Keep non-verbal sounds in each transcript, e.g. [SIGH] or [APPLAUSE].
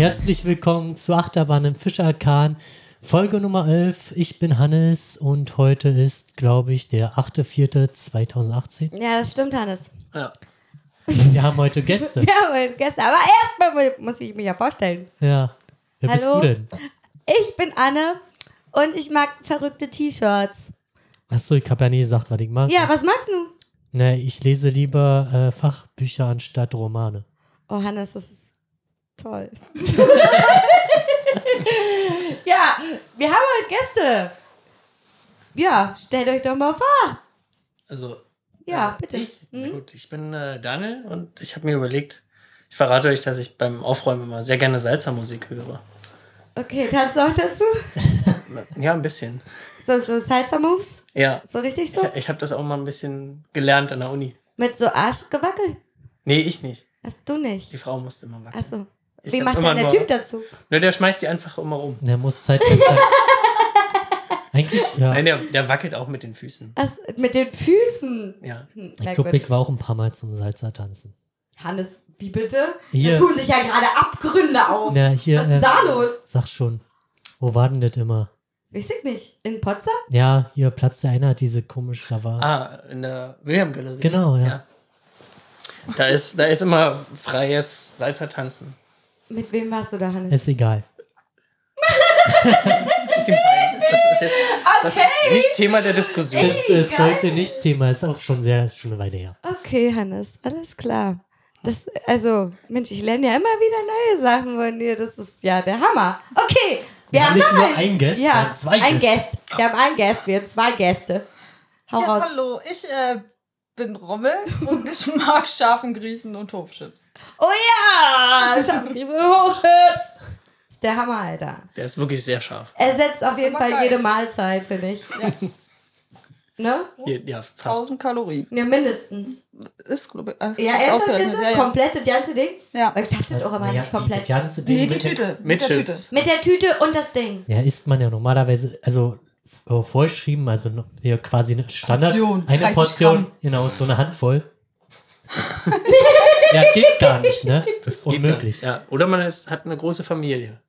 Herzlich willkommen zu Achterbahn im Fischerkahn, Folge Nummer 11. Ich bin Hannes und heute ist, glaube ich, der 8.4.2018. Ja, das stimmt, Hannes. Ja. Wir haben heute Gäste. Ja, aber gestern. Aber erstmal muss ich mich ja vorstellen. Ja. Wer bist Hallo? du denn? Ich bin Anne und ich mag verrückte T-Shirts. Achso, ich habe ja nie gesagt, was ich mag. Ja, was magst du? Ne, ich lese lieber äh, Fachbücher anstatt Romane. Oh, Hannes, das ist toll. [LAUGHS] ja, wir haben heute Gäste. Ja, stellt euch doch mal vor. Also. Ja, äh, bitte. Ich, Na Mhm. gut, ich bin äh, Daniel und ich habe mir überlegt, ich verrate euch, dass ich beim Aufräumen immer sehr gerne Salsa-Musik höre. Okay, kannst du auch dazu? [LAUGHS] Ja, ein bisschen. So, so Salsa-Moves? Ja. So richtig so? Ich, ich habe das auch mal ein bisschen gelernt an der Uni. Mit so Arschgewackel? Nee, ich nicht. Hast du nicht? Die Frau musste immer wackeln. Achso. Ich Wie macht denn der Typ dazu? Ne, der schmeißt die einfach immer rum. Der muss halt. [LAUGHS] Eigentlich, ja. Nein, der, der wackelt auch mit den Füßen. Was, mit den Füßen? Ja. Hm, Ich glaube, ich war auch ein paar Mal zum Salsa tanzen. Hannes, wie bitte? Hier. Da tun sich ja gerade Abgründe auf. Na, hier, Was ist denn äh, da los? sag schon. Wo war denn das immer? Weiß ich nicht. In Potsdam? Ja, hier Platz der Einheit, diese komische, da war. Ah, in der William-Galerie. Genau, ja. Da ist, da ist immer freies Salsa-Tanzen. Mit wem warst du da, Hannes? Ist egal. Ist ihm. Das ist jetzt das ist nicht Thema der Diskussion. Das ist heute nicht Thema, ist auch schon sehr, ist schon eine Weile her. Okay, Hannes, alles klar. Das, also, Mensch, ich lerne ja immer wieder neue Sachen von dir. Das ist ja der Hammer. Okay, wir, Wir haben haben nicht nur einen. Gast, wir ja, haben zwei ein Gäste. Gast. Wir haben einen Gast, wir haben zwei Gäste. Hau Ja, raus. hallo, ich äh, bin Rommel und [LAUGHS] ich mag scharfen Griechen und Hofchips. Oh ja! Scharfriebe Hochchips! Ist der Hammer, Alter. Der ist wirklich sehr scharf. Er setzt auf jeden aber Fall geil. jede Mahlzeit, finde ich. Ja. [LAUGHS] Ne? Ja, fast. 1000 Kalorien. Ja, mindestens. Ist, glaube ich, äh, Ja, er ist das jetzt Ja, ja. komplett das ganze Ding? ja. Weil ich schafft das auch immer nicht komplett. Das ganze Ding Nee, die mit Tüte. Mit, mit der Chips. Tüte. Mit der Tüte und das Ding. Ja, isst man ja normalerweise, also vorgeschrieben, also ja, quasi eine Standard. Portion, eine 30 Portion, Gramm. genau, so eine Handvoll. [LAUGHS] ja, geht gar nicht, ne? Das ist unmöglich. Ja. Oder man ist, hat eine große Familie.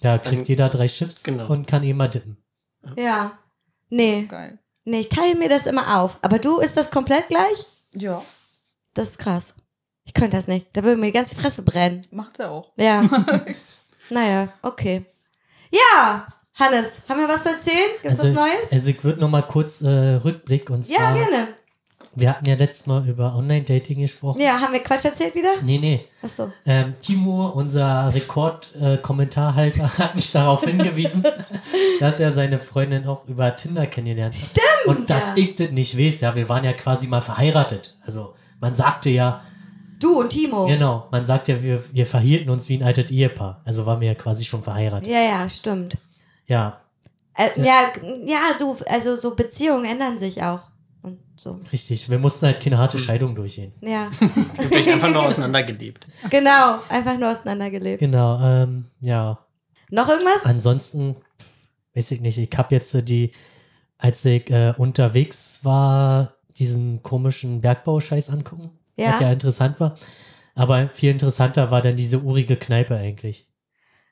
Ja, kriegt Dann- jeder drei Chips Genau. und kann immer dippen. Ja. Nee. Geil. Nee, ich teile mir das immer auf. Aber du isst das komplett gleich? Ja, Das ist krass. Ich könnte das nicht. Da würde mir die ganze Fresse brennen. macht er auch. Ja. [LAUGHS] naja, okay. Ja, Hannes, haben wir was zu erzählen? Gibt's Also, was Neues? also ich würde noch mal kurz äh, Rückblick und Ja, zwar, gerne. wir hatten ja letztes Mal über Online-Dating gesprochen. Ja, haben wir Quatsch erzählt wieder? Nee, nee. Achso. Ähm, Timo, unser Rekord-Kommentarhalter, [LAUGHS] hat mich darauf hingewiesen, [LAUGHS] dass er seine Freundin auch über Tinder kennengelernt hat. Stimmt. Und dass ja. ich das nicht weiß, ja, wir waren ja quasi mal verheiratet. Also man sagte ja, Du und Timo. genau, man sagt ja, wir, wir verhielten uns wie ein altes Ehepaar. Also waren wir ja quasi schon verheiratet. Ja, ja, stimmt. Ja, Äh, ja, ja, du, also so Beziehungen ändern sich auch. Und so. richtig. Wir mussten halt keine harte Scheidung durchgehen. Ja, [LAUGHS] Wirklich einfach nur auseinandergelebt. genau. Einfach nur auseinandergelebt. Genau, ähm, ja. Noch irgendwas? Ansonsten, weiß ich nicht, ich habe jetzt die, als ich äh, unterwegs war, diesen komischen Bergbauscheiß angucken, Ja. was ja interessant war. Aber viel interessanter war dann diese urige Kneipe eigentlich.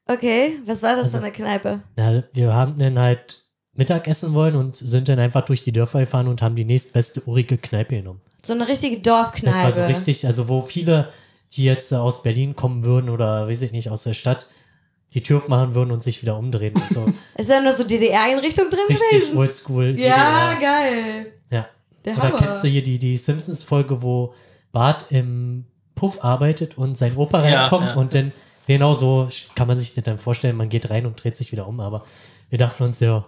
Okay, was war das Also- für eine Kneipe? Na, wir haben dann halt Mittagessen wollen und sind dann einfach durch die Dörfer gefahren und haben die nächstbeste urige Kneipe genommen. So eine richtige Das war Dorfkneipe. so richtig, also wo viele, die jetzt aus Berlin kommen würden oder weiß ich nicht, aus der Stadt, die Tür aufmachen würden und sich wieder umdrehen. Und so [LAUGHS] Ist da nur so DDR-Einrichtung drin richtig gewesen? oldschool. Ja, DDR. geil. Ja. Der Oder Hammer. kennst du hier die, die Simpsons-Folge, wo Bart im Puff arbeitet und sein Opa Ja, reinkommt ja. und dann, genau so kann man sich das dann vorstellen, man geht rein und dreht sich wieder um, aber wir dachten uns, ja,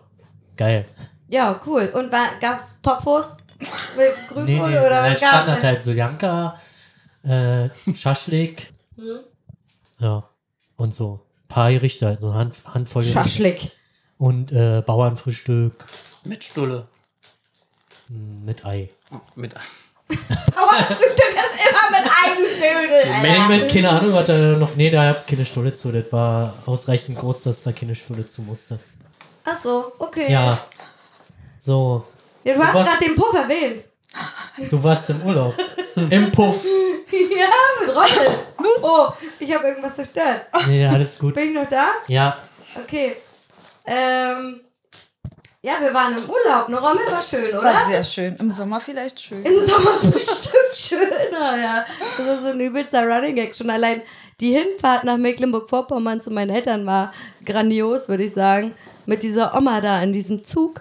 geil. Ja, cool. Und war, gab's Topfwurst mit [LAUGHS] Grünkohl Nee, nee, oder als was Standard denn? halt so Janka, äh, Schaschlik, Hm? ja, und so. Ein paar Gerichte, halt, so eine Hand, Handvoll Gerichte. Schaschlik. Und äh, Bauernfrühstück Mit Stulle. mh, mit Ei. Mit, [LAUGHS] Bauernfrühstück ist immer mit Eigenvögel. Nee, Alter. keine Ahnung, was da noch. Nee, da gab's keine Stulle zu. Das war ausreichend groß, dass da keine Stulle zu musste. Ach so, okay. Ja. So, Ja, du Du hast gerade den Puff erwähnt. du warst im Urlaub. Im Puff. [LAUGHS] ja, mit Rommel. Oh, ich habe irgendwas zerstört. Nee, alles gut. Bin ich noch da? Ja, Okay. Ähm, ja, wir waren im Urlaub. Ne, Rommel war schön, oder? War sehr schön. Im Sommer vielleicht schön. Im Sommer [LAUGHS] bestimmt schöner, ja. Das ist so ein übelster Running Gag. Schon allein die Hinfahrt nach Mecklenburg-Vorpommern zu meinen Eltern war grandios, würde ich sagen. Mit dieser Oma da in diesem Zug,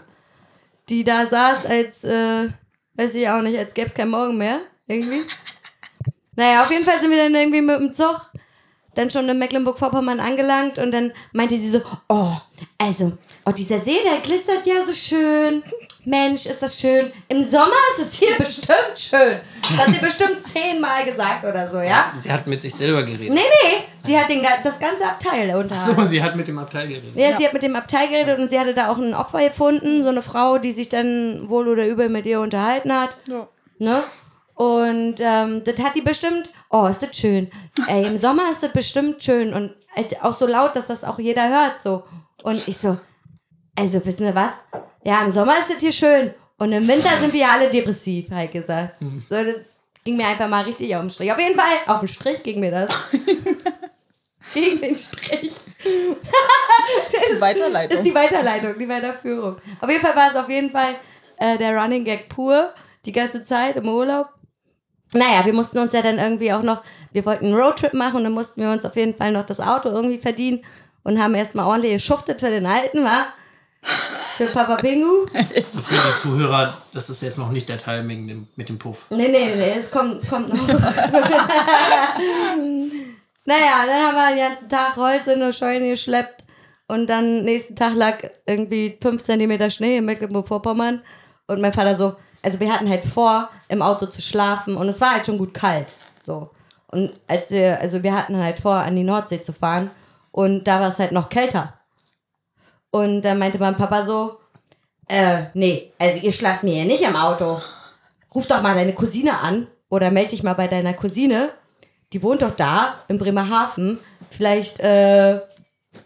die da saß, als, äh, weiß ich auch nicht, als gäbe es kein Morgen mehr. Irgendwie. Naja, auf jeden Fall sind wir dann irgendwie mit dem Zug dann schon in Mecklenburg-Vorpommern angelangt und dann meinte sie so, oh, also, oh, dieser See, der glitzert ja so schön. Mensch, ist das schön. Im Sommer ist es hier bestimmt schön. Das hat sie [LAUGHS] bestimmt zehnmal gesagt oder so, ja? Sie hat mit sich selber geredet. Nee, nee, sie hat den, das ganze Abteil unterhalten. So, sie hat mit dem Abteil geredet. Ja, sie hat mit dem Abteil geredet und sie hatte da auch ein Opfer gefunden, so eine Frau, die sich dann wohl oder übel mit ihr unterhalten hat. Ja. Ne? Und ähm, das hat die bestimmt, oh, ist das schön. Ey, im Sommer ist das bestimmt schön und halt auch so laut, dass das auch jeder hört so. Und ich so, also wissen Sie was? Ja, im Sommer ist das hier schön und im Winter sind wir alle depressiv, halt gesagt. So, das ging mir einfach mal richtig auf den Strich. Auf jeden Fall, auf den Strich ging mir das. [LAUGHS] Gegen den Strich. [LAUGHS] Das ist die Weiterleitung. Das ist die Weiterleitung, die Weiterführung. Auf jeden Fall war es auf jeden Fall äh, der Running Gag pur, die ganze Zeit im Urlaub. Naja, wir mussten uns ja dann irgendwie auch noch, wir wollten einen Roadtrip machen und dann mussten wir uns auf jeden Fall noch das Auto irgendwie verdienen und haben erstmal ordentlich geschuftet für den Alten, war? Für Papa Pingu. So für die Zuhörer, das ist jetzt noch nicht der Teil mit dem, mit dem Puff. Nee, nee, nee, es kommt, kommt noch. [LAUGHS] naja, dann haben wir den ganzen Tag Holz in eine Scheune geschleppt und dann nächsten Tag lag irgendwie 5 cm Schnee in Mecklenburg-Vorpommern und mein Vater so, also wir hatten halt vor, im Auto zu schlafen und es war halt schon gut kalt, so. Und als wir, also wir hatten halt vor, an die Nordsee zu fahren und da war es halt noch kälter. Und dann meinte mein Papa so, äh, nee, also ihr schlaft mir hier nicht im Auto ruf doch mal deine Cousine an oder melde dich mal bei deiner Cousine. Die wohnt doch da in Bremerhaven. Vielleicht äh,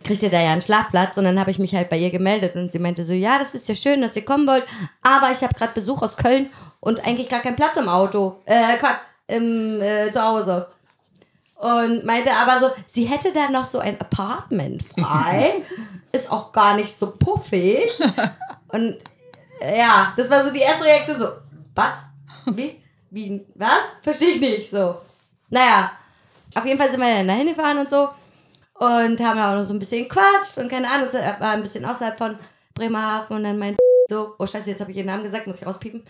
kriegt ihr da ja einen Schlafplatz. Und dann habe ich mich halt bei ihr gemeldet und sie meinte so, ja, das ist ja schön, dass ihr kommen wollt, aber ich habe gerade Besuch aus Köln und eigentlich gar keinen Platz im Auto. Äh, Quatsch, im, äh, zu Hause. Und meinte aber so, sie hätte da noch so ein Apartment frei. [LAUGHS] ist auch gar nicht so puffig. Und äh, ja, das war so die erste Reaktion so, was? Wie? Wie? Was? Verstehe ich nicht. So. Naja, auf jeden Fall sind wir dann dahin gefahren und so. Und haben auch noch so ein bisschen gequatscht und keine Ahnung, es war ein bisschen außerhalb von Bremerhaven und dann mein so, oh scheiße, jetzt habe ich ihren Namen gesagt, muss ich rauspiepen.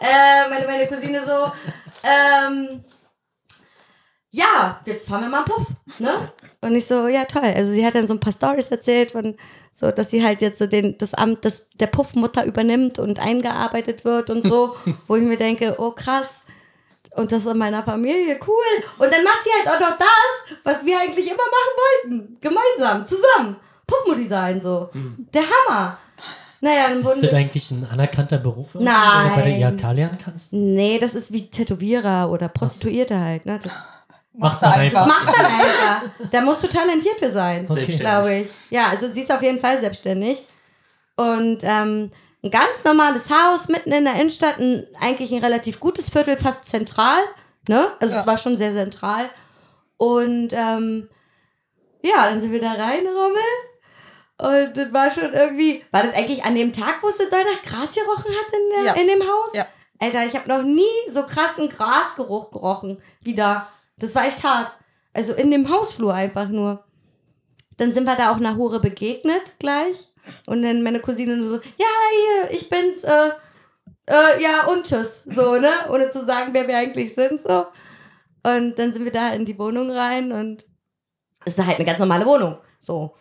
Äh, meine, meine Cousine so, ähm, ja, jetzt fahren wir mal einen Puff, ne? Und ich so, ja toll. Also sie hat dann so ein paar Stories erzählt von so, dass sie halt jetzt so den, das Amt des, der Puffmutter übernimmt und eingearbeitet wird und so, [LAUGHS] wo ich mir denke, oh krass. Und das in meiner Familie, cool. Und dann macht sie halt auch noch das, was wir eigentlich immer machen wollten. Gemeinsam, zusammen. Puffmutti sein, so. Der Hammer. Naja, dann ist wurden das eigentlich ein anerkannter Beruf? Nein. Du bei der IHK lernen kannst? Nee, das ist wie Tätowierer oder Prostituierte halt, ne? Das Machst du du einfach. macht man einfach. Da musst du talentiert für sein, Okay. glaube ich. Ja, also sie ist auf jeden Fall selbstständig. Und ähm, ein ganz normales Haus mitten in der Innenstadt, ein, eigentlich ein relativ gutes Viertel, fast zentral. Ne? Also Ja. es war schon sehr zentral. Und ähm, ja, dann sind wir da rein, Rommel. Und das war schon irgendwie. War das eigentlich an dem Tag, wo es doll nach Gras gerochen hat in, der, Ja. in dem Haus? Ja. Alter, ich habe noch nie so krassen Grasgeruch gerochen wie da. Das war echt hart. Also in dem Hausflur einfach nur. Dann sind wir da auch einer Hure begegnet gleich. Und dann meine Cousine nur so, ja, hier, ich bin's, äh, äh, ja, und tschüss. So, ne? Ohne zu sagen, wer wir eigentlich sind, so. Und dann sind wir da in die Wohnung rein und es ist halt eine ganz normale Wohnung. So,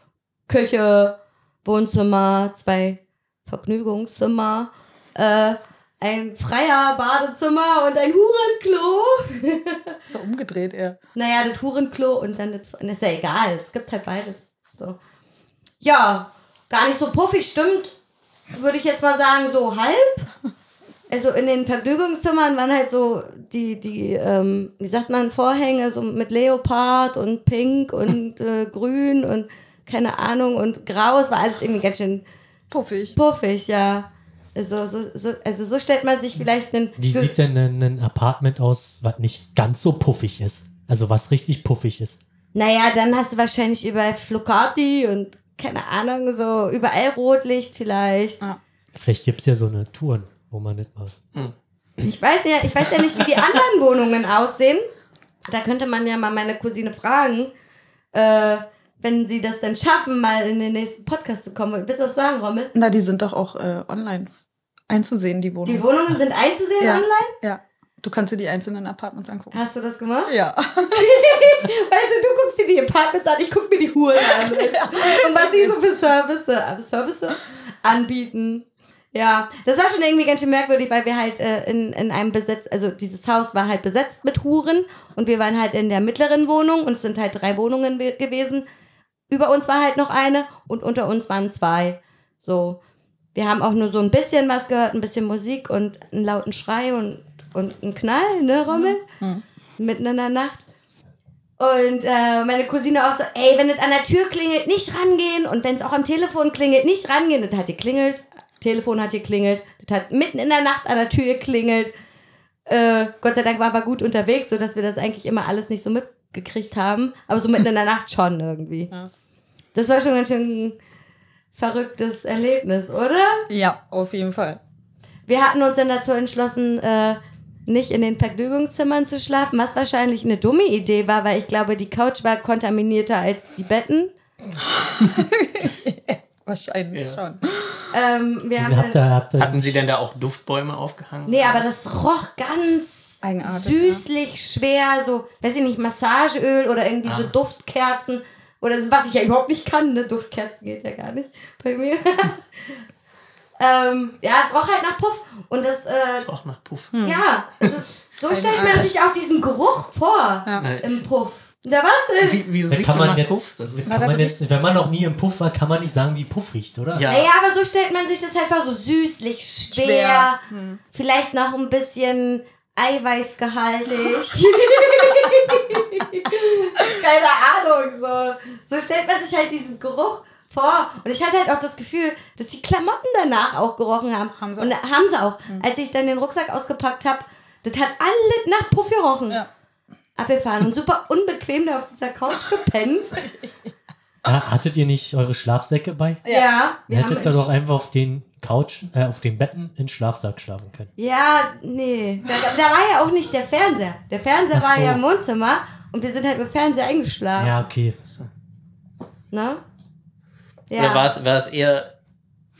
Küche, Wohnzimmer, zwei Vergnügungszimmer, äh, ein freier Badezimmer und ein Hurenklo. [LAUGHS] Da umgedreht er. Naja, das Hurenklo und dann das, das ist ja egal, es gibt halt beides. So. Ja, gar nicht so puffig, stimmt, würde ich jetzt mal sagen, so halb. Also in den Vergnügungszimmern waren halt so die, die, ähm, wie sagt man, Vorhänge so mit Leopard und Pink und [LAUGHS] äh, Grün und keine Ahnung und Grau. Es war alles irgendwie ganz schön Puffig. puffig, ja. Also so, so, also so stellt man sich vielleicht einen. Wie sieht denn ein, ein Apartment aus, was nicht ganz so puffig ist? Also was richtig puffig ist. Naja, dann hast du wahrscheinlich überall Flocati und keine Ahnung, so überall Rotlicht vielleicht. Vielleicht gibt es ja so eine Touren, wo man nicht mal. Ich weiß ja, ich weiß ja nicht, wie die anderen [LAUGHS] Wohnungen aussehen. Da könnte man ja mal meine Cousine fragen, äh, wenn sie das dann schaffen, mal in den nächsten Podcast zu kommen. Willst du was sagen, Rommel? Na, die sind doch auch äh, online einzusehen, die Wohnungen. Die Wohnungen sind einzusehen Ja. online? Ja. Du kannst dir die einzelnen Apartments angucken. Hast du das gemacht? Ja. [LAUGHS] Weißt du, du guckst dir die Apartments an, ich guck mir die Huren an. [LAUGHS] Und was sie so für Service, Service anbieten. Ja, das war schon irgendwie ganz schön merkwürdig, weil wir halt äh, in, in einem Besitz, also dieses Haus war halt besetzt mit Huren und wir waren halt in der mittleren Wohnung und es sind halt drei Wohnungen we- gewesen. Über uns war halt noch eine und unter uns waren zwei. So. Wir haben auch nur so ein bisschen was gehört, ein bisschen Musik und einen lauten Schrei und, und einen Knall, ne, Rommel? Mhm. Mitten in der Nacht. Und äh, meine Cousine auch so, ey, wenn es an der Tür klingelt, nicht rangehen. Und wenn es auch am Telefon klingelt, nicht rangehen. Das hat geklingelt. Telefon hat geklingelt. Das hat mitten in der Nacht an der Tür geklingelt. Äh, Gott sei Dank waren wir gut unterwegs, sodass wir das eigentlich immer alles nicht so mitgekriegt haben. Aber so mitten in der Nacht schon irgendwie. Ja. Das war schon ganz schön ein verrücktes Erlebnis, oder? Ja, auf jeden Fall. Wir hatten uns dann dazu entschlossen, äh, nicht in den Vergnügungszimmern zu schlafen, was wahrscheinlich eine dumme Idee war, weil ich glaube, die Couch war kontaminierter als die Betten. [LAUGHS] Wahrscheinlich Ja. schon. Ähm, wir haben Habt dann, ihr, habt Hatten Sie denn da auch Duftbäume aufgehangen? nee, aber das roch ganz Eigenartig, süßlich, schwer, so, weiß ich nicht, Massageöl oder irgendwie so Ah. Duftkerzen oder so, was ich ja überhaupt nicht kann, ne? Duftkerzen geht ja gar nicht bei mir. [LAUGHS] ähm, ja, es roch halt nach Puff und das, äh, Das roch nach Puff. ja, es ist, so stellt man sich auch diesen Geruch vor Ja. Im Puff. Da was denn? Wie, wie Da riecht kann man Puff? jetzt, Das ist, kann man jetzt, wenn man noch nie im Puff war, kann man nicht sagen, wie Puff riecht, oder? ja. Naja, aber so stellt man sich das halt vor, so süßlich, schwer, Schwer. Hm. vielleicht noch ein bisschen eiweißgehaltig. [LAUGHS] Keine Ahnung, so. So stellt man sich halt diesen Geruch vor. Und ich hatte halt auch das Gefühl, dass die Klamotten danach auch gerochen haben. Haben sie Und auch. haben sie auch. Als ich dann den Rucksack ausgepackt habe, das hat alle nach Puff gerochen. Ja. Abgefahren und super unbequem da auf dieser Couch gepennt. Ja, [LAUGHS] hattet ihr nicht eure Schlafsäcke bei? Ja, Ihr hättet da doch einfach auf den Couch, äh, auf den Betten in Schlafsack schlafen können. Ja, nee. Da, da war ja auch nicht der Fernseher. Der Fernseher Ach war so. ja im Wohnzimmer und wir sind halt mit Fernseher eingeschlafen. Ja, okay. Ne? Oder war es, war es eher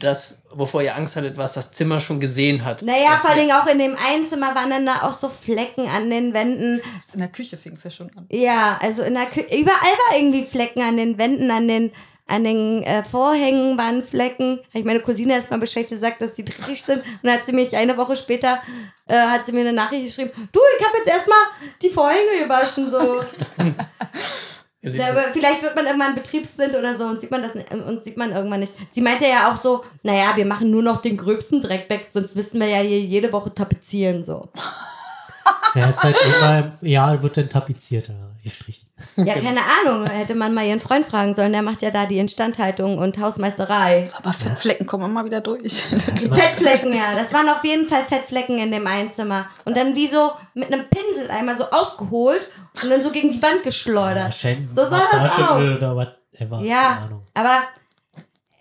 das, wovor ihr Angst hattet, was das Zimmer schon gesehen hat? Naja, vor Dingen auch in dem einen Zimmer waren dann da auch so Flecken an den Wänden. Selbst in der Küche fing es ja schon an. Ja, also in der Küche. Überall war irgendwie Flecken an den Wänden, an den, an den äh, Vorhängen waren Flecken. Hab ich meine Cousine erstmal Bescheid gesagt, dass die dreckig sind. Und dann hat sie mich eine Woche später, äh, hat sie mir eine Nachricht geschrieben, du, ich habe jetzt erstmal die Vorhänge gewaschen, so. [LAUGHS] Ja, aber vielleicht wird man irgendwann betriebsblind oder so und sieht man das und sieht man irgendwann nicht. Sie meinte ja auch so, naja, wir machen nur noch den gröbsten Dreck weg, sonst müssten wir ja hier jede Woche tapezieren so. Ja, ist halt immer, ja, wird dann tapeziert, ja, gestrichen. Ja, [LAUGHS] keine Ahnung, hätte man mal ihren Freund fragen sollen, der macht ja da die Instandhaltung und Hausmeisterei. Aber Fettflecken kommen immer wieder durch. Die [LAUGHS] Fettflecken, ja, das waren auf jeden Fall Fettflecken in dem Einzimmer. Und dann wie so mit einem Pinsel einmal so ausgeholt und dann so gegen die Wand geschleudert. Wahrscheinlich So sah das Massageöl oder whatever. Keine Ja, Ahnung. aber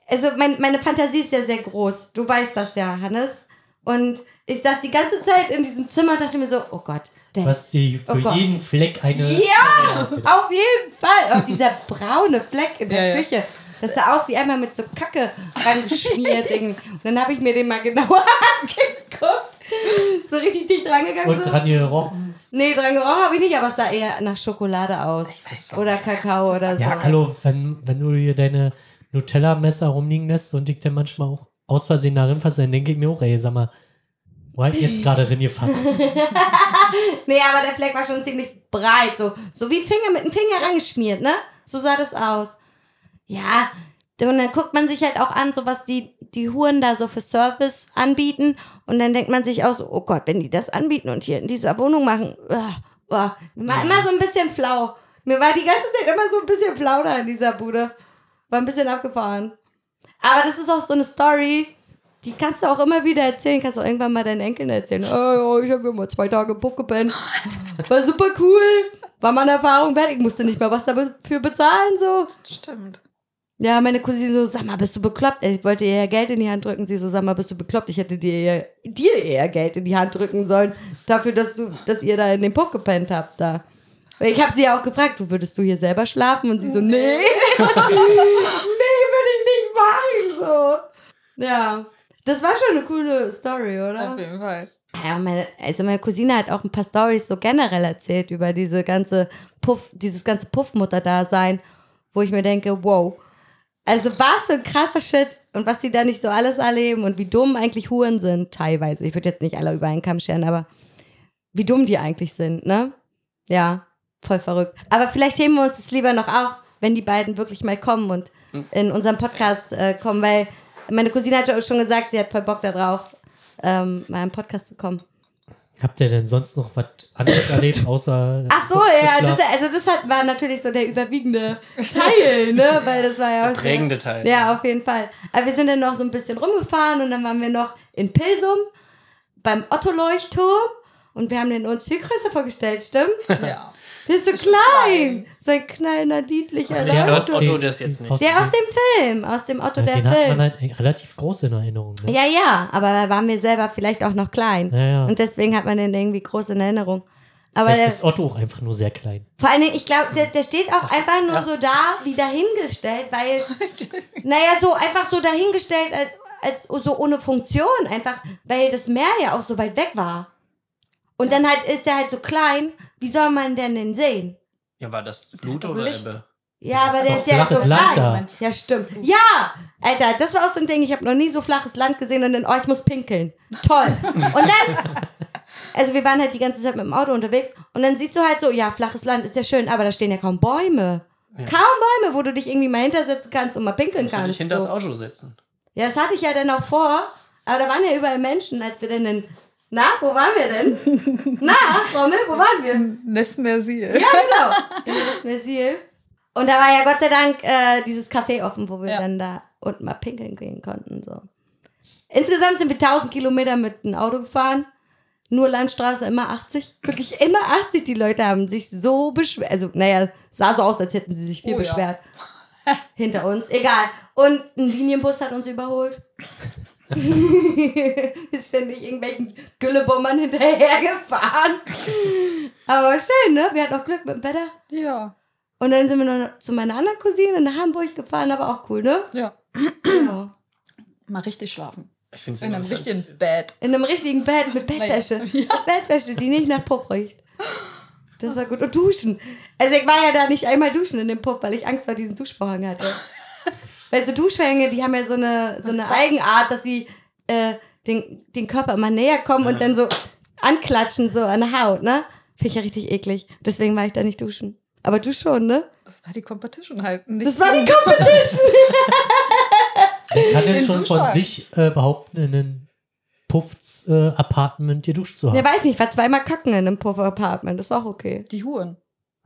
also mein, meine Fantasie ist ja sehr groß. Du weißt das ja, Hannes. Und ich saß die ganze Zeit in diesem Zimmer und dachte mir so, oh Gott, der Was die Oh für Gott. jeden Fleck eine. Ja, auf jeden Fall. Auch dieser braune Fleck in der Ja, ja. Küche. Das sah aus wie einmal mit so Kacke rangeschmiert. Und dann habe ich mir den mal genauer [LAUGHS] angeguckt. So richtig dicht rangegangen. Und so. dran gerochen. Nee, dran gerochen habe ich nicht, aber es sah eher nach Schokolade aus. Oder Kakao oder so. Ja, hallo, wenn, wenn du hier deine Nutella-Messer rumliegen lässt und ich dann manchmal auch aus Versehen darin fasse, dann denke ich mir auch, ey, sag mal, wo hab ich jetzt gerade drin gefasst? [LAUGHS] [LAUGHS] Nee, aber der Fleck war schon ziemlich breit. So, so wie Finger mit dem Finger rangeschmiert, ne? So sah das aus. Ja, und dann guckt man sich halt auch an, so was die, die Huren da so für Service anbieten. Und dann denkt man sich auch so, oh Gott, wenn die das anbieten und hier in dieser Wohnung machen, uh, uh, war immer so ein bisschen flau. Mir war die ganze Zeit immer so ein bisschen flau da in dieser Bude. War ein bisschen abgefahren. Aber das ist auch so eine Story. Die kannst du auch immer wieder erzählen. Kannst du irgendwann mal deinen Enkeln erzählen. Oh, ich habe ja mal zwei Tage im Puff gepennt. War super cool. War meine Erfahrung wert. Ich musste nicht mal was dafür bezahlen, so. Stimmt. Ja, meine Cousine so, sag mal, bist du bekloppt? Ich wollte ihr ja Geld in die Hand drücken. Sie so, sag mal, bist du bekloppt? Ich hätte dir eher, dir eher Geld in die Hand drücken sollen. Dafür, dass du, dass ihr da in den Puff gepennt habt, da. Ich habe sie ja auch gefragt, du würdest du hier selber schlafen? Und sie so, nee. nee, [LAUGHS] würde ich nicht machen, so. Ja. Das war schon eine coole Story, oder? Auf jeden Fall. Ja, meine, also meine Cousine hat auch ein paar Stories so generell erzählt über diese ganze Puff, dieses ganze Puffmutter-Dasein, wo ich mir denke, wow. Also was für ein krasser Shit und was sie da nicht so alles erleben und wie dumm eigentlich Huren sind, teilweise. Ich würde jetzt nicht alle über einen Kamm scheren, aber wie dumm die eigentlich sind, ne? Ja, voll verrückt. Aber vielleicht heben wir uns das lieber noch auf, wenn die beiden wirklich mal kommen und in unserem Podcast äh, kommen, weil meine Cousine hat ja schon gesagt, sie hat voll Bock darauf, ähm, mal im Podcast zu kommen. Habt ihr denn sonst noch was anderes erlebt, außer. Ach so, ja, das, also das hat, war natürlich so der überwiegende Teil, ne? Weil das war ja auch. Der prägende Teil. Ja, auf jeden Fall. Aber wir sind dann noch so ein bisschen rumgefahren und dann waren wir noch in Pilsum beim Otto-Leuchtturm und wir haben den uns viel größer vorgestellt, stimmt? Ja. Der ist so Ist schon klein. So ein kleiner, niedlicher Der hört Leuchtturm. Otto das jetzt nicht. aus Der dem- aus dem Film, aus dem Otto, ja, der den hat Film. man halt relativ groß in Erinnerung. Ne? Ja, ja, aber da waren wir selber vielleicht auch noch klein. Ja, ja. Und deswegen hat man den irgendwie groß in Erinnerung. Aber Vielleicht der, ist Otto auch einfach nur sehr klein. vor allen Dingen, ich glaube, der, der steht auch einfach nur Ja. so da, wie dahingestellt, weil, [LAUGHS] naja, so einfach so dahingestellt, als, als so ohne Funktion, einfach, weil das Meer ja auch so weit weg war. Und dann halt ist der halt so klein, wie soll man denn den sehen? Ja, war das Flut doch oder Licht. Ebbe? Ja, aber ist der ist ja so Land klein. da. Ja, stimmt. Ja! Alter, das war auch so ein Ding, ich habe noch nie so flaches Land gesehen und dann, oh, ich muss pinkeln. Toll. Und dann, [LAUGHS] also wir waren halt die ganze Zeit mit dem Auto unterwegs und dann siehst du halt so, ja, flaches Land ist ja schön, aber da stehen ja kaum Bäume. Ja. Kaum Bäume, wo du dich irgendwie mal hintersetzen kannst und mal pinkeln Musst du kannst. nicht hinter das so. Auto setzen. Ja, das hatte ich ja dann auch vor, aber da waren ja überall Menschen, als wir dann in, na, wo waren wir denn? [LAUGHS] na, Rommel, wo waren wir? Nesmersil. Ja, genau. [LAUGHS] In das Mersil. Und da war ja Gott sei Dank äh, dieses Café offen, wo wir Ja. dann da unten mal pinkeln gehen konnten. So. Insgesamt sind wir 1000 Kilometer mit dem Auto gefahren. Nur Landstraße, immer 80. Wirklich immer 80. Die Leute haben sich so beschwert. Also, naja, sah so aus, als hätten sie sich viel Oh ja. beschwert. Hinter uns. Egal. Und ein Linienbus hat uns überholt. [LAUGHS] [LAUGHS] Ist ständig irgendwelchen Güllebombern hinterhergefahren. Aber schön, ne? Wir hatten auch Glück mit dem Wetter. Ja. Und dann sind wir noch zu meiner anderen Cousine nach Hamburg gefahren, aber auch cool, ne? Ja. Genau. Mal richtig schlafen. Ich finde In einem richtigen Bett. In einem richtigen Bett mit Bettwäsche. [LAUGHS] Ja. Bettwäsche, die nicht nach Puff riecht. Das war gut. Und duschen. Also ich war ja da nicht einmal duschen in dem Puff, weil ich Angst vor diesem Duschvorhang hatte. Weil so Duschvorhänge, die haben ja so eine, so eine Eigenart, dass sie äh, den, den Körper immer näher kommen und dann so anklatschen, so an der Haut, ne? Finde ich ja richtig eklig. Deswegen war ich da nicht duschen. Aber du schon, ne? Das war die Competition halt. Nicht Das war die Competition. [LAUGHS] Kann denn Den schon von sich äh, behaupten, in einem Puffs-Apartment geduscht zu haben. Ja, weiß nicht, ich war zweimal kacken in einem Puff-Apartment. Das ist auch okay. die Huren.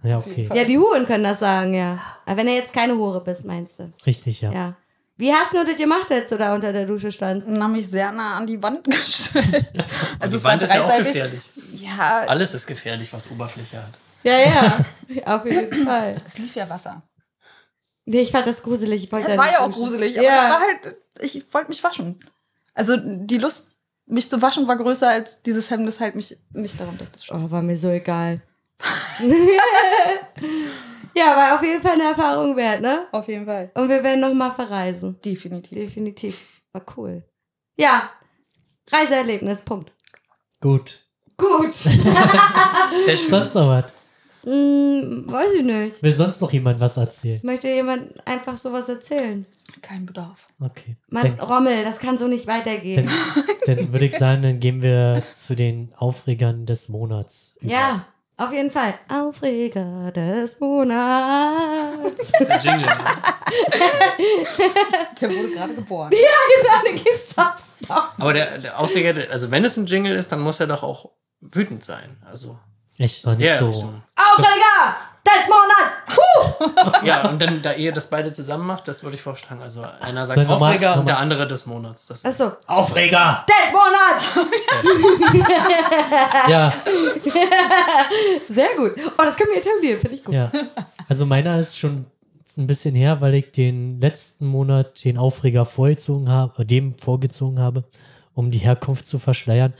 Ja, okay. Ja, die Huren können das sagen, ja. Aber wenn du jetzt keine Hure bist, meinst du? Richtig, ja. Ja. Wie hast du das gemacht, als du da unter der Dusche standst? Und haben mich sehr nah an die Wand [LAUGHS] gestellt. [LAUGHS] Also die es war Wand ist ja auch dreiseitig. gefährlich. Ja, Alles ist gefährlich, was Oberfläche hat. Ja, ja. [LAUGHS] Auf jeden Fall. es lief ja Wasser. Nee, ich fand das gruselig. Ich wollte Es da war ja auch duschen. gruselig, aber Ja. es war halt, ich wollte mich waschen. Also die Lust, mich zu waschen, war größer als dieses Hemmnis, halt mich nicht darunter zu schauen. Oh, war mir so egal. [LAUGHS] ja, war auf jeden Fall eine Erfahrung wert, ne? Auf jeden Fall. Und wir werden nochmal verreisen. Definitiv. Definitiv. War cool. Ja. Reiseerlebnis, Punkt. Gut. Gut. [LAUGHS] Sehr schön. Sonst noch was? hm, weiß ich nicht. Will sonst noch jemand was erzählen? Möchte jemand einfach sowas erzählen? Kein Bedarf. Okay. Mann, Dann, Rommel, das kann so nicht weitergehen. dann, dann würde ich sagen, dann gehen wir zu den Aufregern des Monats. über. Ja, auf jeden Fall. Aufreger des Monats. [LAUGHS] Der Jingle. Der wurde gerade geboren. Dann gibt's sonst noch. Aber der, der Aufreger, also wenn es ein Jingle ist, dann muss er doch auch wütend sein. Also Echt, war nicht so. Richtung. Aufreger des Monats. Puh. [LAUGHS] Ja, und dann, da ihr das beide zusammen macht, das würde ich vorschlagen. Also einer sagt mal- Aufreger und nochmal- der andere des Monats. Das Achso. Aufreger! Des Monats! [LAUGHS] Ja, [LAUGHS] Sehr gut. Oh, das können wir etablieren, finde ich gut. ja. Also meiner ist schon ein bisschen her, weil ich den letzten Monat den Aufreger vorgezogen habe, äh, dem vorgezogen habe, um die Herkunft zu verschleiern.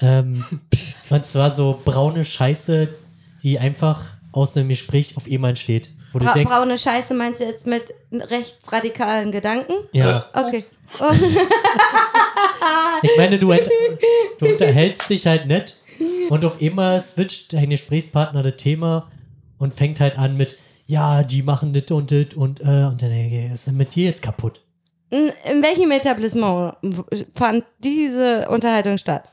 ähm, und zwar so braune Scheiße, die einfach aus einem Gespräch auf jemanden steht. Wo du Bra denkst, braune Scheiße meinst du jetzt mit rechtsradikalen Gedanken? ja, Okay. Oh, ich meine, du, ent- [LAUGHS] du unterhältst dich halt nett und auf einmal switcht dein Gesprächspartner das Thema und fängt halt an mit, ja, die machen das und das und, äh, und dann denke ich, ist denn mit dir jetzt kaputt? in, in welchem Etablissement fand diese Unterhaltung statt?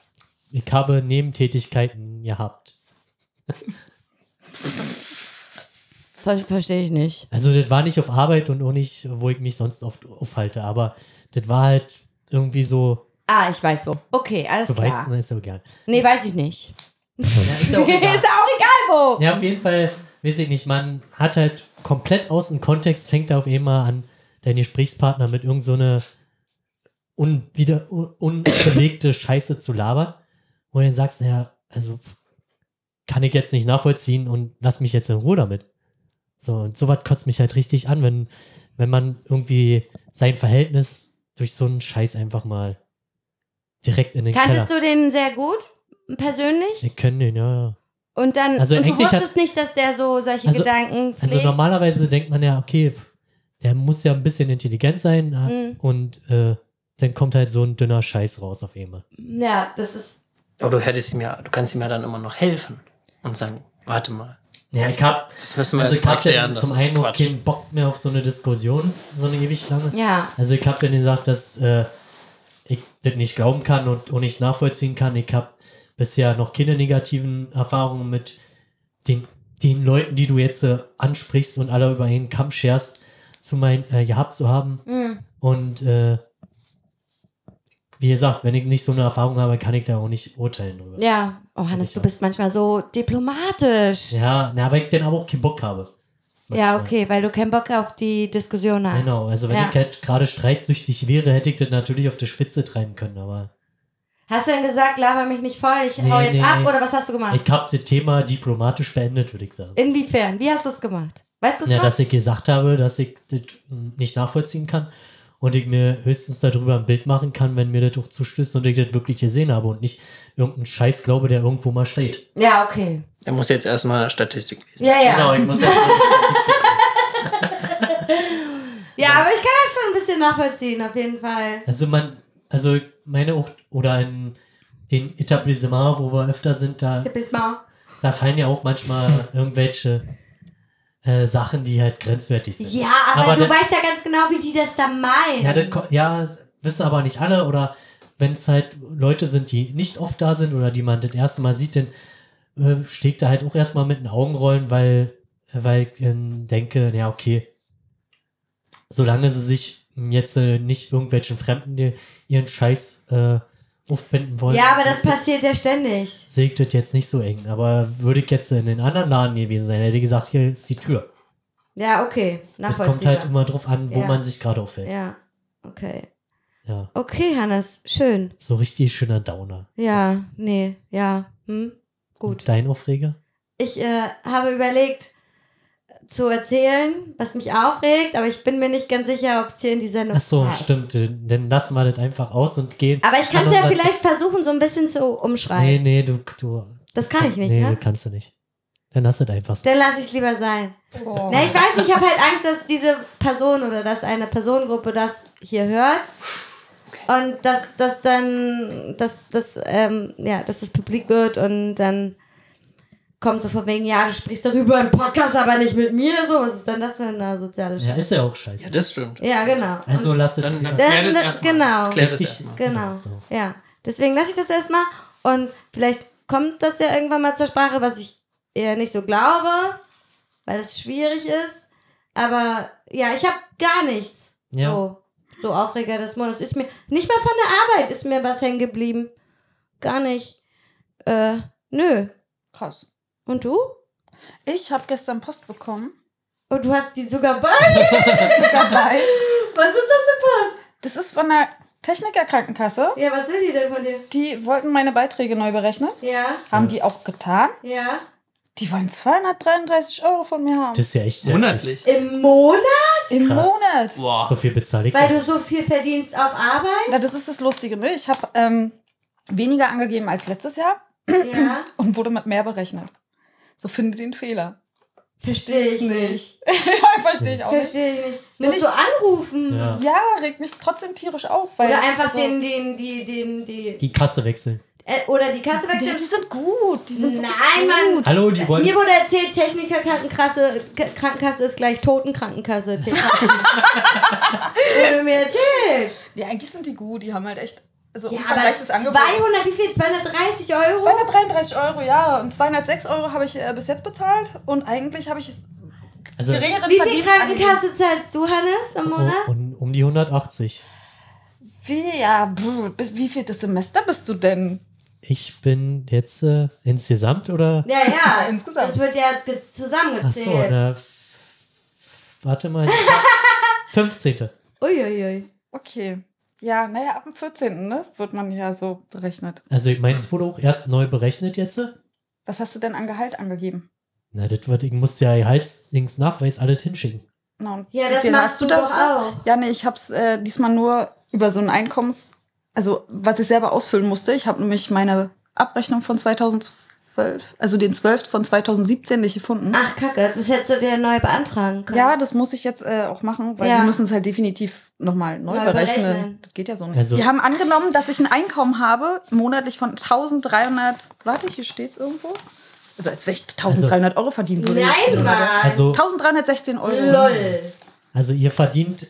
Ich habe Nebentätigkeiten gehabt. Ver Verstehe ich nicht. Also das war nicht auf Arbeit und auch nicht, wo ich mich sonst oft aufhalte, aber das war halt irgendwie so, Ah, ich weiß so. Okay, alles du klar. weißt, ne, ist so egal. Nee, weiß ich nicht. ist [LAUGHS] auch egal. ist auch egal wo. Ja, auf jeden Fall, weiß ich nicht, man hat halt komplett aus dem Kontext, fängt da auf einmal an, dein Gesprächspartner mit irgend so eine un, unbelegte Scheiße zu labern, wo du dann sagst, naja, also kann ich jetzt nicht nachvollziehen und lass mich jetzt in Ruhe damit. So, und sowas kotzt mich halt richtig an, wenn, wenn man irgendwie sein Verhältnis durch so einen Scheiß einfach mal direkt in den Kanntest Keller. du den sehr gut? Persönlich? Wir können den, ja, ja. Und dann, Also und du eigentlich hat- wusstest nicht, dass der so solche Also- Gedanken Also pflegt? normalerweise denkt man ja, okay, der muss ja ein bisschen intelligent sein äh, Mhm. und äh, dann kommt halt so ein dünner Scheiß raus auf einmal. Ja, das ist. Aber du hättest ihm ja, du kannst ihm ja dann immer noch helfen und sagen, warte mal, Ja, ich hab, das müssen wir also jetzt ich hab klären. zum einen noch keinen Bock mehr auf so eine Diskussion, so eine ewig lange. Ja. Also ich habe dann gesagt, dass äh, ich das nicht glauben kann und, und nicht nachvollziehen kann. Ich habe bisher noch keine negativen Erfahrungen mit den, den Leuten, die du jetzt äh, ansprichst und alle über einen Kamm scherst, zu mein, äh, gehabt zu haben. Mhm. Und äh, wie gesagt, wenn ich nicht so eine Erfahrung habe, kann ich da auch nicht urteilen drüber. Ja. Oh, Hannes, du bist manchmal so diplomatisch. Ja, na, weil ich dann aber auch keinen Bock habe. Ja, okay, weil du keinen Bock auf die Diskussion hast. Genau, also wenn Ja. ich halt gerade streitsüchtig wäre, hätte ich das natürlich auf die Spitze treiben können, aber Hast du denn gesagt, laber mich nicht voll, ich Nee, hau jetzt nee, ab nee. oder was hast du gemacht? ich habe das Thema diplomatisch beendet, würde ich sagen. Inwiefern? Wie hast du es gemacht? Weißt du es Ja, noch? dass ich gesagt habe, dass ich das nicht nachvollziehen kann und ich mir höchstens darüber ein Bild machen kann, wenn mir das auch zustößt und ich das wirklich gesehen habe und nicht irgendeinen Scheiß glaube, der irgendwo mal steht. Ja, okay. Er muss jetzt erstmal Statistik lesen. Ja, ja. Genau, ich muss jetzt mal die Statistik [LAUGHS] Ja, aber ich kann das schon ein bisschen nachvollziehen, auf jeden Fall. Also man, also meine auch, oder in den Etablissement, wo wir öfter sind, da, da fallen ja auch manchmal irgendwelche äh, Sachen, die halt grenzwertig sind. Ja, aber, Aber du das- weißt ja ganz genau, wie die das da meinen. Ja, das, ja, wissen aber nicht alle oder wenn es halt Leute sind, die nicht oft da sind oder die man das erste Mal sieht, dann äh, steht da halt auch erstmal mit den Augenrollen, weil, weil ich dann denke, ja, okay, solange sie sich jetzt äh, nicht irgendwelchen Fremden die ihren Scheiß äh, aufbinden wollen, ja, aber das passiert ja ständig. das jetzt nicht so eng. Aber würde ich jetzt in den anderen Laden gewesen sein, hätte ich gesagt, hier ist die Tür. Ja, okay. Das kommt halt immer drauf an, wo Ja. man sich gerade aufhält. Ja, okay. Ja. Okay, Hannes, schön. So richtig schöner Downer. Ja, nee, ja. Hm? Gut. Und dein Aufreger? Ich äh, habe überlegt zu erzählen, was mich aufregt, aber ich bin mir nicht ganz sicher, ob es hier in die Sendung Ach so, passt. stimmt. Dann lassen wir das einfach aus und gehen. Aber ich kann an es ja vielleicht versuchen, so ein bisschen zu umschreiben. Nee, nee, du. du Das kann ich nicht, nee, ne? das kannst du nicht. Dann lass es einfach. Dann lasse ich es lieber sein. Oh. Na, ich weiß nicht, ich habe halt Angst, dass diese Person oder dass eine Personengruppe das hier hört. Und dass das dann, dass das, ähm, ja, dass das publik wird und dann kommt so von wegen, ja, du sprichst darüber im Podcast, aber nicht mit mir. So, was ist denn das für eine soziale Ja, Scheiße? ist ja auch Ja, scheiße. das stimmt. Ja, genau. Also lass es. Dann, dann klär das erstmal. genau. Klär das erstmal. Genau. Ja. Deswegen lasse ich das erstmal und vielleicht kommt das ja irgendwann mal zur Sprache, was ich eher nicht so glaube, weil es schwierig ist. Aber ja, ich habe gar nichts. Ja. So, so Aufreger des Monats. Ist mir nicht mal von der Arbeit ist mir was hängen geblieben. Gar nicht. Äh, nö. Krass. Und du? Ich habe gestern Post bekommen Oh, du hast die sogar bei? [LAUGHS] dabei. Was ist das für Post? Das ist von der Techniker Krankenkasse. Ja, was will die denn von dir? Die wollten meine Beiträge neu berechnen. Ja, Haben die auch getan. ja. Die wollen 233 Euro von mir haben. Das ist ja echt Monatlich. Im Monat? Im krass. Monat. Boah. So viel bezahle ich. Weil du so viel verdienst auf Arbeit? Na, das ist das Lustige, ne? Ich habe ähm, weniger angegeben als letztes Jahr Ja. [CLEARS THROAT] und wurde mit mehr berechnet. So finde den Fehler. Verstehe ich nicht. [LAUGHS] ja, verstehe ich auch nicht. Verstehe ich nicht. Musst ich- du anrufen? Ja. Ja, regt mich trotzdem tierisch auf. Weil, Oder einfach also, den, den, die, den, die, Die Kasse wechseln. äh, oder die Kasse wechseln. die sind gut. Die sind wirklich Nein, Mann. gut. Hallo, die wollen. Mir wurde erzählt, Techniker Krankenkasse, ist gleich Totenkrankenkasse. [LAUGHS] Wurde mir erzählt. Ja, eigentlich sind die gut. Die haben halt echt so Ja, aber umfangreiches Angebot. 200, wie viel? 230 Euro? 233 Euro, ja. Und 206 Euro habe ich äh, bis jetzt bezahlt. Und eigentlich habe ich Also geringeren Wie viel. Krankenkasse zahlst du, Hannes, im Monat? um, um, um die 180. Wie, ja, wie viel das Semester bist du denn? Ich bin jetzt äh, insgesamt oder? Ja, ja. [LAUGHS] Insgesamt. Das wird ja ge- Ach so, zusammengezählt. na, warte mal. 15. [LAUGHS] Uiuiui. Okay. Ja, naja, ab dem 14. Ne, wird man ja so berechnet. Also meins wurde auch erst neu berechnet jetzt. Was hast du denn an Gehalt angegeben? Na, das wird, ich muss ja Halsdings Nachweis alles hinschicken. Und Ja, das machst du doch auch. Ja, nee, ich hab's äh, diesmal nur über so ein Einkommens... Also, was ich selber ausfüllen musste. Ich habe nämlich meine Abrechnung von 2012, also den 12. von 2017 nicht gefunden. Ach, Kacke, das hättest du dir neu beantragen können. Ja, das muss ich jetzt äh, auch machen, weil Ja. die müssen es halt definitiv nochmal neu, Neu berechnen. berechnen. Das geht ja so nicht. Also- die haben angenommen, dass ich ein Einkommen habe, monatlich von 1300, warte, hier steht's irgendwo. Also als wenn ich 1300 Euro verdienen würde. Nein, Mann. Also, 1316 Euro. Lol. also ihr verdient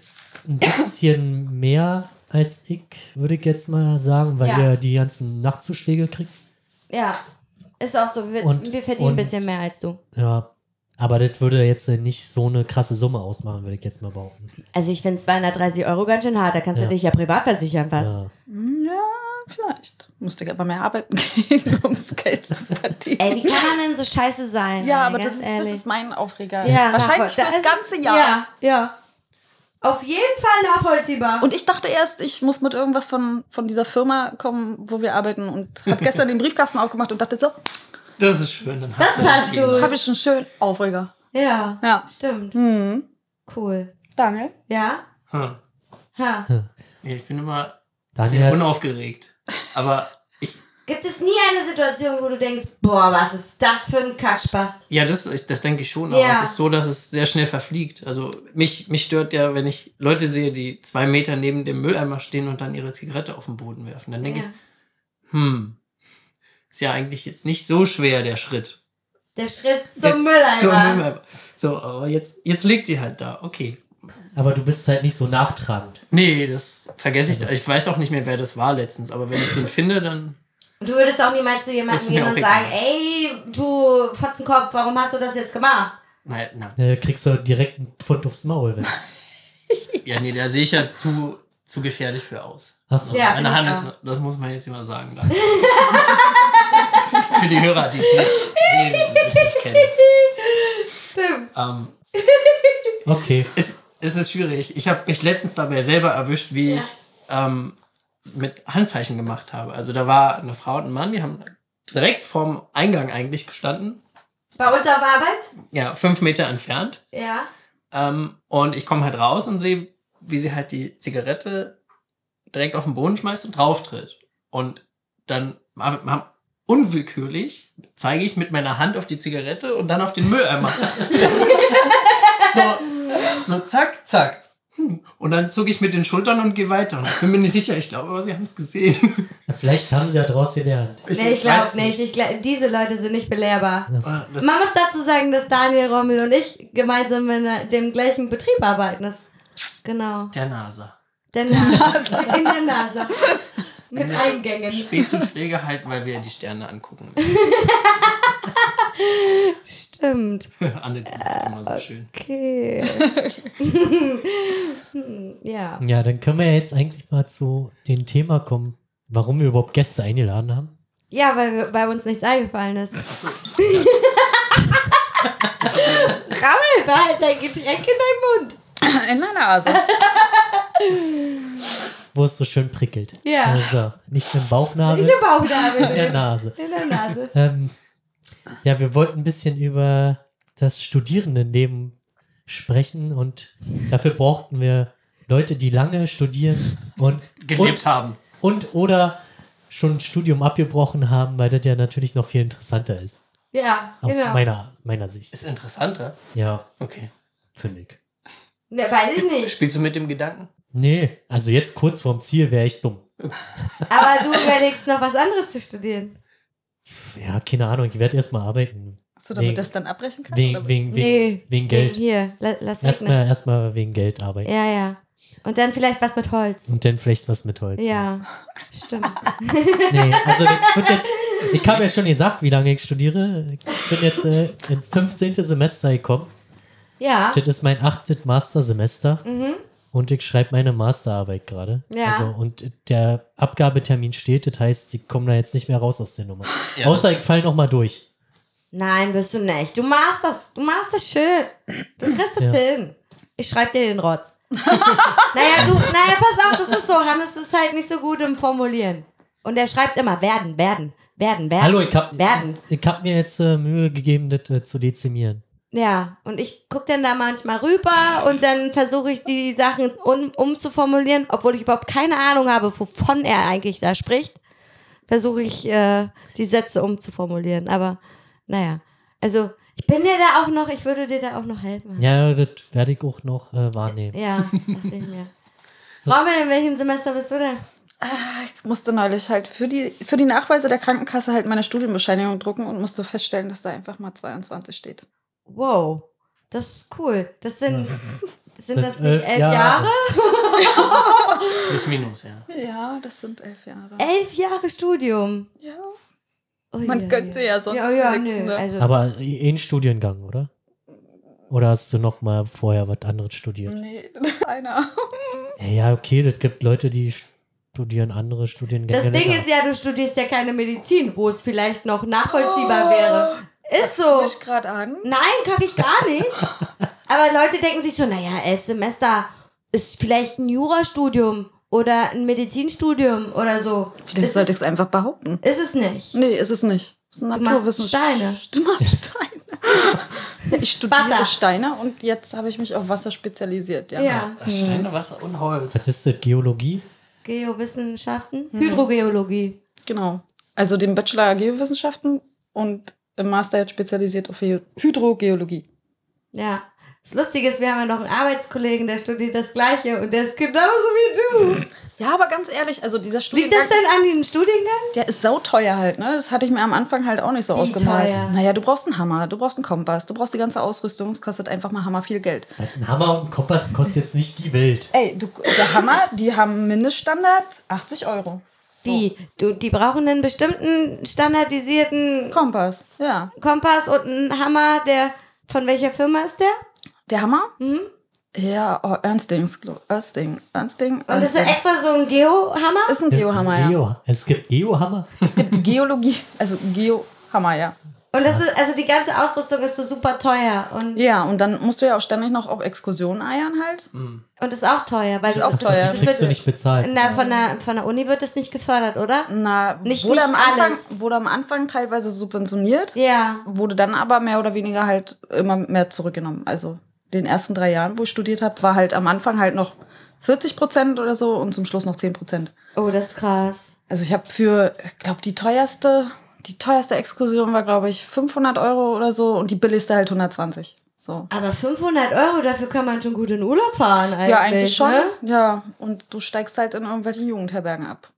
ein bisschen mehr als ich, würde ich jetzt mal sagen, weil Ja. ihr die ganzen Nachtzuschläge kriegt. Ja, ist auch so. Wir, Und- wir verdienen und- ein bisschen mehr als du. Ja. Aber das würde jetzt nicht so eine krasse Summe ausmachen, würde ich jetzt mal behaupten. Also ich finde 230 Euro ganz schön hart. Da kannst Ja. du dich ja privat versichern fast. Ja. Ja, vielleicht. Musste ich aber mehr arbeiten [LAUGHS] gehen, um das Geld zu verdienen. Ey, wie kann man denn so scheiße sein? ja, ey, aber das ist, das ist mein Aufreger. ja, Wahrscheinlich das ganze Jahr. Ja, ja. Auf jeden Fall nachvollziehbar. Und ich dachte erst, ich muss mit irgendwas von, von dieser Firma kommen, wo wir arbeiten und habe gestern den Briefkasten aufgemacht und dachte so, Das ist schön. Dann Das hast du passt Thema. gut. habe ich einen schönen Aufreger. ja, Ja. stimmt. Hm. Cool. Daniel? Ja? Hm. Ha. Ja, ich bin immer Daniel sehr unaufgeregt. Aber Gibt es nie eine Situation, wo du denkst, boah, was ist das für ein Kackspast? ja, das, ist, das denke ich schon, aber Ja. es ist so, dass es sehr schnell verfliegt. Also mich, mich stört ja, wenn ich Leute sehe, die zwei Meter neben dem Mülleimer stehen und dann ihre Zigarette auf den Boden werfen. Dann denke Ja. ich, hm, ist ja eigentlich jetzt nicht so schwer, der Schritt. Der Schritt Der- zum Mülleimer. Zum Mülleimer. So, aber jetzt, jetzt liegt sie halt da. Okay. Aber du bist halt nicht so nachtragend. Nee, das vergesse ich. Also- Ich weiß auch nicht mehr, wer das war letztens, aber wenn ich den finde, dann. Und du würdest auch niemals zu jemandem gehen und egal. sagen, ey, du Fotzenkopf, warum hast du das jetzt gemacht? Na, na, Äh, kriegst du direkt einen Pfund aufs Maul. [LAUGHS] Ja, nee, da sehe ich ja zu, zu gefährlich für aus. Achso. Ja. Meine find Hand ist, das muss man jetzt immer sagen. Für die Hörer, die es nicht sehen und mich nicht kennen. Stimmt. Ähm, Okay. es, es ist schwierig. Ich habe mich letztens dabei selber erwischt, wie Ja. ich ähm, mit Handzeichen gemacht habe. Also da war eine Frau und ein Mann, die haben direkt vorm Eingang eigentlich gestanden. Bei uns auf Arbeit? Ja, fünf Meter entfernt. Ja. Ähm, und ich komme halt raus und sehe, wie sie halt die Zigarette direkt auf den Boden schmeißt und drauf tritt. Und dann unwillkürlich zeige ich mit meiner Hand auf die Zigarette und dann auf den Mülleimer. [LAUGHS] [LAUGHS] so, so zack, zack. Hm. Und dann zucke ich mit den Schultern und gehe weiter. Ich bin mir nicht sicher, ich glaube, aber sie haben es gesehen. Vielleicht haben sie ja draus gelernt. nee, ich glaube nicht. Ich glaub, diese Leute sind nicht belehrbar. Das, Ah, Das, Man muss dazu sagen, dass Daniel, Rommel und ich gemeinsam in dem gleichen Betrieb arbeiten. Das, genau. der NASA. Der NASA. In der NASA. [LAUGHS] Mit Eingängen. Spätzuschläge halt, weil wir die Sterne angucken. [LAUGHS] Stimmt. [LAUGHS] Anne, immer so schön. Okay. [LAUGHS] Ja. ja, dann können wir ja jetzt eigentlich mal zu dem Thema kommen, warum wir überhaupt Gäste eingeladen haben. Ja, weil wir- bei uns nichts eingefallen ist. Rammel, behalt dein Getränk in deinem Mund. In der Nase. Wo es so schön prickelt. Ja. Also, nicht im Bauchnabel, [LAUGHS] In der in Bauchnabel. der Nase. In der Nase. Ähm, ja, wir wollten ein bisschen über das Studierendenleben sprechen und dafür brauchten wir Leute, die lange studieren und, Gelebt haben. und, und oder schon ein Studium abgebrochen haben, weil das ja natürlich noch viel interessanter ist. Ja, Aus genau. meiner, meiner Sicht. Ist interessanter. Ja, Okay. finde ich. Ne, weiß ich nicht. Spielst du mit dem Gedanken? Nee, also jetzt kurz vorm Ziel wäre ich dumm. [LAUGHS] Aber du überlegst noch was anderes zu studieren. Ja, keine Ahnung, ich werde erstmal arbeiten. So, damit Wegen- das dann abbrechen kann? Wegen, oder? wegen, Nee. wegen Geld. Hier, la, lass. Erstmal erstmal wegen Geld arbeiten. Ja, ja. Und dann vielleicht was mit Holz. Und dann vielleicht was mit Holz. Ja, stimmt. [LAUGHS] Nee, also ich wird jetzt, ich habe ja schon gesagt, wie lange ich studiere. Ich bin jetzt äh, ins 15. Semester gekommen. Ja. Das ist mein achtes Mastersemester Mhm. Und ich schreibe meine Masterarbeit gerade. Ja. Also, und der Abgabetermin steht, das heißt, ich komme da jetzt nicht mehr raus aus der Nummer. Ja, Außer ich fall noch mal durch. Nein, wirst du nicht. Du machst das. Du machst das schön. Du kriegst das Ja. hin. Ich schreib dir den Rotz. [LAUGHS] naja, du, naja, pass auf, das ist so. Hannes ist halt nicht so gut im Formulieren. Und er schreibt immer werden, werden, werden, werden. Hallo, ich habe Werden. ich hab mir jetzt äh, Mühe gegeben, das äh, zu dezimieren. Ja, und ich guck dann da manchmal rüber und dann versuche ich die Sachen um, umzuformulieren, obwohl ich überhaupt keine Ahnung habe, wovon er eigentlich da spricht. Versuche ich äh, die Sätze umzuformulieren. Aber naja, also ich bin dir da auch noch, ich würde dir da auch noch helfen. Ja, das werde ich auch noch äh, wahrnehmen. Ja, das dachte ich mir. [LAUGHS] So. Robin, in welchem Semester bist du denn? Ich musste neulich halt für die, für die Nachweise der Krankenkasse halt meine Studienbescheinigung drucken und musste feststellen, dass da einfach mal 22 steht. Wow, das ist cool. Das sind, [LAUGHS] sind Sind das nicht elf elf Jahre. Jahre? [LAUGHS] Plus minus, ja. Ja, das sind elf Jahre. Elf Jahre Studium. Ja. Ui, Man ui, könnte ui. ja sonst Ja, ja, nichts, nö. ne? Also, Aber ein Studiengang, oder? Oder hast du noch mal vorher was anderes studiert? Nee, [LAUGHS] einer. Ja, ja, okay, das gibt Leute, die studieren andere Studiengänge. Das Ding ist ja, du studierst ja keine Medizin, wo es vielleicht noch nachvollziehbar Oh. wäre. Ist so. mich gerade an. Nein, kann ich gar nicht. [LAUGHS] Aber Leute denken sich so, naja, elf Semester ist vielleicht ein Jurastudium oder ein Medizinstudium oder so. Vielleicht ist sollte ich es, einfach behaupten. ist es nicht. Nee, ist es nicht. Es ist machst Naturwissenschaft. Steine. [LAUGHS] Du machst Steine. [LAUGHS] ich studiere Wasser. Steine und jetzt habe ich mich auf Wasser spezialisiert. Ja. Ja. Steine, Wasser und Holz. Was ist das? Geologie? Geowissenschaften, Mhm. Hydrogeologie. Genau. Also den Bachelor Geowissenschaften und im Master jetzt spezialisiert auf Hy- Hydrogeologie. Ja. Das Lustige ist, wir haben ja noch einen Arbeitskollegen, der studiert das Gleiche und der ist genauso wie du. Ja, aber ganz ehrlich, also dieser Liegt Studiengang, das denn an dem Studiengang? der ist sauteuer halt, ne? Das hatte ich mir am Anfang halt auch nicht so Wie ausgemalt. teuer? Naja, du brauchst einen Hammer, du brauchst einen Kompass, du brauchst die ganze Ausrüstung, es kostet einfach mal hammer viel Geld. Ein Hammer und ein Kompass kostet jetzt nicht die Welt. Ey, du, der Hammer, die haben Mindeststandard 80 Euro. Wie? Du, die brauchen einen bestimmten standardisierten Kompass, ja. Kompass und einen Hammer, der. Von welcher Firma ist der? Der Hammer? Mhm. Ja, oh, Ernstings, Ernsting, Ernsting, Und das ist Ernsting. extra so ein Geo-Hammer? Ist ein Geohammer, ja. Geo, Es gibt Geohammer. Es gibt Geologie, also Geohammer, ja. Und das ist, also die ganze Ausrüstung ist so super teuer und, Ja, und dann musst du ja auch ständig noch auf Exkursionen eiern halt. Mhm. und ist auch teuer. Weil Ist auch das, teuer. Das Die kriegst du wird, nicht bezahlt. na, von, der, von der Uni wird das nicht gefördert, oder? Na, Nicht- wurde, nicht am Anfang, alles. wurde am Anfang teilweise subventioniert, Ja. wurde dann aber mehr oder weniger halt immer mehr zurückgenommen. Also den ersten drei Jahren, wo ich studiert habe, war halt am Anfang halt noch 40 Prozent oder so und zum Schluss noch 10 Prozent. Oh, das ist krass. Also ich habe für, ich glaube, die teuerste, die teuerste Exkursion war, glaube ich, 500 Euro oder so und die billigste halt 120. So. Aber 500 Euro, dafür kann man schon gut in Urlaub fahren eigentlich. ja, eigentlich schon. Ne? Ja, und du steigst halt in irgendwelche Jugendherbergen ab.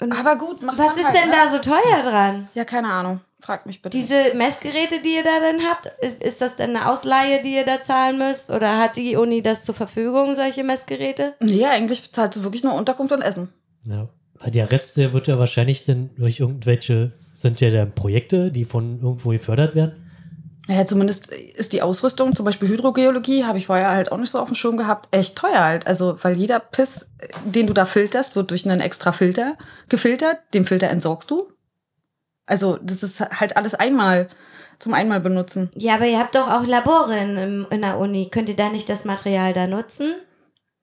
Und Aber gut, macht was man ist halt, denn ne? da so teuer dran? Ja, keine Ahnung. Frag mich bitte. Diese Messgeräte, die ihr da denn habt, ist das denn eine Ausleihe, die ihr da zahlen müsst? Oder hat die Uni das zur Verfügung, solche Messgeräte? nee, eigentlich bezahlst du wirklich nur Unterkunft und Essen. Ja. Weil der Rest der wird ja wahrscheinlich dann durch irgendwelche, sind ja dann Projekte, die von irgendwo gefördert werden. Naja, zumindest ist die Ausrüstung, zum Beispiel Hydrogeologie, habe ich vorher halt auch nicht so auf dem Schirm gehabt, echt teuer halt. Also, weil jeder Piss, den du da filterst, wird durch einen extra Filter gefiltert. Den Filter entsorgst du. Also, das ist halt alles einmal. zum einmal benutzen. Ja, aber ihr habt doch auch Labore in, in der Uni. Könnt ihr da nicht das Material da nutzen?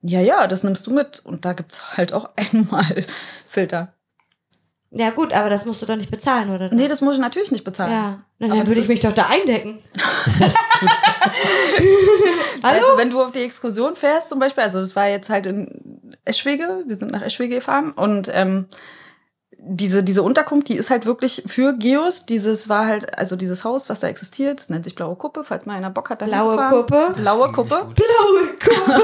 Ja, ja, das nimmst du mit. Und da gibt's halt auch [LAUGHS] einmal Filter. Ja, gut, aber das musst du doch nicht bezahlen, oder? Nee, das muss ich natürlich nicht bezahlen. Ja, dann, dann würde ich mich doch da eindecken. [LAUGHS] Hallo? Also wenn du auf die Exkursion fährst zum Beispiel, also das war jetzt halt in Eschwege, wir sind nach Eschwege gefahren und ähm, diese, diese Unterkunft, die ist halt wirklich für Geos. Dieses war halt, also dieses Haus, was da existiert, das nennt sich Blaue Kuppe, falls mal einer Bock hat, da Blaue hinzufahren. Kuppe. Blaue Kuppe. [LAUGHS] Blaue Kuppe.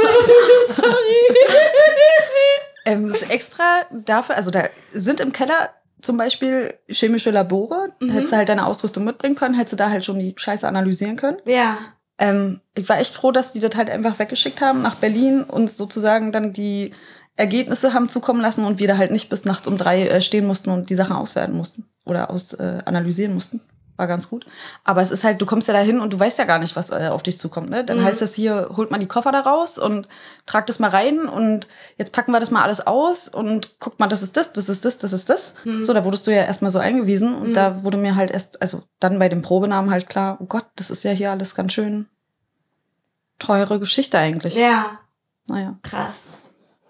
Ähm, das ist extra dafür, also da sind im Keller zum Beispiel chemische Labore. Mhm. Hättest du halt deine Ausrüstung mitbringen können, hättest du da halt schon die Scheiße analysieren können. Ja. Ähm, ich war echt froh, dass die das halt einfach weggeschickt haben nach Berlin und sozusagen dann die Ergebnisse haben zukommen lassen und wir da halt nicht bis nachts um drei äh, stehen mussten und die Sachen auswerten mussten oder aus äh, analysieren mussten. War ganz gut. Aber es ist halt, du kommst ja dahin und du weißt ja gar nicht, was äh, auf dich zukommt. Ne? Dann Mhm. heißt das hier, holt man die Koffer da raus und tragt das mal rein und jetzt packen wir das mal alles aus und guckt mal, das ist das, das ist das, das ist das. Mhm. So, da wurdest du ja erstmal so eingewiesen und Mhm. da wurde mir halt erst, also dann bei dem Probenamen halt klar, oh Gott, das ist ja hier alles ganz schön teure Geschichte eigentlich. Ja, Naja. krass.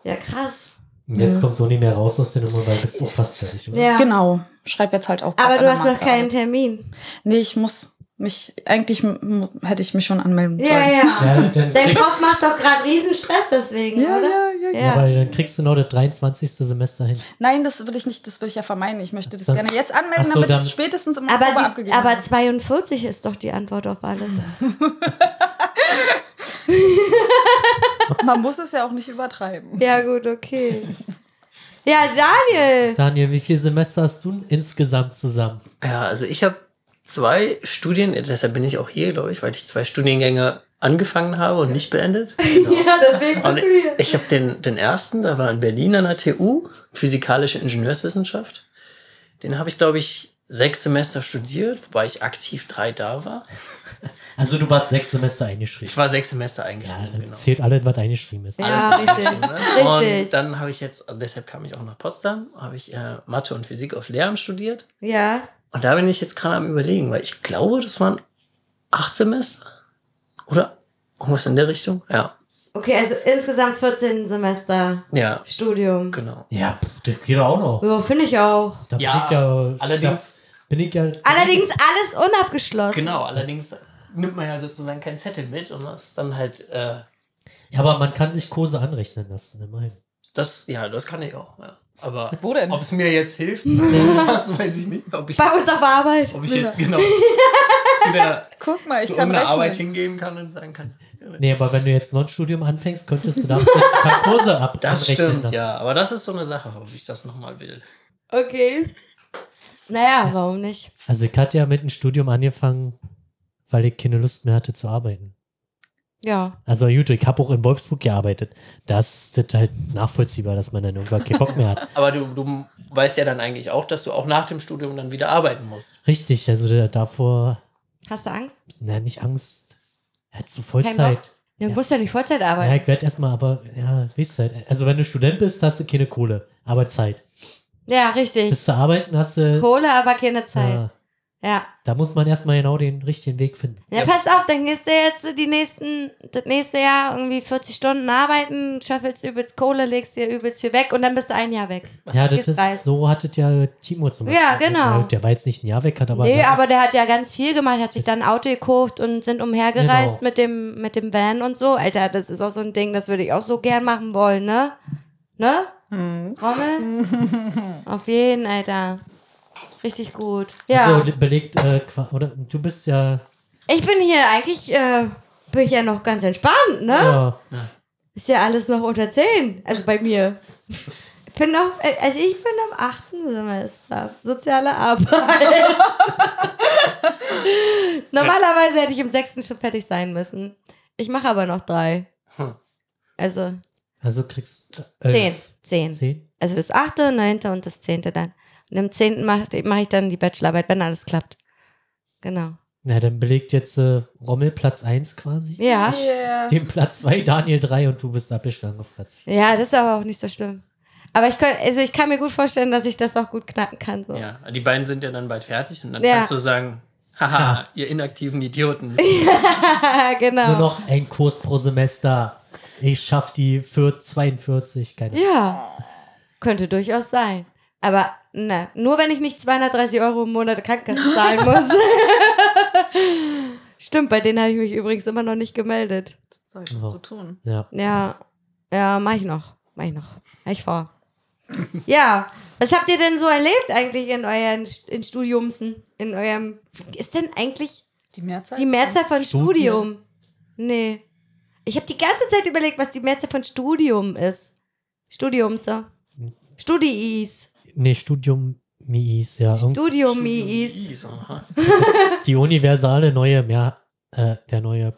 Ja, krass. Und jetzt Ja. kommst du auch nicht mehr raus aus der Nummer, weil bist auch fast fertig, oder? Ja. Genau. Schreib jetzt halt auch. Aber du hast noch keinen. Termin. Nee, ich muss mich, eigentlich hätte ich mich schon anmelden Ja, sollen. ja. Ja, dann Dein Kopf macht doch gerade riesen Stress deswegen, Ja, oder? ja, ja, ja. Ja. aber dann kriegst du noch das 23. Semester hin. Nein, das will ich nicht, das will ich ja vermeiden. Ich möchte das Sonst- gerne jetzt anmelden, so, damit dann- es spätestens im Oktober Aber, die, abgegeben aber wird. 42 ist doch die Antwort auf alles. [LAUGHS] [LAUGHS] [LAUGHS] Man muss es ja auch nicht übertreiben. Ja, gut, okay. Ja, Daniel. Daniel, wie viele Semester hast du insgesamt zusammen? Ja, also ich habe zwei Studien, deshalb bin ich auch hier, glaube ich, weil ich zwei Studiengänge angefangen habe und nicht beendet. [LAUGHS] Genau. Ja, deswegen bist du hier. ich habe den, den ersten, da war in Berlin an der TU, physikalische Ingenieurswissenschaft. Den habe ich, glaube ich, sechs Semester studiert, wobei ich aktiv drei da war. [LAUGHS] Also du warst sechs Semester eingeschrieben. Ich war sechs Semester Ja, eingeschrieben. dann genau. zählt alles, was eingeschrieben ist. Ja, Alles richtig. eingeschrieben, ne? Richtig. Und dann habe ich jetzt, also deshalb kam ich auch nach Potsdam, habe ich äh, Mathe und Physik auf Lehramt studiert. Ja. Und da bin ich jetzt gerade am überlegen, weil ich glaube, das waren acht Semester. Oder irgendwas in der Richtung? Ja. Okay, also insgesamt 14 Semester Ja, Studium. genau. Ja, das geht auch noch. Ja, finde ich auch. Da Ja, bin ich ja, allerdings- da bin ich ja. Allerdings alles unabgeschlossen. Genau, allerdings nimmt man ja sozusagen keinen Zettel mit und das ist dann halt, äh, Ja, aber man kann sich Kurse anrechnen lassen, immerhin. das, ja, das kann ich auch. Ja. Aber Wo denn? ob es mir jetzt hilft, [LAUGHS] das weiß ich nicht. Ob ich, Bei uns auf Arbeit. ob ich jetzt genau [LAUGHS] zu, der, Guck mal, ich zu kann irgendeiner Arbeit rechnen. hingehen kann und sagen kann. Nee, aber wenn du jetzt noch ein Studium anfängst, könntest du da vielleicht ein paar Kurse ab Das anrechnen stimmt, lassen. ja. Aber das ist so eine Sache, ob ich das nochmal will. Okay. Naja, warum nicht? Also ich hatte ja mit dem Studium angefangen, weil ich keine Lust mehr hatte zu arbeiten. Ja. Also gut, ich habe auch in Wolfsburg gearbeitet. Das ist halt nachvollziehbar, dass man dann irgendwann keinen Bock mehr hat. [LAUGHS] Aber du, du weißt ja dann eigentlich auch, dass du auch nach dem Studium dann wieder arbeiten musst. Richtig, also da- davor, Hast du Angst? na nicht Angst, hättest du Vollzeit. Ja, du Ja. musst ja nicht Vollzeit Ja, arbeiten. ich werde erstmal, aber ja, weißt du halt, also wenn du Student bist, hast du keine Kohle, aber Zeit. Ja, richtig. Bis du arbeiten hast du, Kohle, aber keine Zeit. ja, Ja. da muss man erstmal genau den richtigen Weg finden. Ja, Ja. pass auf, dann gehst du jetzt die nächsten, das nächste Jahr irgendwie 40 Stunden arbeiten, schaffelst übelst Kohle, legst dir übelst viel weg und dann bist du ein Jahr weg. Ja, das ist, reisen. so hattet ja Timo zum Beispiel. Ja, genau. Der war jetzt nicht ein Jahr weg, hat aber. nee, aber der hat ja ganz viel gemacht, hat sich dann ein Auto gekauft und sind umhergereist Genau. mit, dem, mit dem Van und so. Alter, das ist auch so ein Ding, das würde ich auch so gern machen wollen, ne? Ne? Hm. Rommel? [LAUGHS] Auf jeden, Alter. Richtig gut. Ja. Also belegt, äh, oder du bist ja, Ich bin hier eigentlich, äh, bin ich ja noch ganz entspannt, ne? ja, Ist ja alles noch unter 10. Also bei mir. Ich bin noch, also ich bin am achten Semester. Soziale Arbeit. [LAUGHS] Normalerweise hätte ich im sechsten schon fertig sein müssen. Ich mache aber noch drei. Hm. Also also kriegst äh, zehn. Zehn. Zehn? Also das achte, neunte und das zehnte dann. Und im zehnten mache mach ich dann die Bachelorarbeit, wenn alles klappt. Genau. Na, dann belegt jetzt äh, Rommel Platz 1 quasi. Ja. Yeah. Den Platz 2, Daniel 3 und du bist abgeschlagen auf Platz 4. Ja, das ist aber auch nicht so schlimm. Aber ich kann, also ich kann mir gut vorstellen, dass ich das auch gut knacken kann. So. Ja, die beiden sind ja dann bald fertig und dann Ja. kannst du sagen, Haha, ihr inaktiven Idioten. [LAUGHS] genau. Nur noch ein Kurs pro Semester. Ich schaff die für 42. Keine Ja, könnte durchaus sein. Aber ne, nur wenn ich nicht 230 Euro im Monat Krankenkasse [LAUGHS] zahlen muss. [LAUGHS] Stimmt, bei denen habe ich mich übrigens immer noch nicht gemeldet. Solltest Ja. du tun. Ja. Ja, ja, mach ich noch. Mach ich noch. Mach ich vor. [LAUGHS] Ja, was habt ihr denn so erlebt eigentlich in euren in Studiumsen? In eurem. Ist denn eigentlich Die Mehrzahl? die Mehrzahl von Studien? Studium? Nee. Ich habe die ganze Zeit überlegt, was die Mehrzahl von Studium ist. Studiumse. Studiis. Nee, Studium Miis, ja. Studiumis. Aha. Die universale neue mehr, äh, der neue, äh,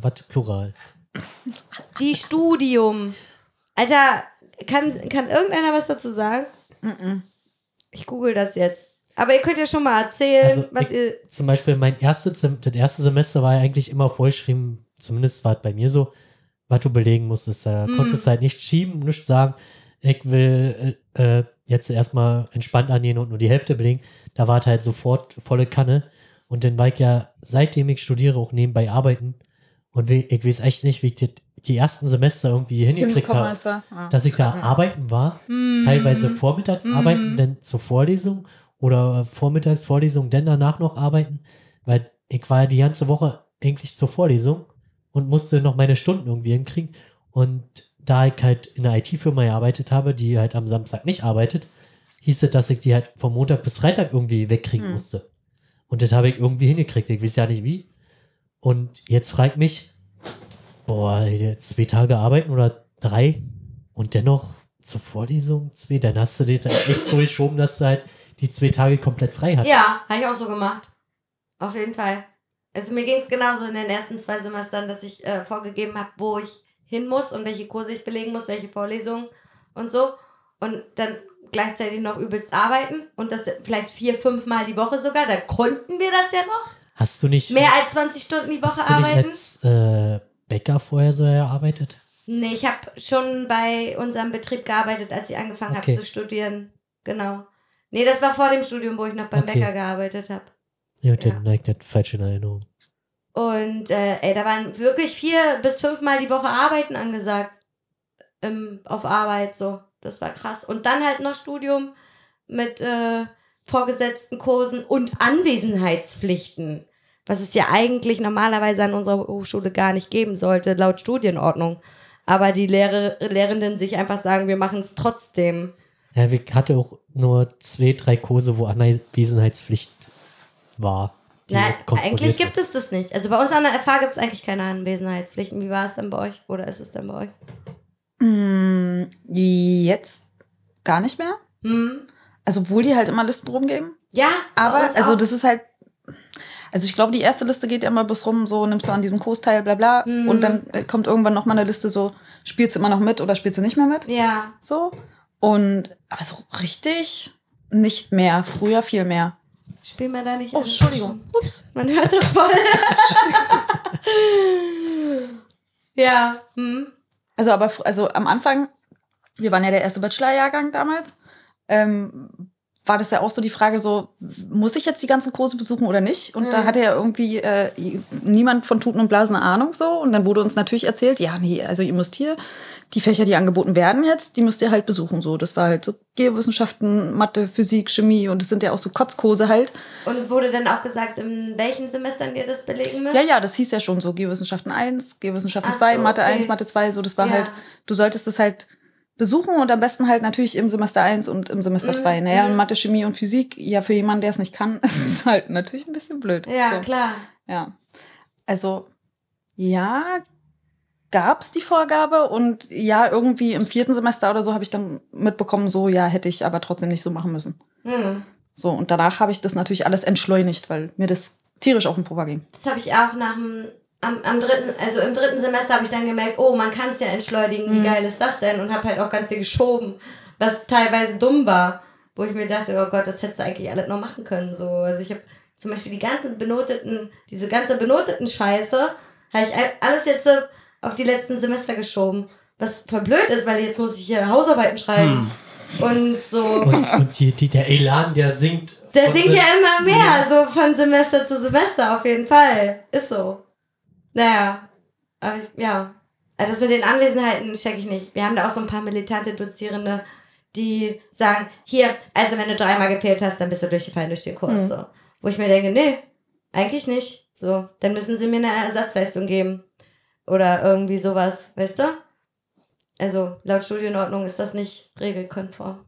was, Plural. Die Studium. Alter, kann, kann irgendeiner was dazu sagen? Ich google das jetzt. Aber ihr könnt ja schon mal erzählen, Also, was ich- ihr. Zum Beispiel mein erstes, das erste Semester war ja eigentlich immer vorgeschrieben, zumindest war es bei mir so, was du belegen musstest. Da Hm. konntest du halt nicht schieben, nicht sagen, ich will äh, äh, jetzt erstmal entspannt angehen und nur die Hälfte belegen. Da war es halt sofort volle Kanne. Und dann war ich ja, seitdem ich studiere, auch nebenbei arbeiten. Und ich weiß echt nicht, wie ich die, die ersten Semester irgendwie hingekriegt habe, da. Ja. dass ich da arbeiten war Hm. teilweise vormittags Mhm. arbeiten, dann zur Vorlesung oder vormittags Vorlesung, dann danach noch arbeiten, weil ich war ja die ganze Woche eigentlich zur Vorlesung und musste noch meine Stunden irgendwie hinkriegen. Und da ich halt in einer IT-Firma gearbeitet habe, die halt am Samstag nicht arbeitet, hieß es, dass ich die halt vom Montag bis Freitag irgendwie wegkriegen Hm. musste. Und das habe ich irgendwie hingekriegt. Ich weiß ja nicht wie. Und jetzt fragt mich, boah, jetzt zwei Tage arbeiten oder drei und dennoch zur Vorlesung zwei, dann hast du dir da echt so geschoben, dass du halt die zwei Tage komplett frei hattest. Ja, habe ich auch so gemacht. Auf jeden Fall. Also mir ging es genauso in den ersten zwei Semestern, dass ich äh, vorgegeben habe, wo ich hin muss und welche Kurse ich belegen muss, welche Vorlesungen und so. Und dann gleichzeitig noch übelst arbeiten und das vielleicht vier, fünf Mal die Woche sogar. Da konnten wir das ja noch. Hast du nicht, Mehr als 20 Stunden die Woche hast du nicht arbeiten. als äh, Bäcker vorher so gearbeitet? Nee, ich habe schon bei unserem Betrieb gearbeitet, als ich angefangen Okay. habe zu studieren. Genau. Nee, das war vor dem Studium, wo ich noch beim Okay. Bäcker gearbeitet habe. Ja, Ja. dann neigt das falsch in Erinnerung. Und äh, ey, da waren wirklich vier bis fünfmal die Woche Arbeiten angesagt. Ähm, auf Arbeit so. Das war krass. Und dann halt noch Studium mit äh, vorgesetzten Kursen und Anwesenheitspflichten. Was es ja eigentlich normalerweise an unserer Hochschule gar nicht geben sollte, laut Studienordnung. Aber die Lehrer, Lehrenden sich einfach sagen, wir machen es trotzdem. Ja, ich hatte auch nur zwei, drei Kurse, wo Anwesenheitspflicht war. Die Na, kontrolliert eigentlich gibt es das nicht. Also bei uns an der FH gibt es eigentlich keine Anwesenheitspflichten. Wie war es denn bei euch? Oder ist es denn bei euch? Mm, Jetzt gar nicht mehr. Hm? Also, obwohl die halt immer Listen rumgeben. Ja, Aber, also, auch. das ist halt. Also, ich glaube, die erste Liste geht ja immer bis rum, so nimmst du an diesem Kurs teil, bla bla. Mhm. Und dann äh, kommt irgendwann nochmal eine Liste, so spielst du immer noch mit oder spielst du nicht mehr mit. Ja, So. Und, aber so richtig nicht mehr. Früher viel mehr. Spiel mal da nicht. Oh. Entschuldigung. Ups. Man hört das voll. [LAUGHS] ja, hm. Also, aber also am Anfang, wir waren ja der erste Bachelorjahrgang damals, ähm, war das ja auch so die Frage so, muss ich jetzt die ganzen Kurse besuchen oder nicht? Und da Mhm. hatte ja irgendwie äh, niemand von Tuten und Blasen eine Ahnung so. Und dann wurde uns natürlich erzählt, ja, nee, also ihr müsst hier, die Fächer, die angeboten werden jetzt, die müsst ihr halt besuchen so. Das war halt so Geowissenschaften, Mathe, Physik, Chemie und das sind ja auch so Kotzkurse halt. Und wurde dann auch gesagt, in welchen Semestern ihr das belegen müsst? Ja, ja, das hieß ja schon so Geowissenschaften 1, Geowissenschaften Ach 2, so, Mathe okay. 1, Mathe 2, so das war Ja. halt, du solltest das halt besuchen und am besten halt natürlich im Semester 1 und im Semester Mhm, 2. Naja, mhm. und Mathe, Chemie und Physik, ja, für jemanden, der es nicht kann, [LAUGHS] ist es halt natürlich ein bisschen blöd. Ja, so. klar. Ja. Also, ja, gab's die Vorgabe und ja, irgendwie im vierten Semester oder so habe ich dann mitbekommen, so, ja, hätte ich aber trotzdem nicht so machen müssen. Hm. So, und danach habe ich das natürlich alles entschleunigt, weil mir das tierisch auf den Puffer ging. Das habe ich auch nach dem, am, am dritten, also im dritten Semester habe ich dann gemerkt, oh, man kann es ja entschleunigen, wie Mhm. geil ist das denn? Und habe halt auch ganz viel geschoben, was teilweise dumm war, wo ich mir dachte, oh Gott, das hättest du eigentlich alles noch machen können. So. Also ich habe zum Beispiel die ganzen benoteten, diese ganze benoteten Scheiße, habe ich all- alles jetzt so auf die letzten Semester geschoben. Was voll blöd ist, weil jetzt muss ich hier Hausarbeiten schreiben. Hm. Und so. Und, und die, die, der Elan, der sinkt. Der Sem- ja immer mehr, so von Semester zu Semester, auf jeden Fall. Ist so. Naja. Aber ich, ja. Also das mit den Anwesenheiten check ich nicht. Wir haben da auch so ein paar militante Dozierende, die sagen, hier, also wenn du dreimal gefehlt hast, dann bist du durchgefallen durch den Kurs. Mhm. So. Wo ich mir denke, nee, eigentlich nicht. So, dann müssen sie mir eine Ersatzleistung geben. Oder irgendwie sowas, weißt du? Also laut Studienordnung ist das nicht regelkonform.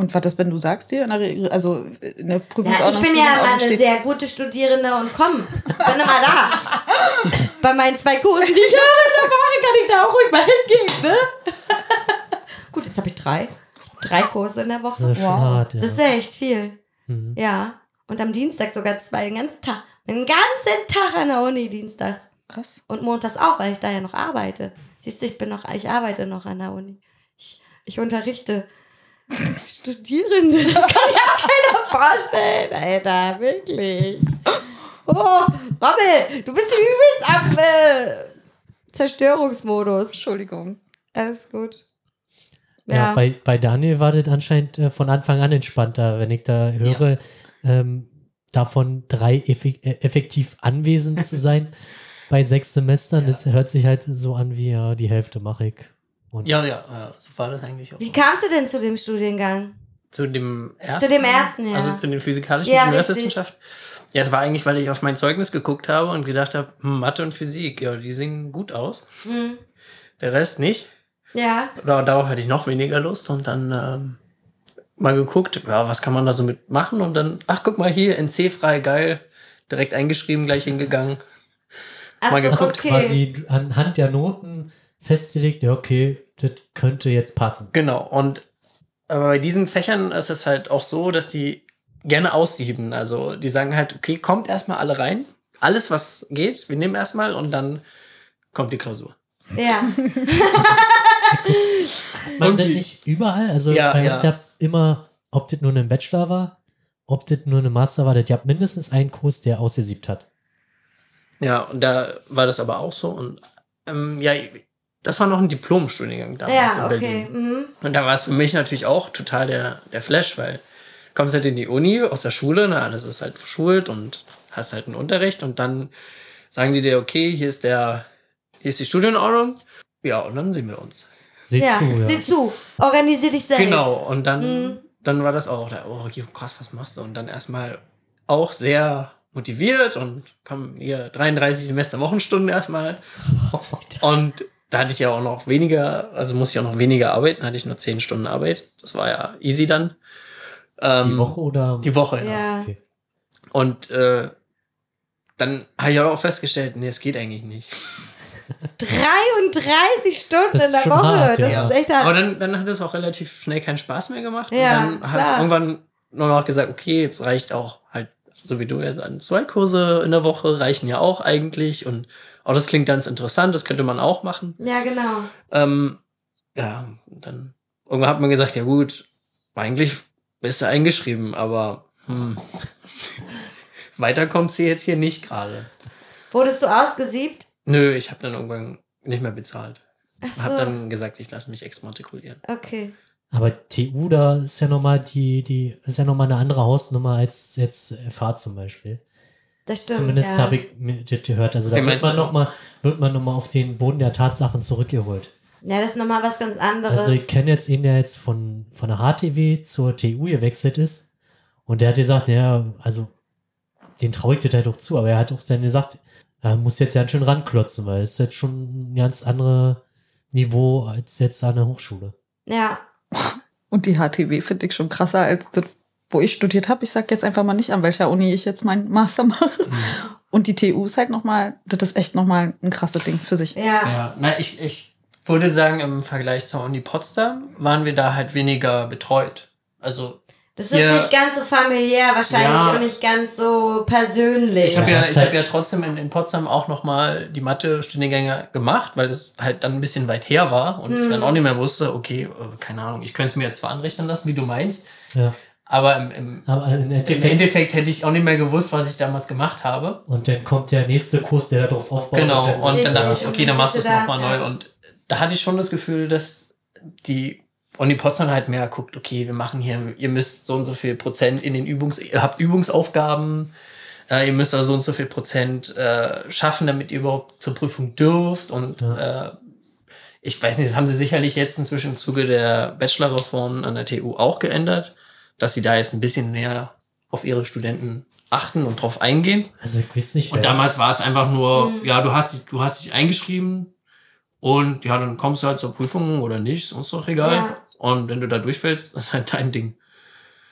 Und was ist, wenn du sagst dir, in der also in der Ja, Prüfungsordnung ich bin ja Studienordnung eine steht- sehr gute Studierende und komm, bin immer da. [LAUGHS] Bei meinen zwei Kursen, die ich habe in der Woche, kann ich da auch ruhig mal hingehen, ne? [LAUGHS] Gut, jetzt habe ich drei. Drei Kurse in der Das Woche. ist schon Wow. hart, ja. Das ist ja echt viel. Mhm. Ja. Und am Dienstag sogar zwei, den ganzen Tag. Den ganzen Tag an der Uni dienstags. Krass. Und montags auch, weil ich da ja noch arbeite. Siehst du, ich bin noch, ich arbeite noch an der Uni. Ich, ich unterrichte Studierende. Das kann ja [LAUGHS] keiner vorstellen, Alter. Wirklich. Oh, Rommel, du bist übelst am äh, Zerstörungsmodus. Entschuldigung. Alles gut. Ja, Ja. bei, bei Daniel war das anscheinend äh, von Anfang an entspannter, wenn ich da höre, ähm, davon drei effe- äh, effektiv anwesend zu sein [LAUGHS] bei sechs Semestern. Das hört sich halt so an wie, ja, die Hälfte mache ich. Und Ja, ja, so war das eigentlich auch. Wie kamst du denn zu dem Studiengang? Zu dem ersten? Zu dem ersten, ja. Also zu den physikalischen Ja, Ingenieurswissenschaften. Ja, es war eigentlich, weil ich auf mein Zeugnis geguckt habe und gedacht habe, hm, Mathe und Physik, ja, die sehen gut aus. Hm. Der Rest nicht. Ja. Oder darauf hatte ich noch weniger Lust und dann ähm, mal geguckt, ja, was kann man da so mitmachen und dann, ach, guck mal hier, NC frei, geil. Direkt eingeschrieben, gleich hingegangen. Ach Mal geguckt, okay. quasi anhand der Noten festgelegt, ja, okay, das könnte jetzt passen. Genau. Und aber bei diesen Fächern ist es halt auch so, dass die gerne aussieben. Also die sagen halt, okay, kommt erstmal alle rein. Alles, was geht, wir nehmen erstmal und dann kommt die Klausur. Ja. [LAUGHS] Man das nicht überall, also Ja, bei ja. uns gab es immer, ob das nur ein Bachelor war, ob das nur eine Master war, das gab mindestens einen Kurs, der ausgesiebt hat. Ja, und da war das aber auch so. Und ähm, ja, das war noch ein Diplomstudiengang damals Ja, in okay. Berlin. Mhm. Und da war es für mich natürlich auch total der, der Flash, weil du kommst halt in die Uni aus der Schule, ne, alles ist halt verschult und hast halt einen Unterricht und dann sagen die dir, okay, hier ist der, hier ist die Studienordnung. Ja, und dann sehen wir uns. Seht Ja, zu, ja. sieh zu. Organisier dich selbst. Genau, und dann, Mhm. dann war das auch, da, oh, krass, was machst du? Und dann erstmal auch sehr motiviert und komm, hier 33 Semester Wochenstunden erstmal. [LAUGHS] Und da hatte ich ja auch noch weniger, also musste ich auch noch weniger arbeiten, hatte ich nur 10 Stunden Arbeit. Das war ja easy dann. Ähm, Die Woche oder? Die Woche, ja. Ja. Okay. Und äh, dann habe ich auch festgestellt, nee, es geht eigentlich nicht. 33 Stunden in der Woche. hart, das ja. ist echt Aber hart. dann, dann hat es auch relativ schnell keinen Spaß mehr gemacht. Ja, und dann habe ich irgendwann nur noch gesagt, okay, jetzt reicht auch halt, so wie du jetzt an zwei Kurse in der Woche reichen ja auch eigentlich. Und oh, das klingt ganz interessant, das könnte man auch machen. Ja, genau. Ähm, ja, dann irgendwann hat man gesagt, ja gut, eigentlich bist du eingeschrieben, aber hm, [LAUGHS] weiter kommst du jetzt hier nicht gerade. Wurdest du ausgesiebt? Nö, ich habe dann irgendwann nicht mehr bezahlt. Ach Hab so. dann gesagt, ich lasse mich exmatrikulieren. Okay. Aber TU, da ist ja nochmal die, die, ist ja nochmal eine andere Hausnummer als jetzt FH zum Beispiel. Das stimmt. Zumindest ja. habe ich mir das gehört. Also da Wie wird man nochmal, wird man noch mal auf den Boden der Tatsachen zurückgeholt. Ja, das ist nochmal was ganz anderes. Also ich kenne jetzt ihn, der jetzt von, von der HTW zur TU gewechselt ist. Und der hat gesagt, naja, also den traue ich das halt auch zu, aber er hat auch dann gesagt, er muss jetzt ganz schön ranklotzen, weil es ist jetzt schon ein ganz anderes Niveau als jetzt an der Hochschule. ja. Und die HTW finde ich schon krasser als das, wo ich studiert habe. Ich sag jetzt einfach mal nicht, an welcher Uni ich jetzt meinen Master mache. Und die TU ist halt nochmal, das ist echt nochmal ein krasses Ding für sich. Ja. Ja, na, ich, ich würde sagen, im Vergleich zur Uni Potsdam waren wir da halt weniger betreut. Also, Das ist Ja. nicht ganz so familiär wahrscheinlich Ja. und nicht ganz so persönlich. ich habe Ja, ich halt- hab ja trotzdem in, in Potsdam auch nochmal die Mathe-Studiengänge gemacht, weil das halt dann ein bisschen weit her war und ich Hm. dann auch nicht mehr wusste, okay, äh, keine Ahnung, ich könnte es mir jetzt zwar anrechnen lassen, wie du meinst, Ja. Aber im, im, Aber im im Endeffekt, Endeffekt hätte ich auch nicht mehr gewusst, was ich damals gemacht habe. und dann kommt der nächste Kurs, der darauf aufbaut. Genau, dann und dann dachte da. ich, okay, dann machst du es nochmal ja. neu. Und da hatte ich schon das Gefühl, dass die Uni Potsdam halt mehr guckt, okay, wir machen hier, ihr müsst so und so viel Prozent in den Übungs, ihr habt Übungsaufgaben, äh, ihr müsst da so und so viel Prozent äh, schaffen, damit ihr überhaupt zur Prüfung dürft und äh, ich weiß nicht, das haben sie sicherlich jetzt inzwischen im Zuge der Bachelorreform an der TU auch geändert, dass sie da jetzt ein bisschen näher auf ihre Studenten achten und drauf eingehen. Also ich weiß nicht. Und damals war es einfach nur, Mhm. ja, du hast, dich- du hast dich eingeschrieben und ja, dann kommst du halt zur Prüfung oder nicht, ist uns doch egal. Ja. Und wenn du da durchfällst, [LAUGHS] ist halt dein Ding.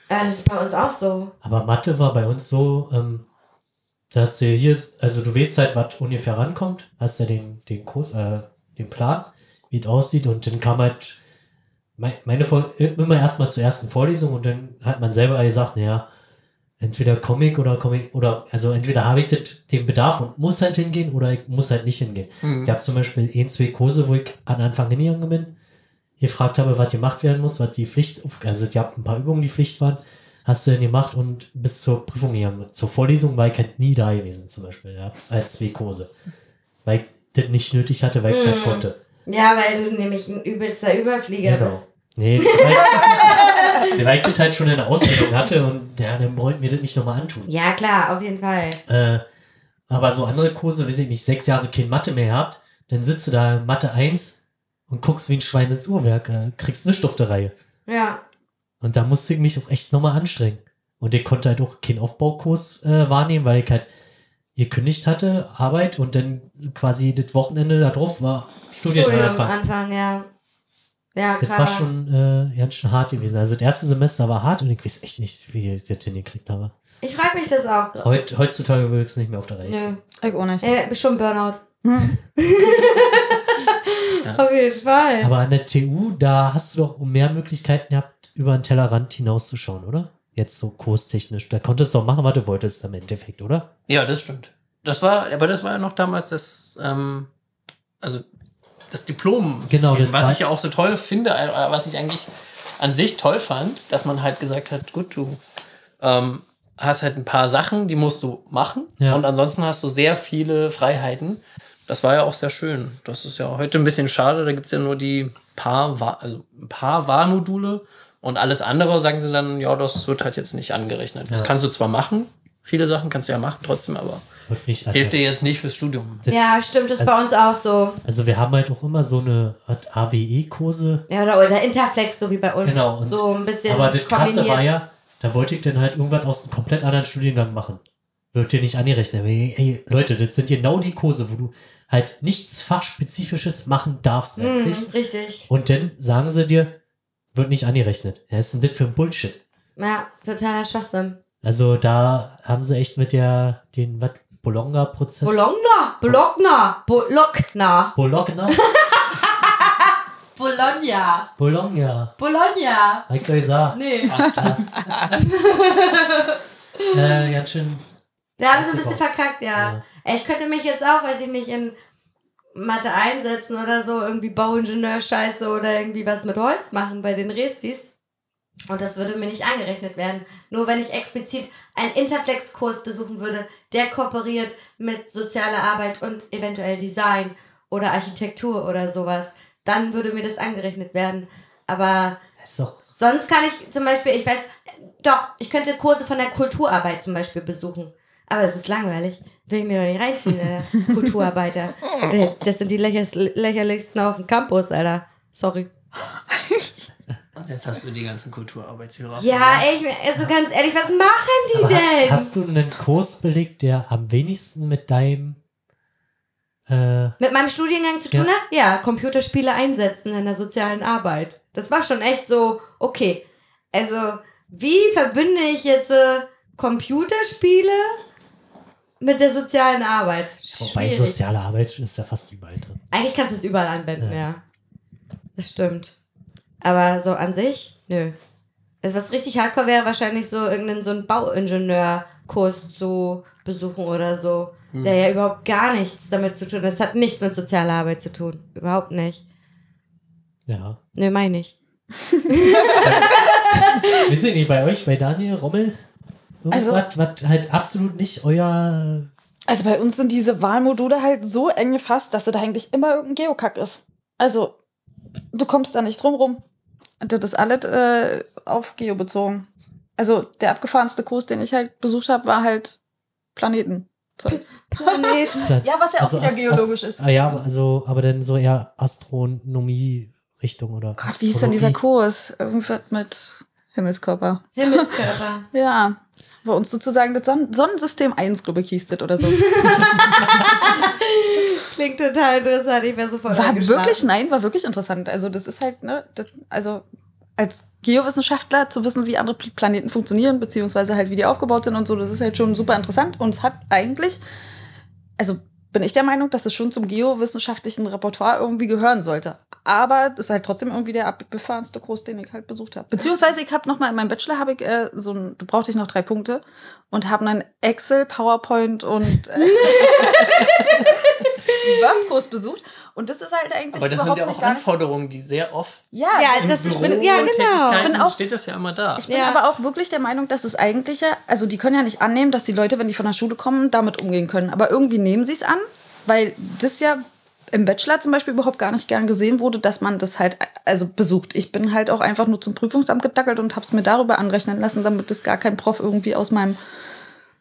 Ja, das ist bei uns auch so. Aber Mathe war bei uns so, ähm, dass du hier, also du weißt halt, was ungefähr rankommt, hast ja den, den Kurs, äh, den Plan, wie es aussieht und dann kam halt meine Vor immer erstmal zur ersten Vorlesung und dann hat man selber gesagt, naja, entweder Comic oder Comic oder also entweder habe ich den Bedarf und muss halt hingehen oder ich muss halt nicht hingehen. Mhm. Ich habe zum Beispiel ein, zwei Kurse, wo ich an Anfang hingegangen bin, gefragt habe, was gemacht werden muss, was die Pflicht, also ich habe ein paar Übungen, die Pflicht waren, hast du denn gemacht und bis zur Prüfung gegangen. Zur Vorlesung war ich halt nie da gewesen, zum Beispiel. Ja, als zwei Kurse. Weil ich das nicht nötig hatte, weil ich es halt Mhm. konnte. Ja, weil du nämlich ein übelster Überflieger Genau. bist. Nee, weil, weil ich das halt schon in der Ausbildung hatte und ja, dann wollten wir das nicht nochmal antun. Ja, klar, auf jeden Fall. Äh, aber so andere Kurse, weiß ich nicht, sechs Jahre kein Mathe mehr gehabt, dann sitzt du da in Mathe 1 und guckst wie ein Schwein ins Uhrwerk, äh, kriegst eine Stiftereihe. Ja. Und da musste ich mich auch echt nochmal anstrengen. Und ich konnte halt auch keinen Aufbaukurs äh, wahrnehmen, weil ich halt gekündigt hatte, Arbeit und dann quasi das Wochenende da drauf war Studien Studium anfangen. Anfang, ja. Ja, Das klar. war schon äh, ganz schön hart gewesen. Also das erste Semester war hart und ich weiß echt nicht, wie ich das hingekriegt habe. Ich frage mich das auch. gerade. Heut, heutzutage würde ich es nicht mehr auf der Reihe. Nö. Ich auch nicht. Äh, schon Burnout. [LAUGHS] Hm. [LAUGHS] Auf jeden Fall. Aber an der TU, da hast du doch mehr Möglichkeiten gehabt, über den Tellerrand hinauszuschauen, oder? Jetzt so kurstechnisch. Da konntest du auch machen, was du wolltest im Endeffekt, oder? Ja, das stimmt. Das war, aber das war ja noch damals das, ähm, also das Diplom, Genau, das was ich ja auch so toll finde, äh, was ich eigentlich an sich toll fand, dass man halt gesagt hat, gut, du ähm, hast halt ein paar Sachen, die musst du machen Ja. und ansonsten hast du sehr viele Freiheiten. Das war ja auch sehr schön. Das ist ja heute ein bisschen schade, da gibt es ja nur die paar, also ein paar Wahlmodule und alles andere sagen sie dann, ja, das wird halt jetzt nicht angerechnet. Das Ja. kannst du zwar machen, viele Sachen kannst du ja machen trotzdem, aber nicht hilft dir jetzt nicht fürs Studium. Das- ja, stimmt, das ist also- bei uns auch so. Also wir haben halt auch immer so eine Art AWE-Kurse. Ja, oder, oder Interflex, so wie bei uns. Genau, und- so ein bisschen Aber das Krasse war ja, da wollte ich dann halt irgendwas aus einem komplett anderen Studiengang machen. Wird dir nicht angerechnet. Aber, Ey, ey, Leute, das sind genau die Kurse, wo du halt nichts Fachspezifisches machen darfst eigentlich. Mhm, richtig. Und dann sagen sie dir, wird nicht angerechnet. Ja, ist denn das für ein Bullshit? Ja, totaler Schwachsinn. Also da haben sie echt mit der, den, was, Bologna-Prozess. Bologna, Bologna, Bologna, Bologna? [LAUGHS] Bologna, Bologna. Bologna. Hab ich doch gesagt. Nee. [LAUGHS] Äh, ganz schön. Wir haben so ein bisschen verkackt, ja. Ja. Ich könnte mich jetzt auch, weiß ich nicht, in Mathe einsetzen oder so, irgendwie Bauingenieur-Scheiße oder irgendwie was mit Holz machen bei den Restis. Und das würde mir nicht angerechnet werden. Nur wenn ich explizit einen Interflex-Kurs besuchen würde, der kooperiert mit sozialer Arbeit und eventuell Design oder Architektur oder sowas, dann würde mir das angerechnet werden. Aber. Sonst kann ich zum Beispiel, ich weiß, doch, ich könnte Kurse von der Kulturarbeit zum Beispiel besuchen. Aber das ist langweilig. Will ich mir doch nicht reinziehen, Alter. Kulturarbeiter. Äh, Das sind die lächerlichsten, lächerlichsten auf dem Campus, Alter. Sorry. Und jetzt hast du die ganzen Kulturarbeitshörer. Ja, ey, ich, also ganz ehrlich, was machen die Aber denn? hast, hast du einen Kurs belegt, der am wenigsten mit deinem äh, Mit meinem Studiengang zu tun Ja. hat? Ja, Computerspiele einsetzen in der sozialen Arbeit. Das war schon echt so, okay. Also, wie verbinde ich jetzt äh, Computerspiele mit der sozialen Arbeit? Wobei Schwierig. soziale Arbeit ist ja fast überall drin. Eigentlich kannst du es überall anwenden, Ja. ja. Das stimmt. Aber so an sich, nö. Also was richtig hardcore wäre, wahrscheinlich so irgendeinen so einen Bauingenieurkurs zu besuchen oder so. Der ja überhaupt gar nichts damit zu tun hat. Das hat nichts mit sozialer Arbeit zu tun. Überhaupt nicht. Ja. Nö, meine ich. Wisst ihr nicht, bei euch, bei Daniel, Rommel? Irgendwas, Also- was halt absolut nicht euer. Also bei uns sind diese Wahlmodule halt so eng gefasst, dass da eigentlich immer irgendein Geokack ist. Also, du kommst da nicht drum rum. Das ist alles äh, auf Geo bezogen. Also der abgefahrenste Kurs, den ich halt besucht habe, war halt Planeten. [LAUGHS] Planeten. Ja, was ja auch wieder geologisch ist. Ah, ja, aber also, aber dann so eher Astronomie-Richtung oder. Gott, wie hieß denn dieser. Kurs? Irgendwas mit Himmelskörper. Himmelskörper. [LAUGHS] Ja. Bei uns sozusagen das Son Sonnensystem 1, glaube ich, hieß das oder so. [LAUGHS] Klingt total interessant. Ich wäre sofort War wirklich, nein, war wirklich interessant. Also das ist halt, ne, das, also als Geowissenschaftler zu wissen, wie andere Pl- Planeten funktionieren, beziehungsweise halt wie die aufgebaut sind und so, das ist halt schon super interessant. Und es hat eigentlich, also bin ich der Meinung, dass es schon zum geowissenschaftlichen Repertoire irgendwie gehören sollte. Aber das ist halt trotzdem irgendwie der abbefahrenste Kurs, den ich halt besucht habe. Beziehungsweise ich habe noch mal in meinem Bachelor habe ich äh, so ein, du brauchte ich noch drei Punkte und habe dann Excel, PowerPoint und äh, [LAUGHS] Wordkurs besucht. Und das ist halt eigentlich Aber das sind überhaupt ja auch. Anforderungen, die sehr oft Ja, Ja, ich, das ist, im bin, Büro ja, und genau. Tätigkeiten Ich bin auch- steht das ja immer da. ich bin Ja. aber auch wirklich der Meinung, dass es eigentlich ja, also die können ja nicht annehmen, dass die Leute, wenn die von der Schule kommen, damit umgehen können. Aber irgendwie nehmen sie es an, weil das ja im Bachelor zum Beispiel überhaupt gar nicht gern gesehen wurde, dass man das halt also besucht. Ich bin halt auch einfach nur zum Prüfungsamt gedackelt und hab's mir darüber anrechnen lassen, damit das gar kein Prof irgendwie aus meinem,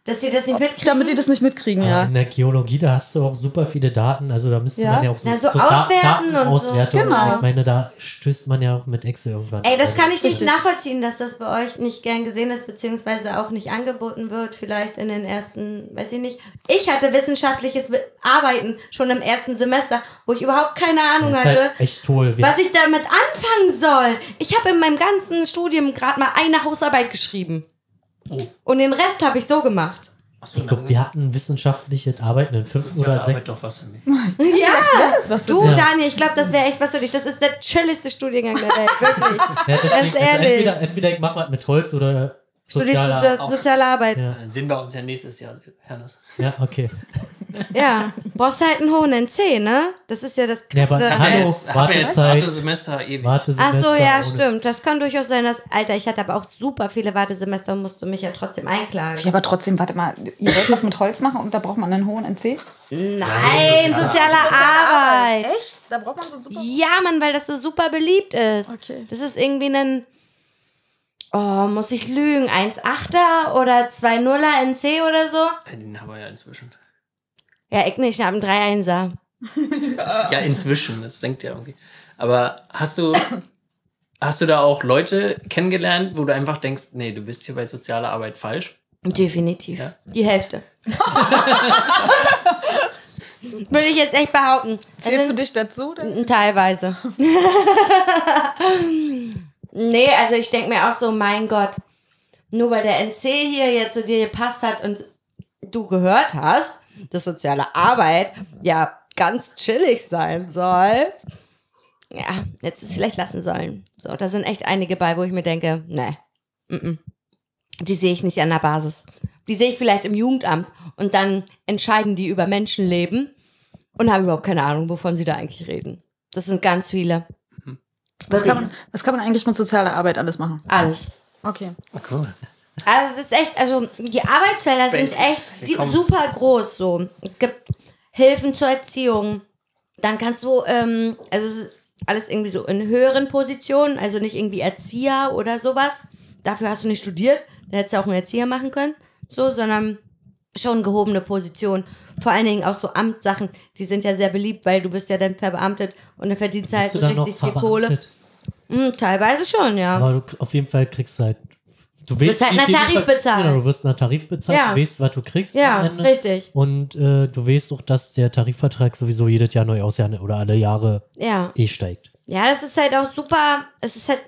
Dass sie das nicht mitkriegen. damit die das nicht mitkriegen, Aber ja. In der Geologie, da hast du auch super viele Daten. Also da müsste Ja. man ja auch so, Ja, so Da- auswerten und so. Genau. Ich meine, da stößt man ja auch mit Excel irgendwann. Ey, das Also, kann ich nicht Richtig. nachvollziehen, dass das bei euch nicht gern gesehen ist, beziehungsweise auch nicht angeboten wird, vielleicht in den ersten, weiß ich nicht. Ich hatte wissenschaftliches Wi- Arbeiten schon im ersten Semester, wo ich überhaupt keine Ahnung ist hatte, halt echt toll. Was ich damit anfangen soll. Ich habe in meinem ganzen Studium gerade mal eine Hausarbeit geschrieben. Oh. Und den Rest habe ich so gemacht. Achso, ich glaub, wir hatten wissenschaftliches Arbeiten in fünften oder Arbeit sechs. doch was für mich. [LAUGHS] Ja, Das ist was für du, Ja. Daniel, ich glaube, das wäre echt was für dich. Das ist der chilligste Studiengang der Welt, wirklich. Ja, deswegen, also ehrlich. entweder, entweder ich mache was mit Holz oder Studierst sozialer. so, so, soziale Arbeit. Ja, Dann sehen wir uns ja nächstes Jahr, Hernes. ja, okay. Ja, brauchst halt einen hohen NC, ne? Das ist ja das Ja, aber. Hallo, ja jetzt Wartezeit. Wartesemester ewig. Warte Ach so, ja, stimmt. Das kann durchaus sein, dass. Alter, ich hatte aber auch super viele Wartesemester und musste mich ja trotzdem einklagen. Ja, aber trotzdem, warte mal, ihr wollt was mit Holz machen und da braucht man einen hohen NC? Nein, soziale soziale Arbeit. Echt? Da braucht man so einen super. Ja, Mann, weil das so super beliebt ist. Okay. Das ist irgendwie ein. Oh, muss ich lügen? 1,8er oder 2,0er NC oder so? Den haben wir ja inzwischen. Ja, ich nicht, ich habe einen 3,1er. [LAUGHS] Ja, inzwischen, das denkt ja irgendwie. Aber hast du, hast du da auch Leute kennengelernt, wo du einfach denkst, nee, du bist hier bei sozialer Arbeit falsch? Definitiv. Ja. Die Hälfte. [LAUGHS] Würde ich jetzt echt behaupten. Zählst du sind- dich dazu? Denn? Teilweise. [LAUGHS] nee, also ich denke mir auch so, mein Gott, nur weil der NC hier jetzt zu dir gepasst hat und du gehört hast, dass soziale Arbeit ja ganz chillig sein soll. Ja, jetzt es vielleicht lassen sollen. So, da sind echt einige bei, wo ich mir denke, nee, mm -mm. die sehe ich nicht an der Basis. Die sehe ich vielleicht im Jugendamt und dann entscheiden die über Menschenleben und haben überhaupt keine Ahnung, wovon sie da eigentlich reden. Das sind ganz viele. Was kann, man, was kann man eigentlich mit sozialer Arbeit alles machen? Alles. Okay. Oh, cool. Also es ist echt, also die Arbeitsfelder sind Basics. echt Wir si- kommen. super groß so. Es gibt Hilfen zur Erziehung. Dann kannst du, ähm, also es ist alles irgendwie so in höheren Positionen, also nicht irgendwie Erzieher oder sowas. Dafür hast du nicht studiert, da hättest du auch einen Erzieher machen können, so, sondern schon gehobene Position. Vor allen Dingen auch so Amtssachen, die sind ja sehr beliebt, weil du bist ja dann verbeamtet und dann verdienst du halt du richtig viel Kohle. Hm, teilweise schon, ja. Aber du, auf jeden Fall kriegst du halt. Du bist halt nach Tarif bezahlt. Genau, du wirst nach Tarif bezahlt, Ja. du weißt, was du kriegst ja, am Ende. richtig. Und äh, du weißt auch, dass der Tarifvertrag sowieso jedes Jahr neu ausjahrt oder alle Jahre Ja. eh steigt. Ja, das ist halt auch super, es ist halt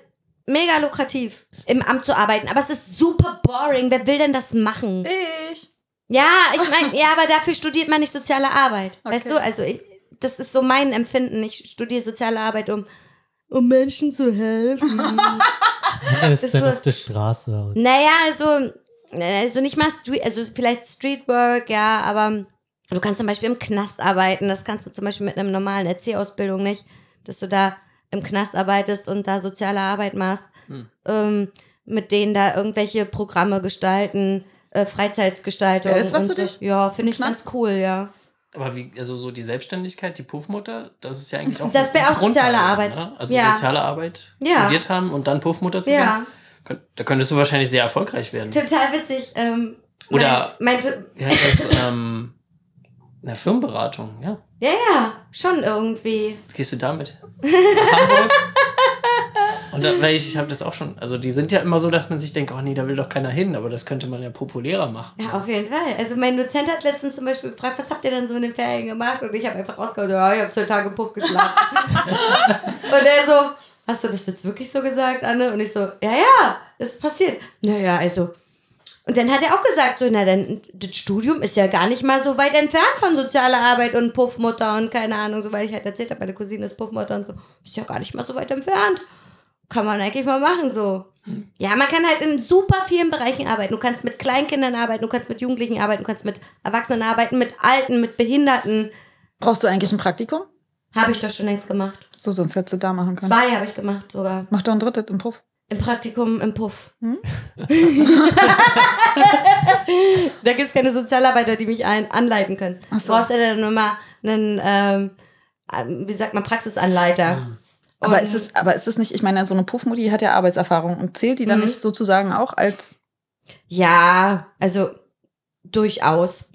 mega lukrativ, im Amt zu arbeiten. Aber es ist super boring. Wer will denn das machen? Ich. Ja, ich meine, ja, aber dafür studiert man nicht soziale Arbeit. Weißt Okay. du, also ich, das ist so mein Empfinden. Ich studiere soziale Arbeit, um, um Menschen zu helfen. [LAUGHS] Ja, das ist dann so- auf der Straße. Naja, also, also nicht mal Street, also vielleicht Streetwork, ja, aber du kannst zum Beispiel im Knast arbeiten. Das kannst du zum Beispiel mit einer normalen Erzieherausbildung nicht, dass du da im Knast arbeitest und da soziale Arbeit machst, Hm. ähm, mit denen da irgendwelche Programme gestalten, äh, Freizeitgestaltung. Wäre das was und für so. dich? Ja, finde ich ganz cool, ja. Aber wie, also so die Selbstständigkeit, die Puffmutter, das ist ja eigentlich auch. Das wäre auch soziale Grundlage, Arbeit. Ne? Also Ja. soziale Arbeit Ja. studiert haben und dann Puffmutter zu werden. Ja, Da könntest du wahrscheinlich sehr erfolgreich werden. total witzig. Ähm, Oder- Mein, mein, Ja, das ähm, eine Firmenberatung, ja. ja, ja, schon irgendwie. Was gehst du damit? [LAUGHS] Nach Hamburg? Und da, weil ich, ich habe das auch schon. Also die sind ja immer so, dass man sich denkt, oh nee, da will doch keiner hin, aber das könnte man ja populärer machen. Ja, auf jeden Fall. Also mein Dozent hat letztens zum Beispiel gefragt, was habt ihr denn so in den Ferien gemacht? Und ich habe einfach rausgehauen, ja, ich habe zwei Tage Puff geschlafen. [LAUGHS] und er so, hast du das jetzt wirklich so gesagt, Anne? Und ich so, ja, ja, das ist passiert. Naja, also. Und dann hat er auch gesagt, so, na dann, das Studium ist ja gar nicht mal so weit entfernt von sozialer Arbeit und Puffmutter und keine Ahnung, so weil ich halt erzählt habe, meine Cousine ist Puffmutter und so. Ist ja gar nicht mal so weit entfernt. Kann man eigentlich mal machen, so. Ja, man kann halt in super vielen Bereichen arbeiten. Du kannst mit Kleinkindern arbeiten, du kannst mit Jugendlichen arbeiten, du kannst mit Erwachsenen arbeiten, mit Alten, mit Behinderten. Brauchst du eigentlich ein Praktikum? Habe ich doch schon längst gemacht. So, sonst hättest du da machen können. Zwei habe ich gemacht sogar. Mach doch ein drittes im Puff. Im Praktikum im Puff. Hm? [LAUGHS] da gibt es keine Sozialarbeiter, die mich ein anleiten können. Ach Du so. brauchst ja dann immer einen, ähm, ähm, wie sagt man, Praxisanleiter. Aber Und- ist es, aber ist es nicht, ich meine, so eine Puffmutti hat ja Arbeitserfahrung und zählt die dann Mhm. nicht sozusagen auch als. Ja, also durchaus.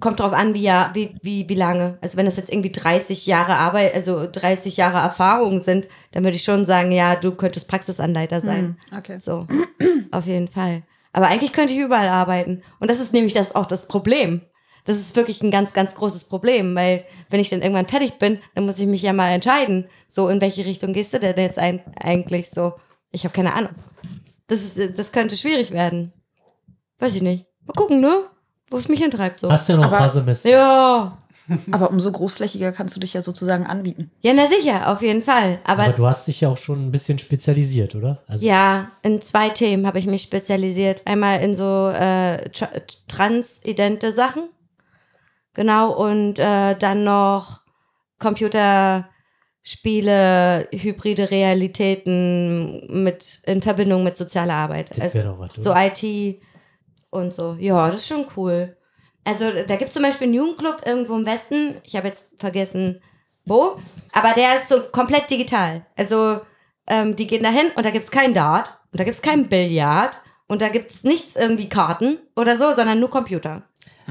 Kommt drauf an, wie, ja, wie, wie, wie lange. Also wenn das jetzt irgendwie 30 Jahre Arbeit, also 30 Jahre Erfahrung sind, dann würde ich schon sagen, ja, du könntest Praxisanleiter sein. Hm, Okay. So, auf jeden Fall. Aber eigentlich könnte ich überall arbeiten. Und das ist nämlich das auch das Problem. Das ist wirklich ein ganz, ganz großes Problem, weil wenn ich dann irgendwann fertig bin, dann muss ich mich ja mal entscheiden. So, in welche Richtung gehst du denn jetzt ein, eigentlich so? Ich habe keine Ahnung. Das, ist, das könnte schwierig werden. Weiß ich nicht. Mal gucken, ne? Wo es mich hintreibt so. Hast ja noch ein Aber- paar Semester. Ja. [LAUGHS] Aber umso großflächiger kannst du dich ja sozusagen anbieten. Ja, na sicher, auf jeden Fall. Aber, Aber du hast dich ja auch schon ein bisschen spezialisiert, oder? Also, Ja, in zwei Themen habe ich mich spezialisiert. Einmal in so äh, tra transidente Sachen. Genau, und äh, dann noch Computerspiele, hybride Realitäten mit, in Verbindung mit sozialer Arbeit. das Also, doch was. so oder? IT und so. Ja, das ist schon cool. Also da gibt es zum Beispiel einen Jugendclub irgendwo im Westen. Ich habe jetzt vergessen, wo. Aber der ist so komplett digital. Also ähm, die gehen dahin und da gibt es kein Dart und da gibt es kein Billard und da gibt es nichts irgendwie Karten oder so, sondern nur Computer.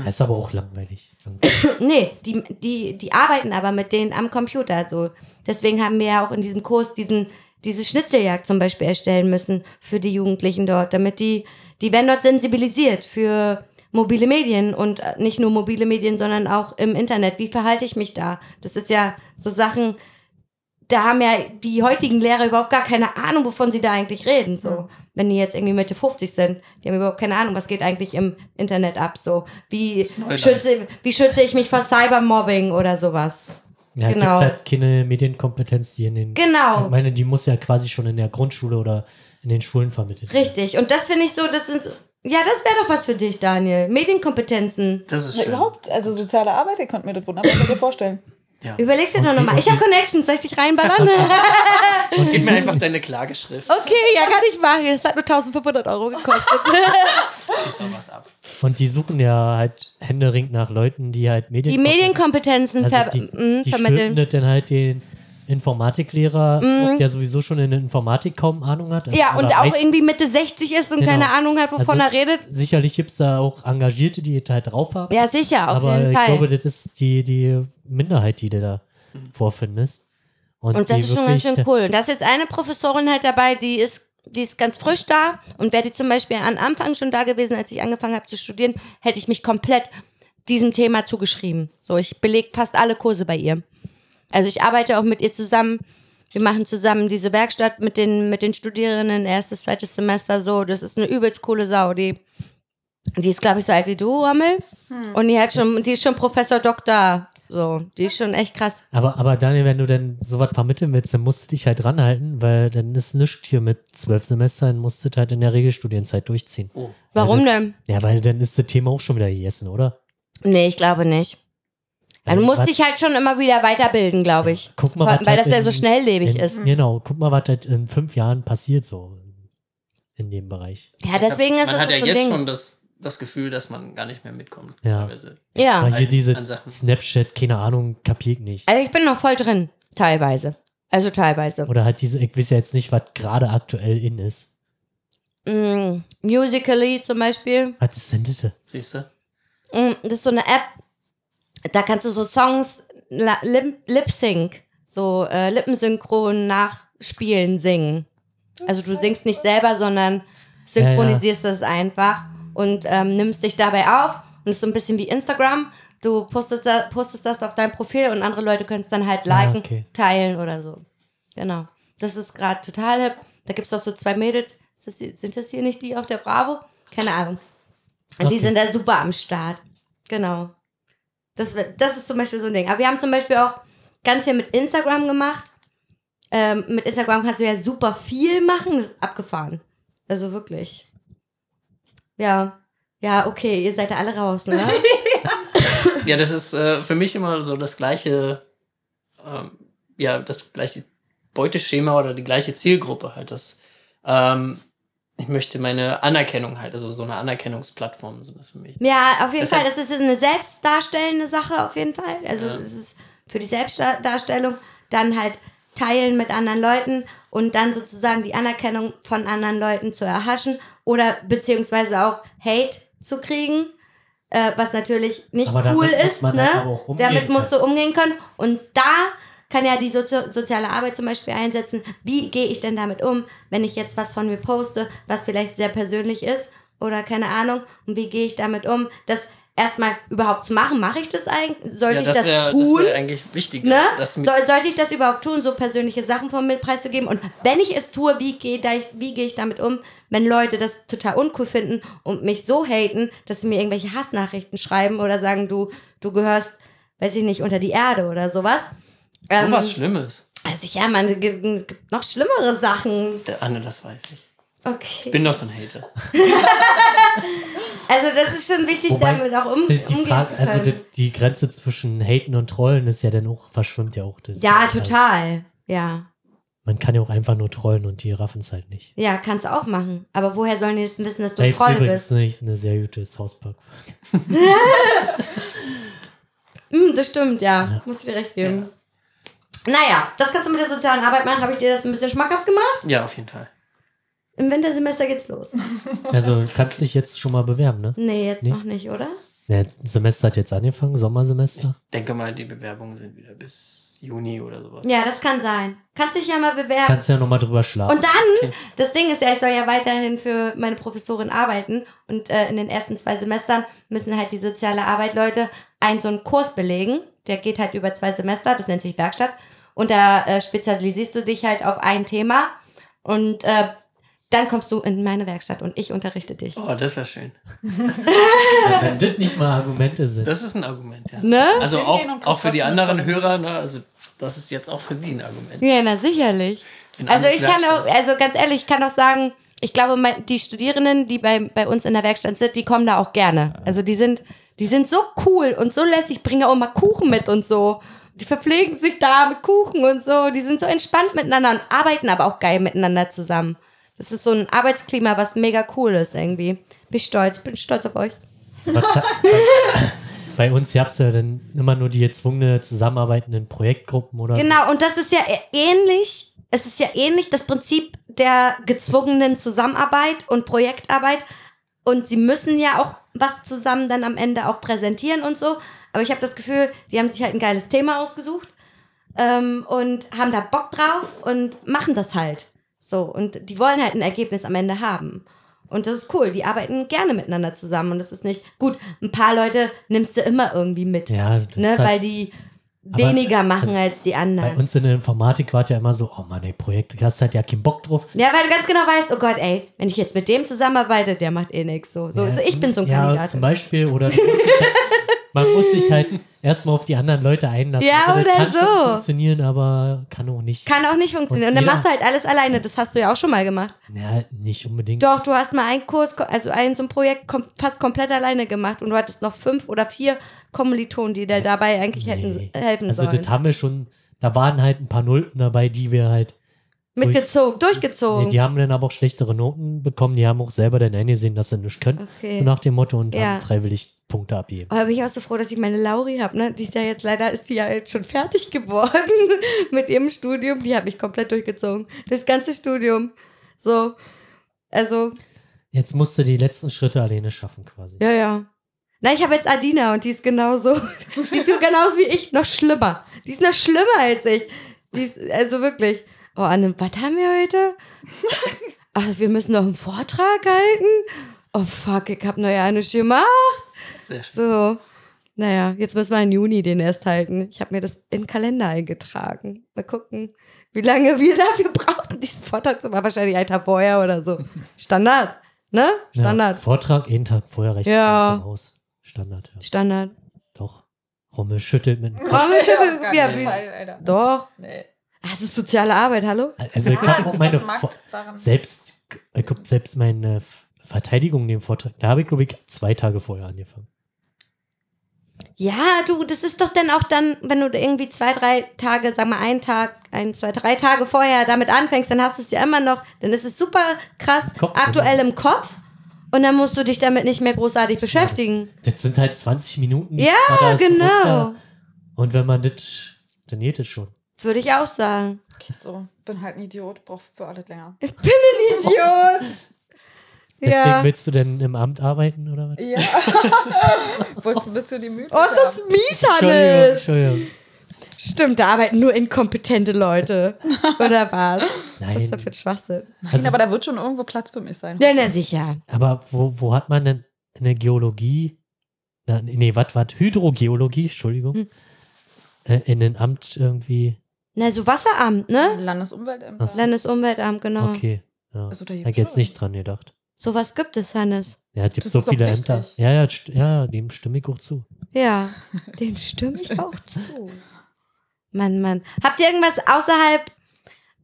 Das ist aber auch langweilig. [COUGHS] Nee, die, die, die arbeiten aber mit denen am Computer. Also deswegen haben wir ja auch in diesem Kurs diesen, diese Schnitzeljagd zum Beispiel erstellen müssen für die Jugendlichen dort, damit die, die werden dort sensibilisiert für mobile Medien und äh, nicht nur mobile Medien, sondern auch im Internet. Wie verhalte ich mich da? Das ist ja so Sachen, da haben ja die heutigen Lehrer überhaupt gar keine Ahnung, wovon sie da eigentlich reden. So, wenn die jetzt irgendwie Mitte 50 sind, die haben überhaupt keine Ahnung, was geht eigentlich im Internet ab. So, wie schütze, wie schütze ich mich vor Cybermobbing oder sowas? Ja, es Genau. gibt halt keine Medienkompetenz, die in den. Genau. Ich meine, die muss ja quasi schon in der Grundschule oder in den Schulen vermittelt werden. Richtig. Und das finde ich so, das ist, ja, das wäre doch was für dich, Daniel. Medienkompetenzen. Das ist Ja, schön. überhaupt, also soziale Arbeit, ihr könnt mir das wunderbar vorstellen. Ja. Überlegst dir doch nochmal. Ich habe Connections, soll ich dich reinballern? [LAUGHS] Und die Gib mir einfach deine Klageschrift. okay, ja, kann ich machen. Es hat nur 1500 Euro gekostet. [LAUGHS] Doch was ab. Und die suchen ja halt händeringend nach Leuten, die halt Medien Die Medienkompetenzen also ver die, mh, die vermitteln. dann halt den Informatiklehrer, Mhm. der sowieso schon in der Informatik kaum Ahnung hat. Ja, und auch meistens- irgendwie Mitte 60 ist und Genau. keine Ahnung hat, wovon Also- er redet. Sicherlich gibt es da auch Engagierte, die halt drauf haben. Ja, sicher, auf aber jeden ich Fall. glaube, das ist die, die Minderheit, die du da vorfindest. und das die ist schon ganz schön cool. Und da ist jetzt eine Professorin halt dabei, die ist, die ist ganz frisch da. Und wäre die zum Beispiel am Anfang schon da gewesen, als ich angefangen habe zu studieren, hätte ich mich komplett diesem Thema zugeschrieben. So, ich belege fast alle Kurse bei ihr. Also ich arbeite auch mit ihr zusammen. Wir machen zusammen diese Werkstatt mit den, mit den Studierenden, erstes, zweites Semester so. Das ist eine übelst coole Sau. Die, die ist, glaube ich, so alt wie du, Rommel. Und die hat schon, die ist schon Professor Doktor. So, die ist schon echt krass. Aber, aber Daniel, wenn du denn sowas vermitteln willst, dann musst du dich halt ranhalten, weil dann ist nichts hier mit zwölf Semestern, musst du halt in der Regelstudienzeit durchziehen. Oh. Warum denn? Ja, weil dann ist das Thema auch schon wieder gegessen, oder? Nee, ich glaube nicht. Weil musst was- dich halt schon immer wieder weiterbilden, glaube ich. Guck mal, Weil, was weil halt das ja in- so schnelllebig in, ist. Genau, guck mal, was halt in fünf Jahren passiert so in dem Bereich. Ja, deswegen ist Man das hat ja so jetzt Ding. schon das das Gefühl, dass man gar nicht mehr mitkommt. Ja. Teilweise. Ja. Aber hier An- diese. Snapchat, keine Ahnung, kapier ich nicht. Also ich bin noch voll drin, teilweise. Also teilweise. Oder halt diese, ich weiß ja jetzt nicht, was gerade aktuell in ist. Mm, Musically zum Beispiel. Was ist denn das? Siehst du? Mm, Das ist so eine App, da kannst du so Songs la- lip, lip sync, so äh, lippensynchron nachspielen, singen. Also du singst nicht selber, sondern synchronisierst das einfach und ähm, nimmst dich dabei auf und ist so ein bisschen wie Instagram. Du postest, da, postest das auf dein Profil und andere Leute können es dann halt Ah, liken, okay. teilen oder so. Genau. Das ist gerade total hip. Da gibt es auch so zwei Mädels. Das, sind das hier nicht die auf der Bravo? Keine Ahnung. Und Die Okay. sind da super am Start. Genau. Das, das ist zum Beispiel so ein Ding. Aber wir haben zum Beispiel auch ganz viel mit Instagram gemacht. Ähm, mit Instagram kannst du ja super viel machen. Das ist abgefahren. Also wirklich. Ja. Ja, okay, ihr seid da alle raus, ne? [LAUGHS] Ja, das ist äh, für mich immer so das gleiche, ähm, ja, das gleiche Beuteschema oder die gleiche Zielgruppe halt. Das, ähm, ich möchte meine Anerkennung halt, also so eine Anerkennungsplattform sind das für mich. Ja, auf jeden Deshalb- Fall. Das ist eine selbstdarstellende Sache, auf jeden Fall. Also, Ja. es ist für die Selbstdarstellung dann halt teilen mit anderen Leuten und dann sozusagen die Anerkennung von anderen Leuten zu erhaschen oder beziehungsweise auch Hate zu kriegen, äh, was natürlich nicht Aber damit cool muss ist. man Ne? halt aber auch umgehen damit musst können. du umgehen können. Und da kann ja die Sozi soziale Arbeit zum Beispiel einsetzen. Wie gehe ich denn damit um, wenn ich jetzt was von mir poste, was vielleicht sehr persönlich ist oder keine Ahnung? Und wie gehe ich damit um, das erstmal überhaupt zu machen? Mache ich das eigentlich? Sollte ich das wär- tun? Das wäre eigentlich wichtig. Ne? Soll, sollte ich das überhaupt tun, so persönliche Sachen von mir preiszugeben? Und wenn ich es tue, wie gehe ich, wie gehe ich damit um, wenn Leute das total uncool finden und mich so haten, dass sie mir irgendwelche Hassnachrichten schreiben oder sagen, du, du gehörst, weiß ich nicht, unter die Erde oder sowas. So Ähm, was Schlimmes. also ja, man, es gibt, noch schlimmere Sachen. Der Anne, das weiß ich. Okay. Ich bin doch so ein Hater. [LAUGHS] Also das ist schon wichtig, Wobei, damit auch um, Die, die, umgehen Frage, zu können. also die, die Grenze zwischen Haten und Trollen ist ja dann auch, verschwimmt ja auch. Das ja, halt, total. Ja. Man kann ja auch einfach nur trollen und die raffen es halt nicht. Ja, kannst du auch machen. Aber woher sollen die jetzt wissen, dass du es Troll übrigens bist? nicht eine sehr gute South Park. [LAUGHS] Hm, das stimmt, ja. Ja. Muss ich dir recht geben. Naja, das kannst du mit der sozialen Arbeit machen. Habe ich dir das ein bisschen schmackhaft gemacht? Ja, auf jeden Fall. Im Wintersemester geht's los. [LAUGHS] Also kannst dich jetzt schon mal bewerben, ne? Nee, jetzt Nee. noch nicht, oder? Ja, Semester hat jetzt angefangen, Sommersemester. Denke mal, die Bewerbungen sind wieder bis Juni oder sowas. Ja, das kann sein. Kannst dich ja mal bewerben. Kannst ja nochmal drüber schlafen. Und dann, Okay. das Ding ist ja, ich soll ja weiterhin für meine Professorin arbeiten. Und äh, in den ersten zwei Semestern müssen halt die soziale Arbeit Leute einen so einen Kurs belegen. Der geht halt über zwei Semester, das nennt sich Werkstatt. Und da äh, spezialisierst du dich halt auf ein Thema. Und äh, dann kommst du in meine Werkstatt und ich unterrichte dich. Oh, das wäre schön. Wenn das nicht mal Argumente sind. Das ist ein Argument, ja. Ne? Also Schön auch, auch für die anderen. Hörer, ne, also das ist jetzt auch für die ein Argument. Ja, na sicherlich. In Also ich kann auch, Werkstatt. also ganz ehrlich, ich kann auch sagen, ich glaube, die Studierenden, die bei, bei uns in der Werkstatt sind, die kommen da auch gerne. Also die sind, die sind so cool und so lässig, bringen auch mal Kuchen mit und so. Die verpflegen sich da mit Kuchen und so. Die sind so entspannt miteinander und arbeiten aber auch geil miteinander zusammen. Das ist so ein Arbeitsklima, was mega cool ist irgendwie. Bin ich stolz, bin stolz auf euch. [LAUGHS] Bei uns gab es ja dann immer nur die gezwungene Zusammenarbeit in Projektgruppen oder so. Genau, und das ist ja ä- ähnlich. Es ist ja ähnlich das Prinzip der gezwungenen Zusammenarbeit und Projektarbeit. Und sie müssen ja auch was zusammen dann am Ende auch präsentieren und so. Aber ich habe das Gefühl, die haben sich halt ein geiles Thema ausgesucht ähm, und haben da Bock drauf und machen das halt. So, und die wollen halt ein Ergebnis am Ende haben. Und das ist cool. Die arbeiten gerne miteinander zusammen. Und das ist nicht gut. Ein paar Leute nimmst du immer irgendwie mit. Ja, das ne, halt- weil die weniger machen also als die Bei anderen. uns in der Informatik war es ja immer so, oh Mann, ey, Projekt, du hast halt ja keinen Bock drauf. Ja, weil du ganz genau weißt, oh Gott, ey, wenn ich jetzt mit dem zusammenarbeite, der macht eh nichts. So, so, ja, so ich bin so ein ja, Kandidat. zum Beispiel, oder du musst dich halt, [LAUGHS] man muss sich halt erstmal auf die anderen Leute einlassen. Ja, Also, oder kann so. schon funktionieren, aber kann auch nicht. Kann auch nicht funktionieren. Und, Und dann jeder- machst du halt alles alleine. Das hast du ja auch schon mal gemacht. Ja, nicht unbedingt. Doch, du hast mal einen Kurs, also ein so ein Projekt kom fast komplett alleine gemacht und du hattest noch fünf oder vier Kommilitonen, die dir dabei eigentlich hätten Nee. helfen Also sollen. das haben wir schon, da waren halt ein paar Nulpen dabei, die wir halt Mitgezogen, Nee, durchgezogen. die haben dann aber auch schlechtere Noten bekommen. Die haben auch selber dann eingesehen, dass sie nicht können. So okay. nach dem Motto und Ja. haben freiwillig Punkte abgegeben. Aber bin ich auch so froh, dass ich meine Lauri habe, ne? Die ist ja jetzt leider, ist die ja jetzt schon fertig geworden [LAUGHS] mit ihrem Studium. Die hat mich komplett durchgezogen. Das ganze Studium. So. Also, Jetzt musste die letzten Schritte alleine schaffen quasi. ja, ja. Na, ich habe jetzt Adina und die ist genauso. [LAUGHS] Die ist so genauso wie ich, noch schlimmer. Die ist noch schlimmer als ich. Die ist, also wirklich. Oh, Anne, was haben wir heute? [LAUGHS] Ach, wir müssen noch einen Vortrag halten? Oh, fuck, ich habe noch ja nicht gemacht. Sehr schön. So, naja, jetzt müssen wir im Juni den erst halten. Ich habe mir das in den Kalender eingetragen. Mal gucken, wie lange wir dafür brauchen, diesen Vortrag zu machen. Wahrscheinlich einen Tag vorher oder so. Standard, ne? Ja, Standard. Vortrag jeden Tag vorher recht Ja. aus. Standard, ja. Standard. Doch. Rommel schüttelt mit dem Kopf. Schon auf gar ja, Fall, Alter. Doch. Nee. Ah, Es ist soziale Arbeit, hallo? Also ich Ah, habe auch das meine selbst, ich hab selbst meine Verteidigung den Vortrag, da habe ich glaube ich zwei Tage vorher angefangen. Ja, du, das ist doch dann auch dann, wenn du irgendwie zwei, drei Tage, sag mal einen Tag, ein, zwei, drei Tage vorher damit anfängst, dann hast du es ja immer noch, dann ist es super krass Kopf, aktuell im Kopf und dann musst du dich damit nicht mehr großartig beschäftigen. Das sind halt 20 Minuten. Ja, das genau. runter. Und wenn man das, dann geht es schon. Würde ich auch sagen. So, bin halt ein Idiot, brauch für alles länger. Ich bin ein Idiot. [LAUGHS] Deswegen ja. willst du denn im Amt arbeiten oder was? Ja. [LAUGHS] Wolltest ein bisschen die Mühe Oh, ist das mies, Entschuldigung, Hannes. Entschuldigung. Stimmt, da arbeiten nur inkompetente Leute. [LAUGHS] Oder was? Was ist Nein. das für ein Schwachsinn? Nein, Also- aber da wird schon irgendwo Platz für mich sein. Ja, na sicher. Aber wo, wo hat man denn in der Geologie, na, nee, was, was, Hydrogeologie, Entschuldigung, Hm. äh, in ein Amt irgendwie, Na, so Wasseramt, ne? Landesumweltämter. Ach so. Landesumweltamt, genau. okay. Ja. Also, da ich jetzt nicht dran gedacht. Sowas gibt es, Hannes. Ja, es gibt Das so viele. Ämter. Ja, ja, ja, dem stimme ich auch zu. Ja, dem stimme ich auch zu. [LAUGHS] Mann, Mann. Habt ihr irgendwas außerhalb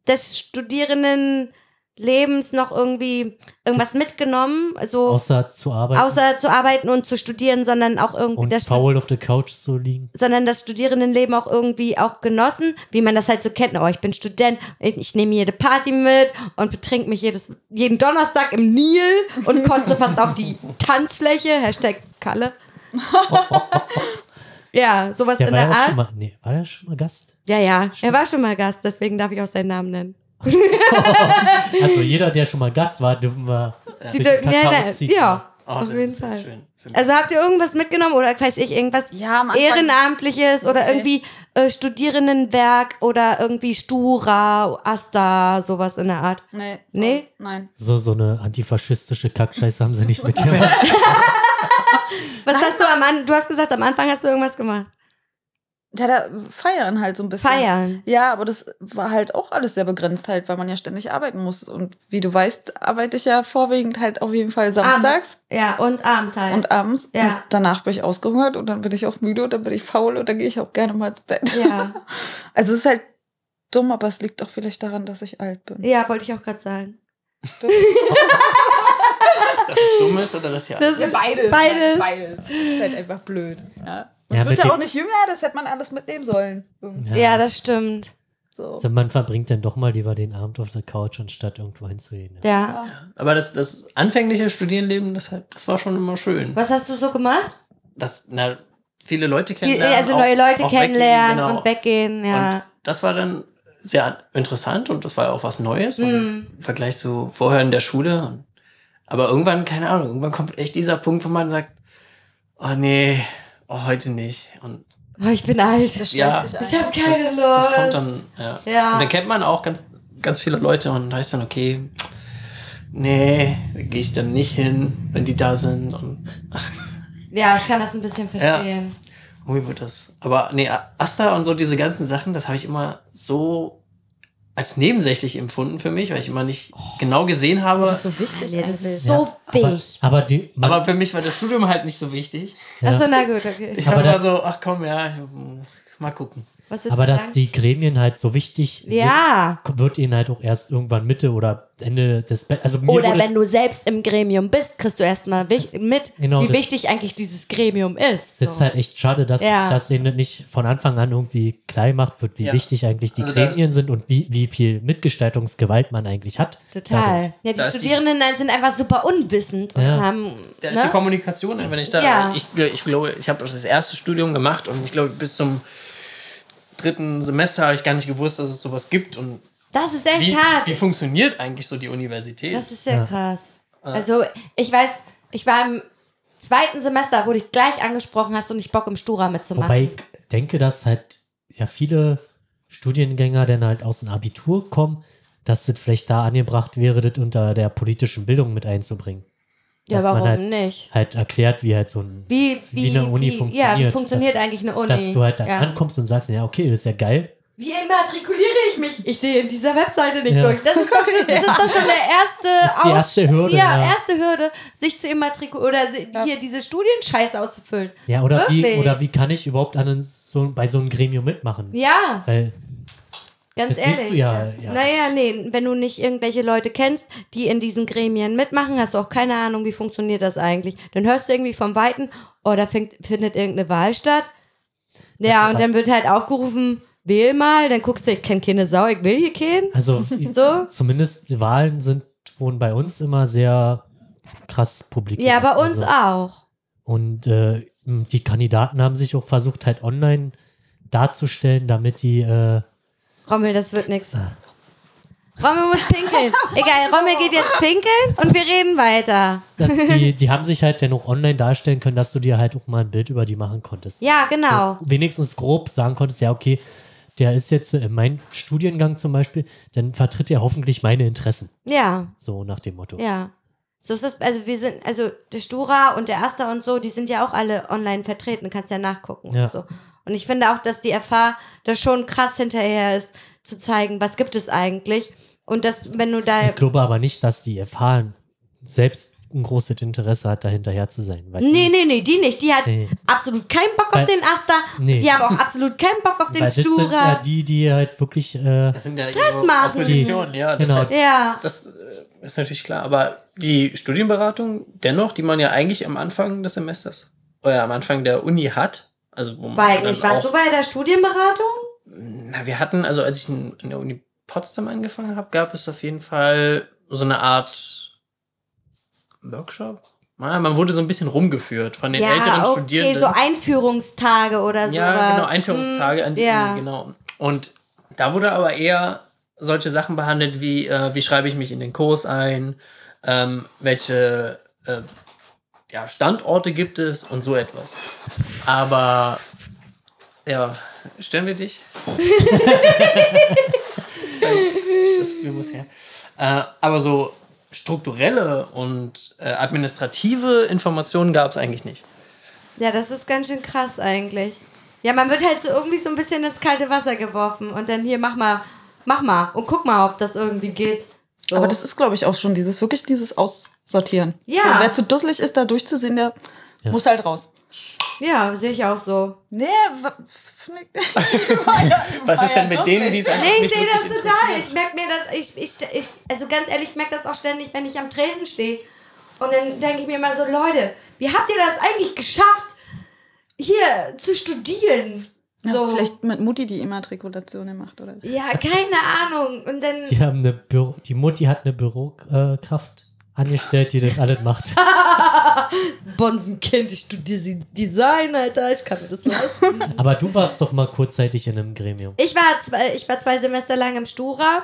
des Studierendenlebens noch irgendwie irgendwas mitgenommen? Also Außer zu arbeiten außer zu arbeiten und zu studieren, sondern auch irgendwie und das faul auf der Couch zu liegen. sondern das Studierendenleben auch irgendwie auch genossen, wie man das halt so kennt. Oh, ich bin Student, ich, ich nehme jede Party mit und betrink mich jedes, jeden Donnerstag im Nil und kotze fast auf die Tanzfläche. Hashtag Kalle. [LAUGHS] [LAUGHS] ja, sowas Der in war der ja Art. schon mal, nee, war der schon mal Gast? Ja, ja, er war schon mal Gast, deswegen darf ich auch seinen Namen nennen. Also jeder, der schon mal Gast war, dürfen wir Die, durch den nee, nee, ja, Oh, auf das jeden Fall. Also habt ihr irgendwas mitgenommen oder weiß ich irgendwas Ja. Ehrenamtliches oder Nee. irgendwie äh, Studierendenwerk oder irgendwie Stura, Asta, sowas in der Art? Nee. Nee? Nein. So, so eine antifaschistische Kackscheiße haben sie nicht mitgemacht. [LAUGHS] [LAUGHS] Was hast du am Anfang, du hast gesagt, am Anfang hast du irgendwas gemacht. Ja, da feiern halt so ein bisschen. Feiern. Ja, aber das war halt auch alles sehr begrenzt halt, weil man ja ständig arbeiten muss. Und wie du weißt, arbeite ich ja vorwiegend halt auf jeden Fall samstags Ja, und abends halt. und abends. Ja. Und danach bin ich ausgehungert und dann bin ich auch müde und dann bin ich faul und dann gehe ich auch gerne mal ins Bett. ja. [LAUGHS] Also es ist halt dumm, aber es liegt auch vielleicht daran, dass ich alt bin. ja, wollte ich auch gerade sagen. Dumm. [LAUGHS] Dass es dumm ist oder dass ja. Das ist beides. Beides. Beides. Ist halt einfach blöd. Ja. Man Ja, wird ja auch nicht jünger, das hätte man alles mitnehmen sollen. Irgendwie. Ja, das stimmt. So. Also man verbringt dann doch mal lieber den Abend auf der Couch, anstatt irgendwo hinzugehen. Ja. Ja. Aber das, das anfängliche Studierenleben, das, das war schon immer schön. Was hast du so gemacht? Das, na, viele Leute kennenlernen. also auch- neue Leute auch weggehen, kennenlernen genau. und weggehen, ja. Und das war dann sehr interessant und das war ja auch was Neues Mhm. im Vergleich zu vorher in der Schule. Aber irgendwann, keine Ahnung, irgendwann kommt echt dieser Punkt, wo man sagt, oh nee, oh, heute nicht. Und Oh, ich bin alt. Das Ja. dich Ich habe keine das, Lust. das kommt dann, ja. Ja. Und dann kennt man auch ganz, ganz viele Leute und heißt dann, okay, nee, da gehe ich dann nicht hin, wenn die da sind. Und ja, ich kann das ein bisschen verstehen. wie wird das? Aber nee, Asta und so diese ganzen Sachen, das habe ich immer so als nebensächlich empfunden für mich, weil ich immer nicht genau gesehen habe. Das ist so wichtig Ja, das ist so aber, wichtig. aber, die, man, aber für mich war das Studium halt nicht so wichtig. ja, Achso, na gut, okay. Ich Aber das- so, ach komm, ja, mal gucken. Aber dass sagen? die Gremien halt so wichtig Ja. sind, wird ihnen halt auch erst irgendwann Mitte oder Ende des Be Also mir Oder wurde, wenn du selbst im Gremium bist, kriegst du erstmal mit, Genau, wie wichtig eigentlich dieses Gremium ist. Das ist So. halt echt schade, dass, Ja. dass denen nicht von Anfang an irgendwie klar gemacht wird, wie Ja. wichtig eigentlich die Also Gremien ist- sind und wie, wie viel Mitgestaltungsgewalt man eigentlich hat. Total. Ja, die Da ist die- Studierenden sind einfach super unwissend und haben. Da ist ne? die Kommunikation, wenn ich da, Ja. ich, ich glaube, ich habe das erste Studium gemacht und ich glaube, bis zum dritten Semester habe ich gar nicht gewusst, dass es sowas gibt und Das ist echt wie, hart. wie funktioniert eigentlich so die Universität. Das ist sehr Ja. krass. Also, ich weiß, ich war im zweiten Semester, wurde ich gleich angesprochen, hast du nicht Bock im Stura mitzumachen? Wobei ich denke, dass halt ja viele Studiengänger dann halt aus dem Abitur kommen, dass es vielleicht da angebracht wäre, das unter der politischen Bildung mit einzubringen. Ja, dass man warum halt- nicht? Halt erklärt, wie halt so ein Wie, wie, wie eine Uni wie, funktioniert. Ja, wie funktioniert dass, eigentlich eine Uni? Dass du halt da ja. ankommst und sagst, ja, okay, das ist ja geil. Wie immatrikuliere ich mich? Ich sehe in dieser Webseite nicht Ja. durch. Das ist, doch, das ist doch schon der erste Das ist die erste Hürde, Ja, ja. erste Hürde, sich zu immatrikulieren oder hier diese Studienscheiße auszufüllen. Ja, oder wie, oder wie kann ich überhaupt an so, bei so einem Gremium mitmachen? Ja, Weil, ganz Das ehrlich. du ja, ja. Naja, nee, wenn du nicht irgendwelche Leute kennst, die in diesen Gremien mitmachen, hast du auch keine Ahnung, wie funktioniert das eigentlich. Dann hörst du irgendwie vom Weiten, oh, da fängt, findet irgendeine Wahl statt. Ja, und dann wird halt aufgerufen, wähl mal, dann guckst du, ich kenne keine Sau, ich will hier keinen. also [LAUGHS] So. zumindest die Wahlen sind wurden bei uns immer sehr krass publik. Ja, bei uns also, auch. Und äh, die Kandidaten haben sich auch versucht, halt online darzustellen, damit die äh, Rommel, das wird nix. Rommel muss pinkeln. Egal, Rommel geht jetzt pinkeln und wir reden weiter. dass die, die haben sich halt dann auch online darstellen können, dass du dir halt auch mal ein Bild über die machen konntest. Ja, genau. So, wenigstens grob sagen konntest, ja, okay, der ist jetzt äh, in meinem Studiengang zum Beispiel, dann vertritt er hoffentlich meine Interessen. Ja, So nach dem Motto. ja. So ist das, also wir sind, also der Stura und der Asta und so, die sind ja auch alle online vertreten, kannst ja nachgucken Ja. und so. Und ich finde auch, dass die FH da schon krass hinterher ist, zu zeigen, was gibt es eigentlich. Und dass, wenn du da. Ich glaube aber nicht, dass die FH selbst ein großes Interesse hat, da hinterher zu sein. Weil Nee, die, nee, nee, die nicht. Die hat Nee. absolut keinen Bock Weil- auf den Asta. Nee. Die haben auch absolut keinen Bock auf den weil das sind Stura. ja die, die halt wirklich äh, Das sind ja Stress machen. Opposition, ja. Das, Genau. halt, ja. das äh, ist natürlich klar. Aber die Studienberatung, dennoch, die man ja eigentlich am Anfang des Semesters oder am Anfang der Uni hat, also wo dann eigentlich, warst du bei der Studienberatung? Na, wir hatten, also als ich in, in der Uni Potsdam angefangen habe, gab es auf jeden Fall so eine Art Workshop. Ja, man wurde so ein bisschen rumgeführt von den älteren okay, Studierenden. so Einführungstage oder sowas. ja, genau, Einführungstage Hm, an die ja. Uni, genau. Und da wurde aber eher solche Sachen behandelt wie, äh, wie schreibe ich mich in den Kurs ein, ähm, welche äh, ja, Standorte gibt es und so etwas. Aber ja, stellen wir dich. [LAUGHS] das Spiel muss her. Äh, aber so strukturelle und äh, administrative Informationen gab es eigentlich nicht. Ja, das ist ganz schön krass eigentlich. Ja, man wird halt so irgendwie so ein bisschen ins kalte Wasser geworfen und dann hier, mach mal, mach mal und guck mal, ob das irgendwie geht. So. Aber das ist, glaube ich, auch schon dieses, wirklich dieses Aussortieren. Ja. So, wer zu dusselig ist, da durchzusehen, der Ja. muss halt raus. ja, sehe ich auch so. Nee, [LAUGHS] Was ist denn mit denen, die es einfach Nee, ich nicht sehe das total. Ich merke mir das, ich, ich, ich, also ganz ehrlich, ich merke das auch ständig, wenn ich am Tresen stehe. Und dann denke ich mir immer so, Leute, wie habt ihr das eigentlich geschafft, hier zu studieren? Ja, So. Vielleicht mit Mutti die Immatrikulation gemacht oder so. Ja, keine Ahnung. Und dann. Die haben eine Büro, die Mutti hat eine Bürokraft angestellt, die das alles macht. [LAUGHS] Bonsenkind, ich studiere Design, Alter, ich kann mir das leisten. [LAUGHS] Aber du warst doch mal kurzzeitig in einem Gremium. ich, war zwei, ich war zwei Semester lang im Stura,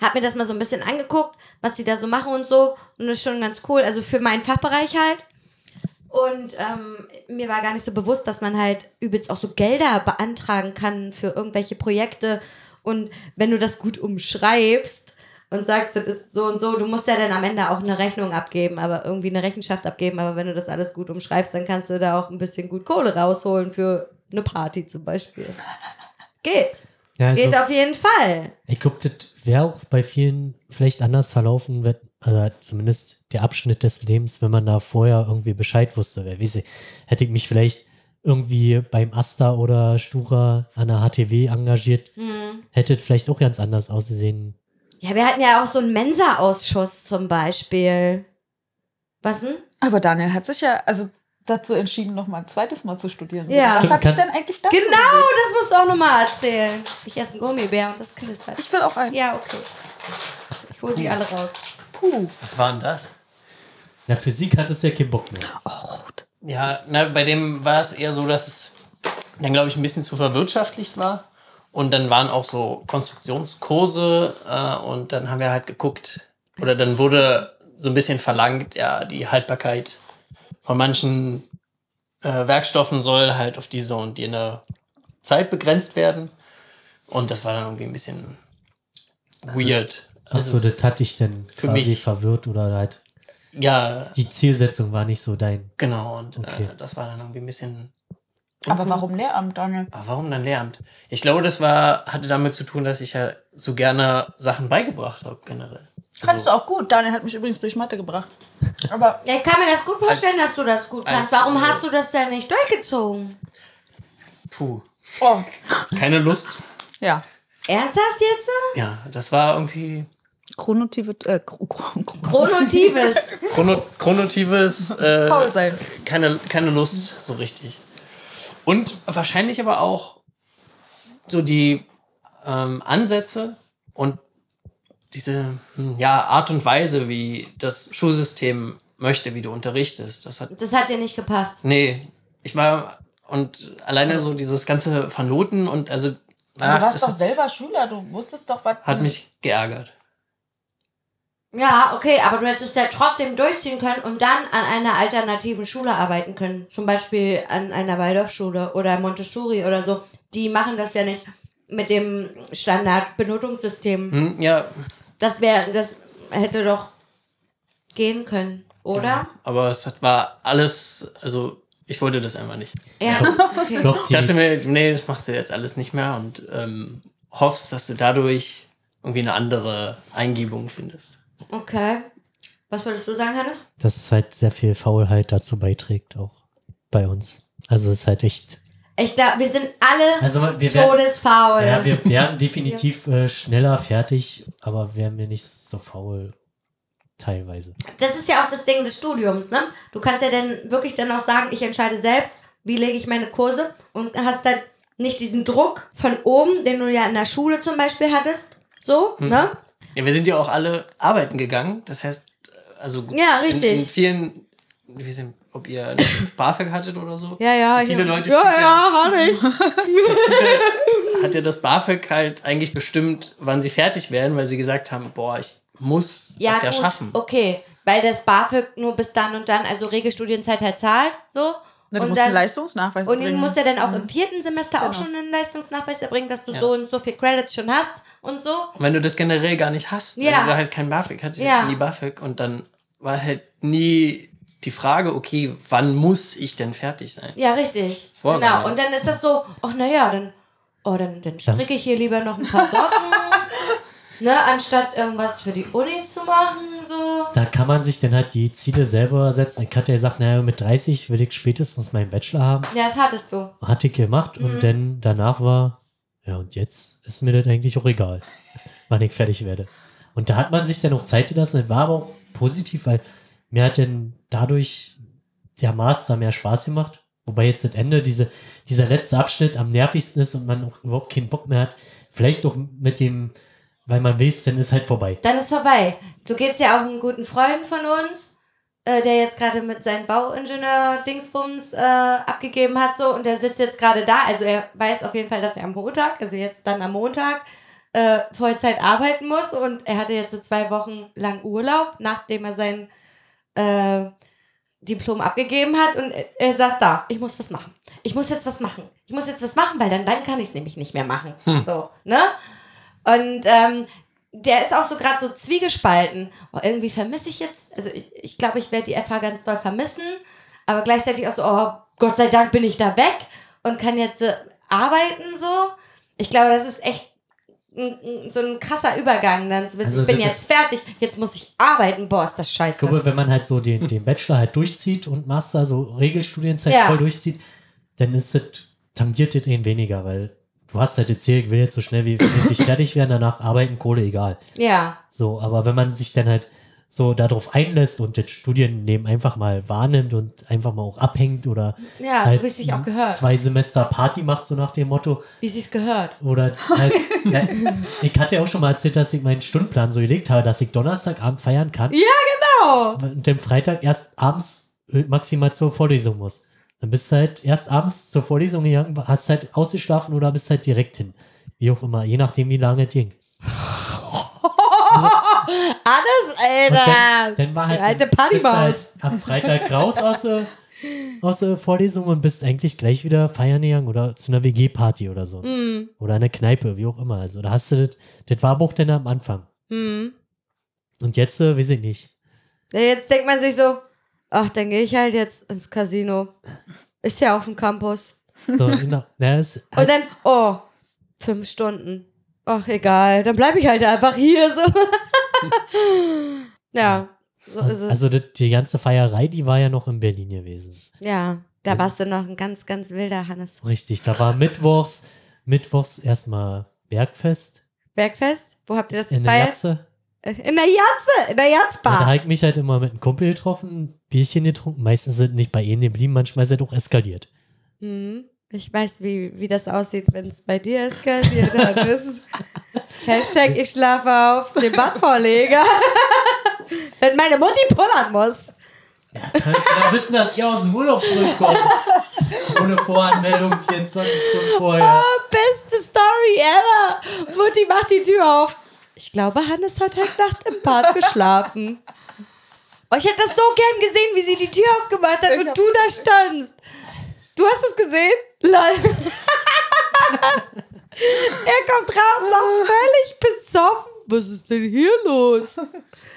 hab mir das mal so ein bisschen angeguckt, was die da so machen und so. Und das ist schon ganz cool. Also für meinen Fachbereich halt. Und ähm, mir war gar nicht so bewusst, dass man halt übelst auch so Gelder beantragen kann für irgendwelche Projekte. Und wenn du das gut umschreibst und sagst, das ist so und so, du musst ja dann am Ende auch eine Rechnung abgeben, aber irgendwie eine Rechenschaft abgeben. Aber wenn du das alles gut umschreibst, dann kannst du da auch ein bisschen gut Kohle rausholen für eine Party zum Beispiel. Geht. Ja, also, Geht auf jeden Fall. ich glaube, das wäre auch bei vielen vielleicht anders verlaufen, wenn, also zumindest der Abschnitt des Lebens, wenn man da vorher irgendwie Bescheid wusste. Wer weiß ich, hätte ich mich vielleicht irgendwie beim Asta oder Stura an der HTW engagiert, Hm. hätte es vielleicht auch ganz anders ausgesehen. Ja, wir hatten ja auch so einen Mensa-Ausschuss zum Beispiel. Was denn? Aber Daniel hat sich ja also dazu entschieden, noch mal ein zweites Mal zu studieren. Ja. Was dich kannst- denn eigentlich dazu Genau, bewegt? das musst du auch nochmal erzählen. Ich esse einen Gummibär und das knistert. Ich will auch einen. Ja, okay. Ich hole sie alle raus. Puh. Was war denn das? Na, Physik hat es ja keinen Bock mehr. Oh, rot. Ja, na, bei dem war es eher so, dass es dann, glaube ich, ein bisschen zu verwirtschaftlicht war. Und dann waren auch so Konstruktionskurse äh, und dann haben wir halt geguckt, oder dann wurde so ein bisschen verlangt, ja, die Haltbarkeit von manchen äh, Werkstoffen soll halt auf diese und jene Zeit begrenzt werden. Und das war dann irgendwie ein bisschen weird. Achso, Also, das hat dich dann für quasi mich- verwirrt oder halt ja, die Zielsetzung war nicht so dein. genau. Und Okay. äh, das war dann irgendwie ein bisschen Aber warum Lehramt, Daniel? Aber warum dann Lehramt? Ich glaube, das war, hatte damit zu tun, dass ich ja so gerne Sachen beigebracht habe, generell. Kannst du auch gut. Daniel hat mich übrigens durch Mathe gebracht. Aber [LAUGHS] Ja, ich kann mir das gut vorstellen, Als- dass du das gut kannst. Warum äh, hast du das denn nicht durchgezogen? Puh, oh, keine Lust. ja. Ernsthaft jetzt? Ja, das war irgendwie Chronotive, äh, Chro- Chro- Chro- Chronotives. chrono chronotives, äh, faul sein. keine, keine Lust so richtig. Und wahrscheinlich aber auch so die ähm, Ansätze und diese hm, ja, Art und Weise, wie das Schulsystem möchte, wie du unterrichtest. Das hat Das hat dir nicht gepasst. Nee, ich war und alleine so dieses ganze Vernoten und also Du ach, warst das doch hat, selber Schüler, du wusstest doch, was. hat mich geärgert. Ja, okay, aber du hättest ja trotzdem durchziehen können und dann an einer alternativen Schule arbeiten können. Zum Beispiel an einer Waldorfschule oder Montessori oder so. Die machen das ja nicht mit dem Standardbenotungssystem. Hm, ja, Das wäre, das hätte doch gehen können, oder? aber es hat, war alles, also ich wollte das einfach nicht. Ja, Ich okay. glaube, [LAUGHS] Ich dachte mir, nee, das machst du jetzt alles nicht mehr und ähm, hoffst, dass du dadurch irgendwie eine andere Eingebung findest. Okay. Was würdest du sagen, Hannes? dass halt sehr viel Faulheit dazu beiträgt, auch bei uns. Also es ist halt echt. Ich glaube, wir sind alle Also wir werden, todesfaul. ja, wir werden [LAUGHS] definitiv äh, schneller fertig, aber wären wir nicht so faul teilweise. das ist ja auch das Ding des Studiums, ne? Du kannst ja dann wirklich dann auch sagen, ich entscheide selbst, wie lege ich meine Kurse und hast dann nicht diesen Druck von oben, den du ja in der Schule zum Beispiel hattest. So, Hm. ne? Ja, wir sind ja auch alle arbeiten gegangen. Das heißt, also Ja, In, richtig. in vielen, ich weiß nicht, ob ihr [COUGHS] BAföG hattet oder so. Ja, ja. Viele ja. Leute Ja, steht ja, hatte ich. [LAUGHS] [LAUGHS] hat ja das BAföG halt eigentlich bestimmt, wann sie fertig werden, weil sie gesagt haben, boah, ich muss Ja, das ja gut, schaffen. okay. Weil das BAföG nur bis dann und dann, also Regelstudienzeit halt zahlt, so. Na, du und musst dann, einen Leistungsnachweis und du erbringen. musst ja dann auch im vierten Semester auch Genau. schon einen Leistungsnachweis erbringen, dass du Ja. so und so viel Credits schon hast und so. Und wenn du das generell gar nicht hast, Ja. wenn du halt kein BAföG hatte, Ja. nie BAföG und dann war halt nie die Frage, okay, wann muss ich denn fertig sein? Ja, richtig. Vorgabe. Genau. Und dann ist das so, ach naja, dann, oh, dann, dann stricke ich hier lieber noch ein paar Socken. [LAUGHS] ne, anstatt irgendwas für die Uni zu machen, so. Da kann man sich dann halt die Ziele selber setzen. Ich hatte ja gesagt, naja, mit 30 will ich spätestens meinen Bachelor haben. Ja, das hattest du. Hatte ich gemacht Mhm. und dann danach war, ja, und jetzt ist mir das eigentlich auch egal, [LAUGHS] wann ich fertig werde. Und da hat man sich dann auch Zeit gelassen. Das war aber auch positiv, weil mir hat dann dadurch der Master mehr Spaß gemacht. Wobei jetzt das Ende, diese, dieser letzte Abschnitt am nervigsten ist und man auch überhaupt keinen Bock mehr hat. Vielleicht auch mit dem, weil man weiß, dann ist halt vorbei. Dann ist vorbei. So geht's ja auch einem guten Freund von uns, äh, der jetzt gerade mit seinem Bauingenieur-Dingsbums äh, abgegeben hat, so, und der sitzt jetzt gerade da. Also er weiß auf jeden Fall, dass er am Montag, also jetzt dann am Montag, äh, Vollzeit arbeiten muss und er hatte jetzt so zwei Wochen lang Urlaub, nachdem er sein äh, Diplom abgegeben hat und er, er saß da, ich muss was machen. Ich muss jetzt was machen. Ich muss jetzt was machen, weil dann, dann kann ich es nämlich nicht mehr machen. So, ne? Und ähm, der ist auch so gerade so zwiegespalten. Oh, irgendwie vermisse ich jetzt, also ich, ich glaube, ich werde die FH ganz doll vermissen, aber gleichzeitig auch so, oh, Gott sei Dank bin ich da weg und kann jetzt äh, arbeiten so. Ich glaube, das ist echt so ein krasser Übergang dann wissen, Also ich bin das jetzt fertig, jetzt muss ich arbeiten. Boah, ist das Ich scheiße. glaube, wenn man halt so den, den Bachelor halt durchzieht und Master, so Regelstudienzeit Ja. voll durchzieht, dann ist es, tangiert das ihn weniger, weil du hast halt jetzt hier, ich will jetzt so schnell wie möglich fertig werden, danach arbeiten, Kohle, egal. Ja. So, aber wenn man sich dann halt so darauf einlässt und das Studienleben einfach mal wahrnimmt und einfach mal auch abhängt oder Ja, halt es zwei Semester Party macht, so nach dem Motto, Wie es sich gehört. oder halt, [LAUGHS] ja, ich hatte ja auch schon mal erzählt, dass ich meinen Stundenplan so gelegt habe, dass ich Donnerstagabend feiern kann Genau. und dem Freitag erst abends äh, maximal zur Vorlesung muss. Dann bist du halt erst abends zur Vorlesung gegangen, hast halt ausgeschlafen oder bist halt direkt hin. Wie auch immer, je nachdem, wie lange es ging. [LAUGHS] Alles, Und Alter. dann, dann war halt, Die alte du Partymaus. halt am Freitag raus aus der, aus der Vorlesung und bist eigentlich gleich wieder feiern gegangen oder zu einer WG-Party oder so. Hm, Oder eine Kneipe, wie auch immer. Also da hast du das, das war aber auch dann am Anfang. hm. Und jetzt, äh, weiß ich nicht. Jetzt denkt man sich so, ach, dann gehe ich halt jetzt ins Casino. Ist ja auf dem Campus. So, na, na, es, [LAUGHS] Und halt, dann, oh, fünf Stunden. Ach, egal. Dann bleibe ich halt einfach hier so. [LAUGHS] ja, so ist es. also das, die ganze Feierei, die war ja noch in Berlin gewesen. ja, da warst du noch ein ganz, ganz wilder Hannes. Richtig, da war mittwochs, mittwochs erstmal Bergfest Bergfest? Wo habt ihr das in der gefeiert? In der Jatze, in der Ja, da Jatzbar. habe ich mich halt immer mit einem Kumpel getroffen, Bierchen getrunken. Meistens sind nicht bei ihnen geblieben, manchmal ist es auch eskaliert. Hm, ich weiß, wie, wie das aussieht, wenn es bei dir eskaliert, Hannes. [LAUGHS] Hashtag ich schlafe auf dem Badvorleger. [LAUGHS] wenn meine Mutti pullern muss. Ja, kann ich wissen, dass ich aus dem Urlaub zurückkomme. Ohne Voranmeldung, 24 Stunden vorher. Beste Story ever. Mutti macht die Tür auf. Ich glaube, Hannes hat heute Nacht im Bad geschlafen. Oh, ich hätte das so gern gesehen, wie sie die Tür aufgemacht hat Ich und du da standst. Du hast es gesehen? Lol. [LAUGHS] er kommt raus, noch völlig besoffen. Was ist denn hier los?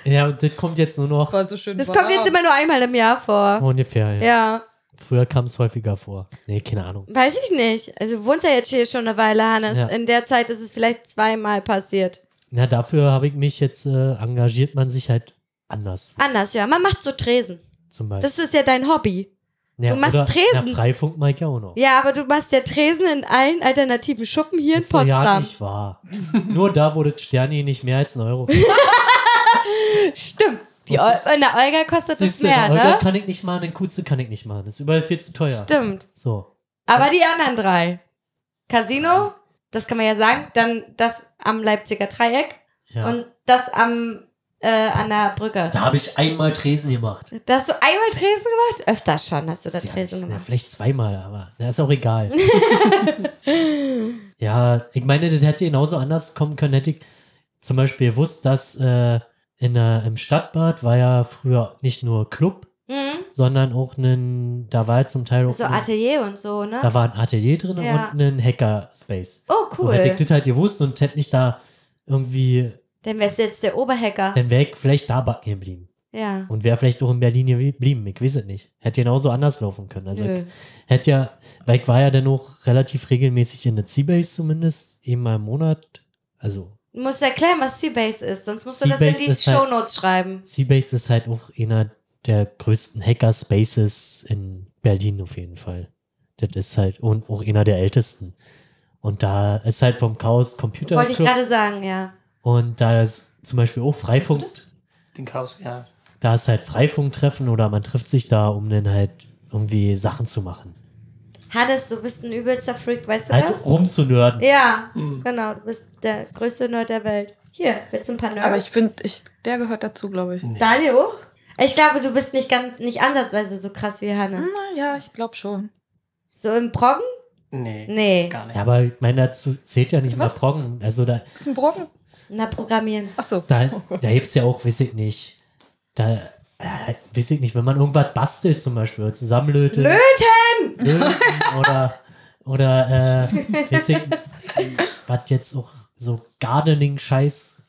Ja, und das kommt jetzt nur noch War so schön Das kommt jetzt immer nur einmal im Jahr vor. ungefähr. Ja. Ja, Früher kam es häufiger vor. Nee, keine Ahnung. weiß ich nicht. Also du wohnst ja jetzt hier schon eine Weile, Hannes. Ja. In der Zeit ist es vielleicht zweimal passiert. Na, dafür habe ich mich jetzt, äh, engagiert man sich halt anders. Anders, ja. Man macht so Tresen. Zum Beispiel. Das ist ja dein Hobby. ja, du machst oder, Tresen. Ja, Freifunk mag ich auch noch. Ja, aber du machst ja Tresen in allen alternativen Schuppen hier ist in doch ja Potsdam. nicht wahr. Nur da wurde Sterni nicht mehr als ein Euro. [LAUGHS] Stimmt. Die Eu in der Olga kostet das Siehst du, mehr, Olga ne? kann ich nicht machen, den Kutze kann ich nicht machen. Das ist überall viel zu teuer. Stimmt. So. Aber die anderen drei. Casino, das kann man ja sagen. Dann das am Leipziger Dreieck Ja. und das am äh, an der Brücke. da habe ich einmal Tresen gemacht. Da hast du einmal Tresen gemacht? Öfter schon hast du da Ja, Tresen ja, gemacht. vielleicht zweimal, aber das ist auch egal. [LAUGHS] ja, ich meine, das hätte genauso anders kommen können, hätte ich zum Beispiel gewusst, dass äh, in der, im Stadtbad war ja früher nicht nur Club, Mhm. sondern auch ein, da war zum Teil auch So ein, Atelier und so, ne? da war ein Atelier drin Ja. und ein Hackerspace. Oh, So hätte ich cool. das halt gewusst und hätte mich da irgendwie, Dann wärst du jetzt der Oberhacker. dann wäre ich vielleicht da backen geblieben. Ja. Und wäre vielleicht auch in Berlin geblieben. Ich weiß es nicht. Hätte genauso anders laufen können. Also Nö. ich hätte ja, weil ich war ja dann auch relativ regelmäßig in der Seabase zumindest, eben mal im Monat. Also Du musst erklären, was Seabase ist, sonst musst du das in die halt- Shownotes schreiben. Seabase ist halt auch einer der größten Hackerspaces in Berlin auf jeden Fall. Das ist halt, und auch einer der ältesten. Und da ist halt vom Chaos Computer Wollte ich Club gerade sagen, ja. und da ist zum Beispiel auch Freifunk, Den Chaos, ja. da ist halt Freifunktreffen oder man trifft sich da, um dann halt irgendwie Sachen zu machen. Hannes, du bist ein übelster Freak, weißt du Halt das? rumzunörden. Ja, Hm. genau. Du bist der größte Nerd der Welt. Hier, willst du ein paar Nerds? Aber ich finde, ich, der gehört dazu, glaube ich. Daniel auch? Ich glaube, du bist nicht ganz, nicht ansatzweise so krass wie Hannes. Na ja, ich glaube schon. So im Proggen? Nee, Nee. gar nicht. Ja, aber ich meine, dazu zählt ja nicht mal Was? Proggen. Also da, Ist ein Brocken? Na, Programmieren. Achso. da, da gibt es ja auch, weiß ich nicht, da, äh, weiß ich nicht, wenn man irgendwas bastelt zum Beispiel, oder zusammenlötet. Löten! Löten oder, oder, äh, weiß ich, was jetzt auch so Gardening-Scheiß,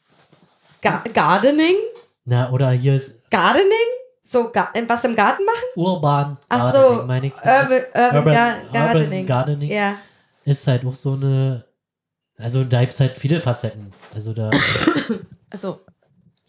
Ga Gardening? na, oder hier Gardening? So, ga was im Garten machen? urban Ach Gardening, so, meine ich. Urban, Urban, Urban- Ga Urban Gardening. Gardening. Ja. Ist halt auch so eine, also da gibt es halt viele Facetten. Also da, [COUGHS] Also,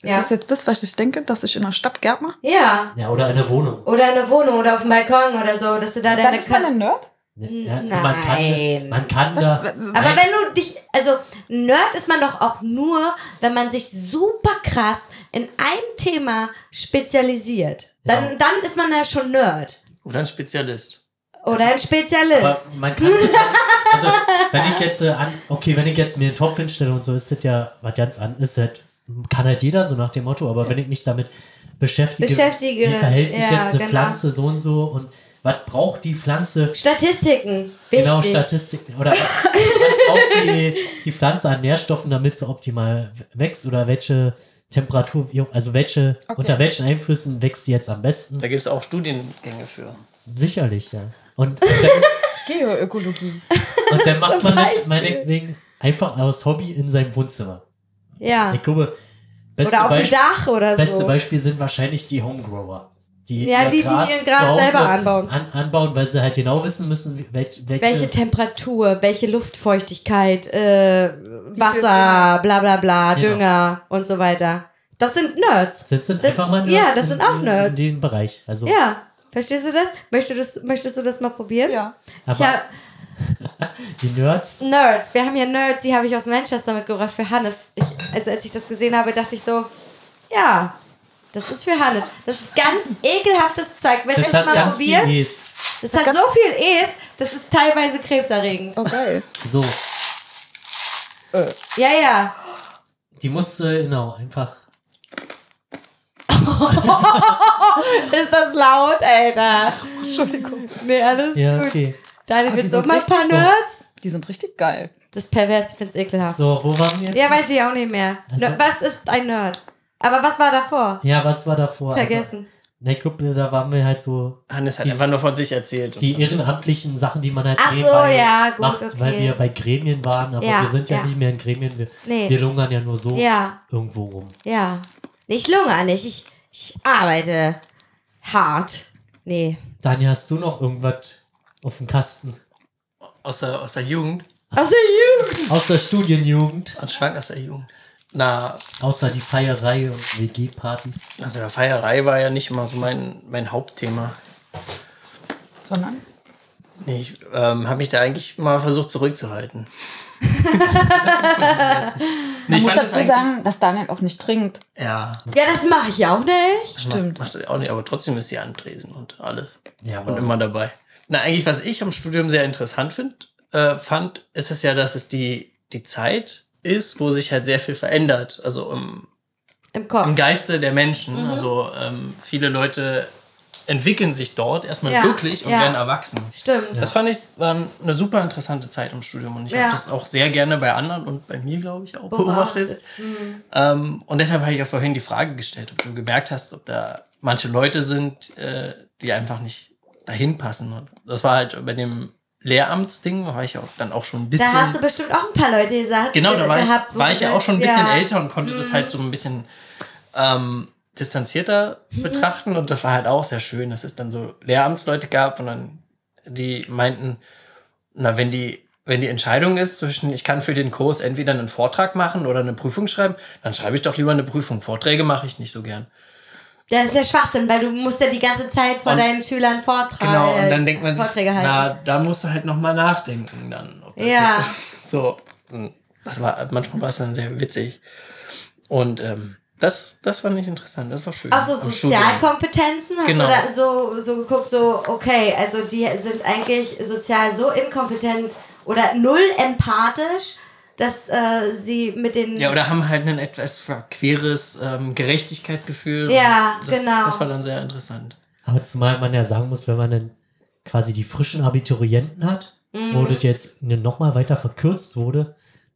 ist Ja. das jetzt das, was ich denke, dass ich in der Stadt Gärtner? Ja. ja, oder eine Wohnung. Oder in der Wohnung oder auf dem Balkon oder so, dass du da deine ist man ein Nerd? Ja, also man kann, Nein. man kann Was, da. Aber Nein. wenn du dich, also Nerd ist man doch auch nur, wenn man sich super krass in einem Thema spezialisiert. Dann, Ja. dann ist man ja schon Nerd. Oder ein Spezialist. Oder ein Aber Spezialist. man kann sich, also wenn ich jetzt äh, an, okay, wenn ich jetzt mir einen Topf hinstelle und so, ist das ja was ganz an, ist halt, kann halt jeder so nach dem Motto, aber wenn ich mich damit beschäftige, Beschäftige, wie verhält sich ja, jetzt eine genau. Pflanze so und so und was braucht die Pflanze Statistiken. Wichtig. Genau, Statistiken. Oder was braucht die, die Pflanze an Nährstoffen, damit sie optimal wächst? Oder welche Temperatur, wie auch- also welche, Okay. unter welchen Einflüssen wächst sie jetzt am besten? Da gibt es auch Studiengänge für. Sicherlich, ja. Und, und, [LAUGHS] dann, Geoökologie. und dann macht man das meinetwegen einfach aus Hobby in seinem Wohnzimmer. Ja. Ich glaube, beste, Oder auf dem Dach oder beste so. Beispiel sind wahrscheinlich die Homegrower. Die Ja, ihr die, die ihr zu Gras selber anbauen. An, anbauen, weil sie halt genau wissen müssen, welch, welche, Welche Temperatur, welche Luftfeuchtigkeit, äh, Wasser, bla bla bla, Genau. Dünger und so weiter. Das sind Nerds. das sind Das- einfach mal ja, Nerds das in- sind auch in- Nerds. In dem Bereich. Also, Ja. Verstehst du das? Möchtest, du- möchtest du das mal probieren? Ja. Aber hab, [LAUGHS] die Nerds, Nerds. Wir haben hier Nerds, die habe ich aus Manchester mitgebracht für Hannes. Ich, also als ich das gesehen habe, dachte ich so, ja, das ist für Hannes. Das ist ganz ekelhaftes Zeug. Wenn das es hat mal ganz viel probiert, E's. das hat so viel Es, das ist teilweise krebserregend. Oh, geil. So, Äh, Ja, ja. die musste, genau, einfach. [LAUGHS] Ist das laut, Alter? Entschuldigung. Nee, alles Ja, gut. okay. Willst die du auch mal ein paar so. Nerds? Die sind richtig geil. Das ist pervers, ich find's ekelhaft. So, wo waren wir jetzt? Ja, weiß ich auch nicht mehr. Also- Was ist ein Nerd? Aber was war davor? Ja, was war davor? Vergessen. Also, ne, ich glaube, da waren wir halt so Hannes hat Die- einfach nur von sich erzählt. die ehrenamtlichen Sachen, die man halt Ach so, nebenbei ja, gut, macht, okay. weil wir bei Gremien waren, aber Ja, wir sind ja, ja. nicht mehr in Gremien, wir, Nee. wir lungern ja nur so Ja, irgendwo rum. ja. Ich lungere nicht. Ich, ich arbeite hart. Nee. Daniel, hast du noch irgendwas auf dem Kasten? aus, der, aus der Jugend. Also you. Aus der Studienjugend, An Schwank aus der Jugend. Na, außer die Feierei und WG-Partys. also der Feierei war ja nicht immer so mein, mein Hauptthema. Sondern? Nee, ich ähm, habe mich da eigentlich mal versucht zurückzuhalten. [LAUGHS] Man ich muss das dazu eigentlich- sagen, dass Daniel auch nicht trinkt. Ja, Ja, das mache ich auch nicht. Stimmt. Macht, macht er auch nicht, aber trotzdem ist sie am Tresen und alles. Ja, Und immer dabei. Na, eigentlich, was ich am Studium sehr interessant find, äh, fand, ist es ja, dass es die, die Zeit ist, wo sich halt sehr viel verändert. Also im, Im im Geiste der Menschen. Mhm. Also ähm, viele Leute entwickeln sich dort erstmal Ja, wirklich und ja. werden erwachsen. Stimmt. Das fand ich war eine super interessante Zeit im Studium und ich Ja. habe das auch sehr gerne bei anderen und bei mir, glaube ich, auch beobachtet. Mhm. Ähm, und deshalb habe ich ja vorhin die Frage gestellt, ob du gemerkt hast, ob da manche Leute sind, äh, die einfach nicht dahin passen. Und das war halt bei dem Lehramtsding, war ich auch dann auch schon ein bisschen. Da hast du bestimmt auch ein paar Leute gesagt. genau, da war gehabt, ich, war ich ja auch schon ein bisschen ja. Mhm. älter und konnte das halt so ein bisschen ähm, distanzierter Mhm. betrachten. Und das war halt auch sehr schön, dass es dann so Lehramtsleute gab und dann die meinten, na, wenn die wenn die Entscheidung ist zwischen, ich kann für den Kurs entweder einen Vortrag machen oder eine Prüfung schreiben, dann schreibe ich doch lieber eine Prüfung. Vorträge mache ich nicht so gern. Das ist ja Schwachsinn, weil du musst ja die ganze Zeit vor Und- deinen Schülern Vortrag, Genau, und dann denkt man sich, halten. na, da musst du halt nochmal nachdenken dann. ob das Ja. jetzt- [LAUGHS] So, hm, das war, manchmal war es dann sehr witzig. Und ähm, das, das fand ich interessant, das war schön. Auch so. Sozialkompetenzen? Hast Genau. du da so, so geguckt, so, okay, also die sind eigentlich sozial so inkompetent oder null empathisch, dass äh, sie mit den. Ja, oder haben halt ein etwas verqueres ähm, Gerechtigkeitsgefühl. Ja, das, genau. Das war dann sehr interessant. Aber zumal man ja sagen muss, wenn man dann quasi die frischen Abiturienten hat, Mhm. wo das jetzt nochmal weiter verkürzt wurde,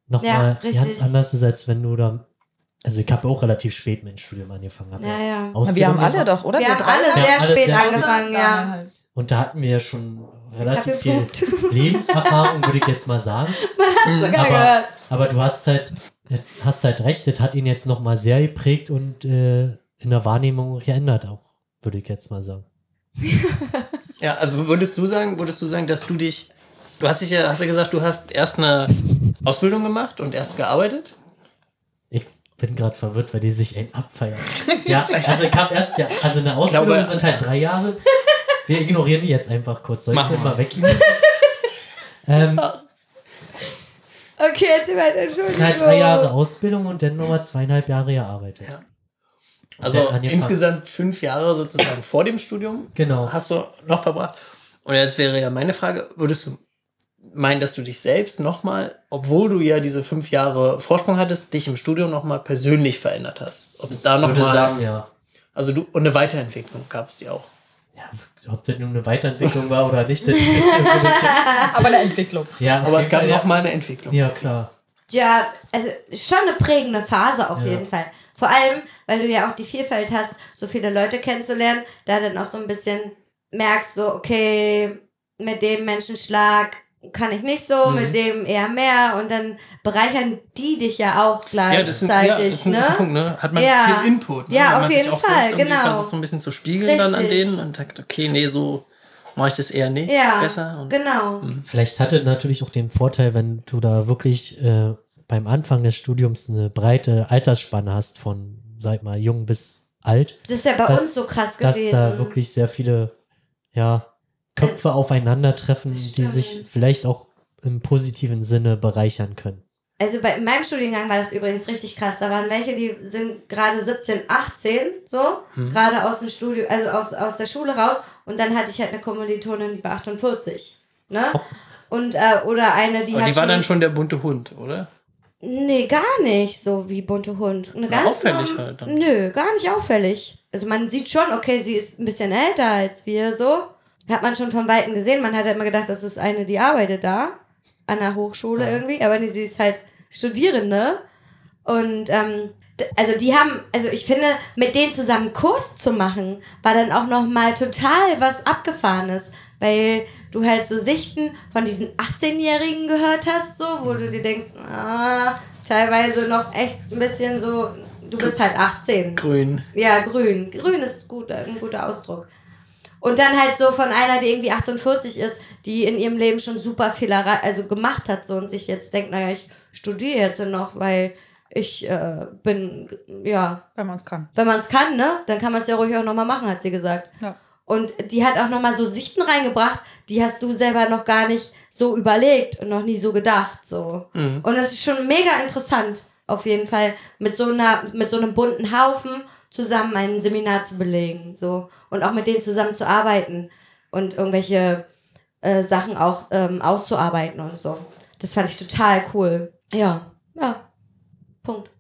Ja, nochmal richtig. ganz anders ist, als wenn du da. Also ich habe auch relativ spät mit dem Studium angefangen. hab Ja, ja. Wir haben alle gemacht. doch, oder? Wir haben drei? alle Ja, sehr spät sehr spät. angefangen, ja. Halt. Und da hatten wir schon Ich relativ viel. [LAUGHS] Lebenserfahrung, würde ich jetzt mal sagen. [LAUGHS] Sogar Aber, gehört. aber du hast halt, hast halt recht, das hat ihn jetzt nochmal sehr geprägt und äh, in der Wahrnehmung geändert auch, würde ich jetzt mal sagen. [LAUGHS] Ja, also würdest du sagen, würdest du sagen, dass du dich, du hast dich ja, hast ja gesagt, du hast erst eine Ausbildung gemacht und erst gearbeitet? Ich bin gerade verwirrt, weil die sich ein abfeiern. Ja, also ich habe erst ja, also eine Ausbildung glaube- sind halt drei Jahre. Wir ignorieren die jetzt einfach kurz. Soll ich sie mal weggeben? [LAUGHS] Ähm, Okay, jetzt weiter, Entschuldigung. halt drei Jahre Ausbildung und dann nochmal zweieinhalb Jahre gearbeitet. Ja. Also insgesamt fünf Jahre sozusagen vor dem Studium Genau. hast du noch verbracht. Und jetzt wäre ja meine Frage, würdest du meinen, dass du dich selbst nochmal, obwohl du ja diese fünf Jahre Vorsprung hattest, dich im Studium nochmal persönlich verändert hast? Ob es da Ich würde nochmal, sagen, ja. also du, und eine Weiterentwicklung gab es dir auch. ja. Ob das nun eine Weiterentwicklung war oder nicht, das ist [LAUGHS] Aber eine Entwicklung. Ja, Aber es gab ja. nochmal eine Entwicklung. Ja, klar. Ja, also schon eine prägende Phase auf Ja. jeden Fall. Vor allem, weil du ja auch die Vielfalt hast, so viele Leute kennenzulernen, da dann auch so ein bisschen merkst, so, okay, mit dem Menschenschlag kann ich nicht so, Mhm. mit dem eher mehr und dann bereichern die dich ja auch Ja, das ist, gleichzeitig, ja, das ist ein, ne? ein Punkt, ne? Hat man Ja. viel Input. Ne? Ja, Wenn auf man jeden sich auch Fall, genau. versucht, so ein bisschen zu spiegeln dann an Richtig. denen und sagt, okay, nee, so mache ich das eher nicht. Ja, Besser. Und genau. Vielleicht hatte natürlich auch den Vorteil, wenn du da wirklich äh, beim Anfang des Studiums eine breite Altersspanne hast, von, sag mal, jung bis alt, Das ist ja bei dass- uns so krass dass gewesen. da wirklich sehr viele ja, Köpfe aufeinandertreffen, die sich vielleicht auch im positiven Sinne bereichern können. Also bei in meinem Studiengang war das übrigens richtig krass. Da waren welche, die sind gerade 17, 18, so, Hm. gerade aus dem Studio, also aus, aus der Schule raus. Und dann hatte ich halt eine Kommilitonin, die war 48. Ne? Oh. Und, äh, oder eine, die Aber hat die war dann schon der bunte Hund, oder? Nee, gar nicht so wie bunte Hund. Eine ganz auffällig norm- halt dann. Nö, gar nicht auffällig. Also man sieht schon, okay, sie ist ein bisschen älter als wir, so. Hat man schon von Weitem gesehen. Man hat halt immer gedacht, das ist eine, die arbeitet da. An der Hochschule Ja. irgendwie. Aber nee, sie ist halt Studierende. Und, ähm, also die haben, also ich finde, mit denen zusammen Kurs zu machen, war dann auch nochmal total was Abgefahrenes. Weil du halt so Sichten von diesen 18-Jährigen gehört hast, so, wo du dir denkst, ah, teilweise noch echt ein bisschen so, du bist halt 18. Grün. Ja, grün. Grün ist gut, ein guter Ausdruck. Und dann halt so von einer, die irgendwie 48 ist, die in ihrem Leben schon super viel also gemacht hat so und sich jetzt denkt, naja, ich studiere jetzt noch, weil ich äh, bin, ja, Wenn man es kann. wenn man es kann, ne, dann kann man es ja ruhig auch nochmal machen, hat sie gesagt. Ja. Und die hat auch nochmal so Sichten reingebracht, die hast du selber noch gar nicht so überlegt und noch nie so gedacht, so. Mhm. Und das ist schon mega interessant, auf jeden Fall, mit so einer, mit so einem bunten Haufen zusammen ein Seminar zu belegen, so. Und auch mit denen zusammen zu arbeiten und irgendwelche äh, Sachen auch ähm, auszuarbeiten und so. Das fand ich total cool. Ja, ja. Punkt.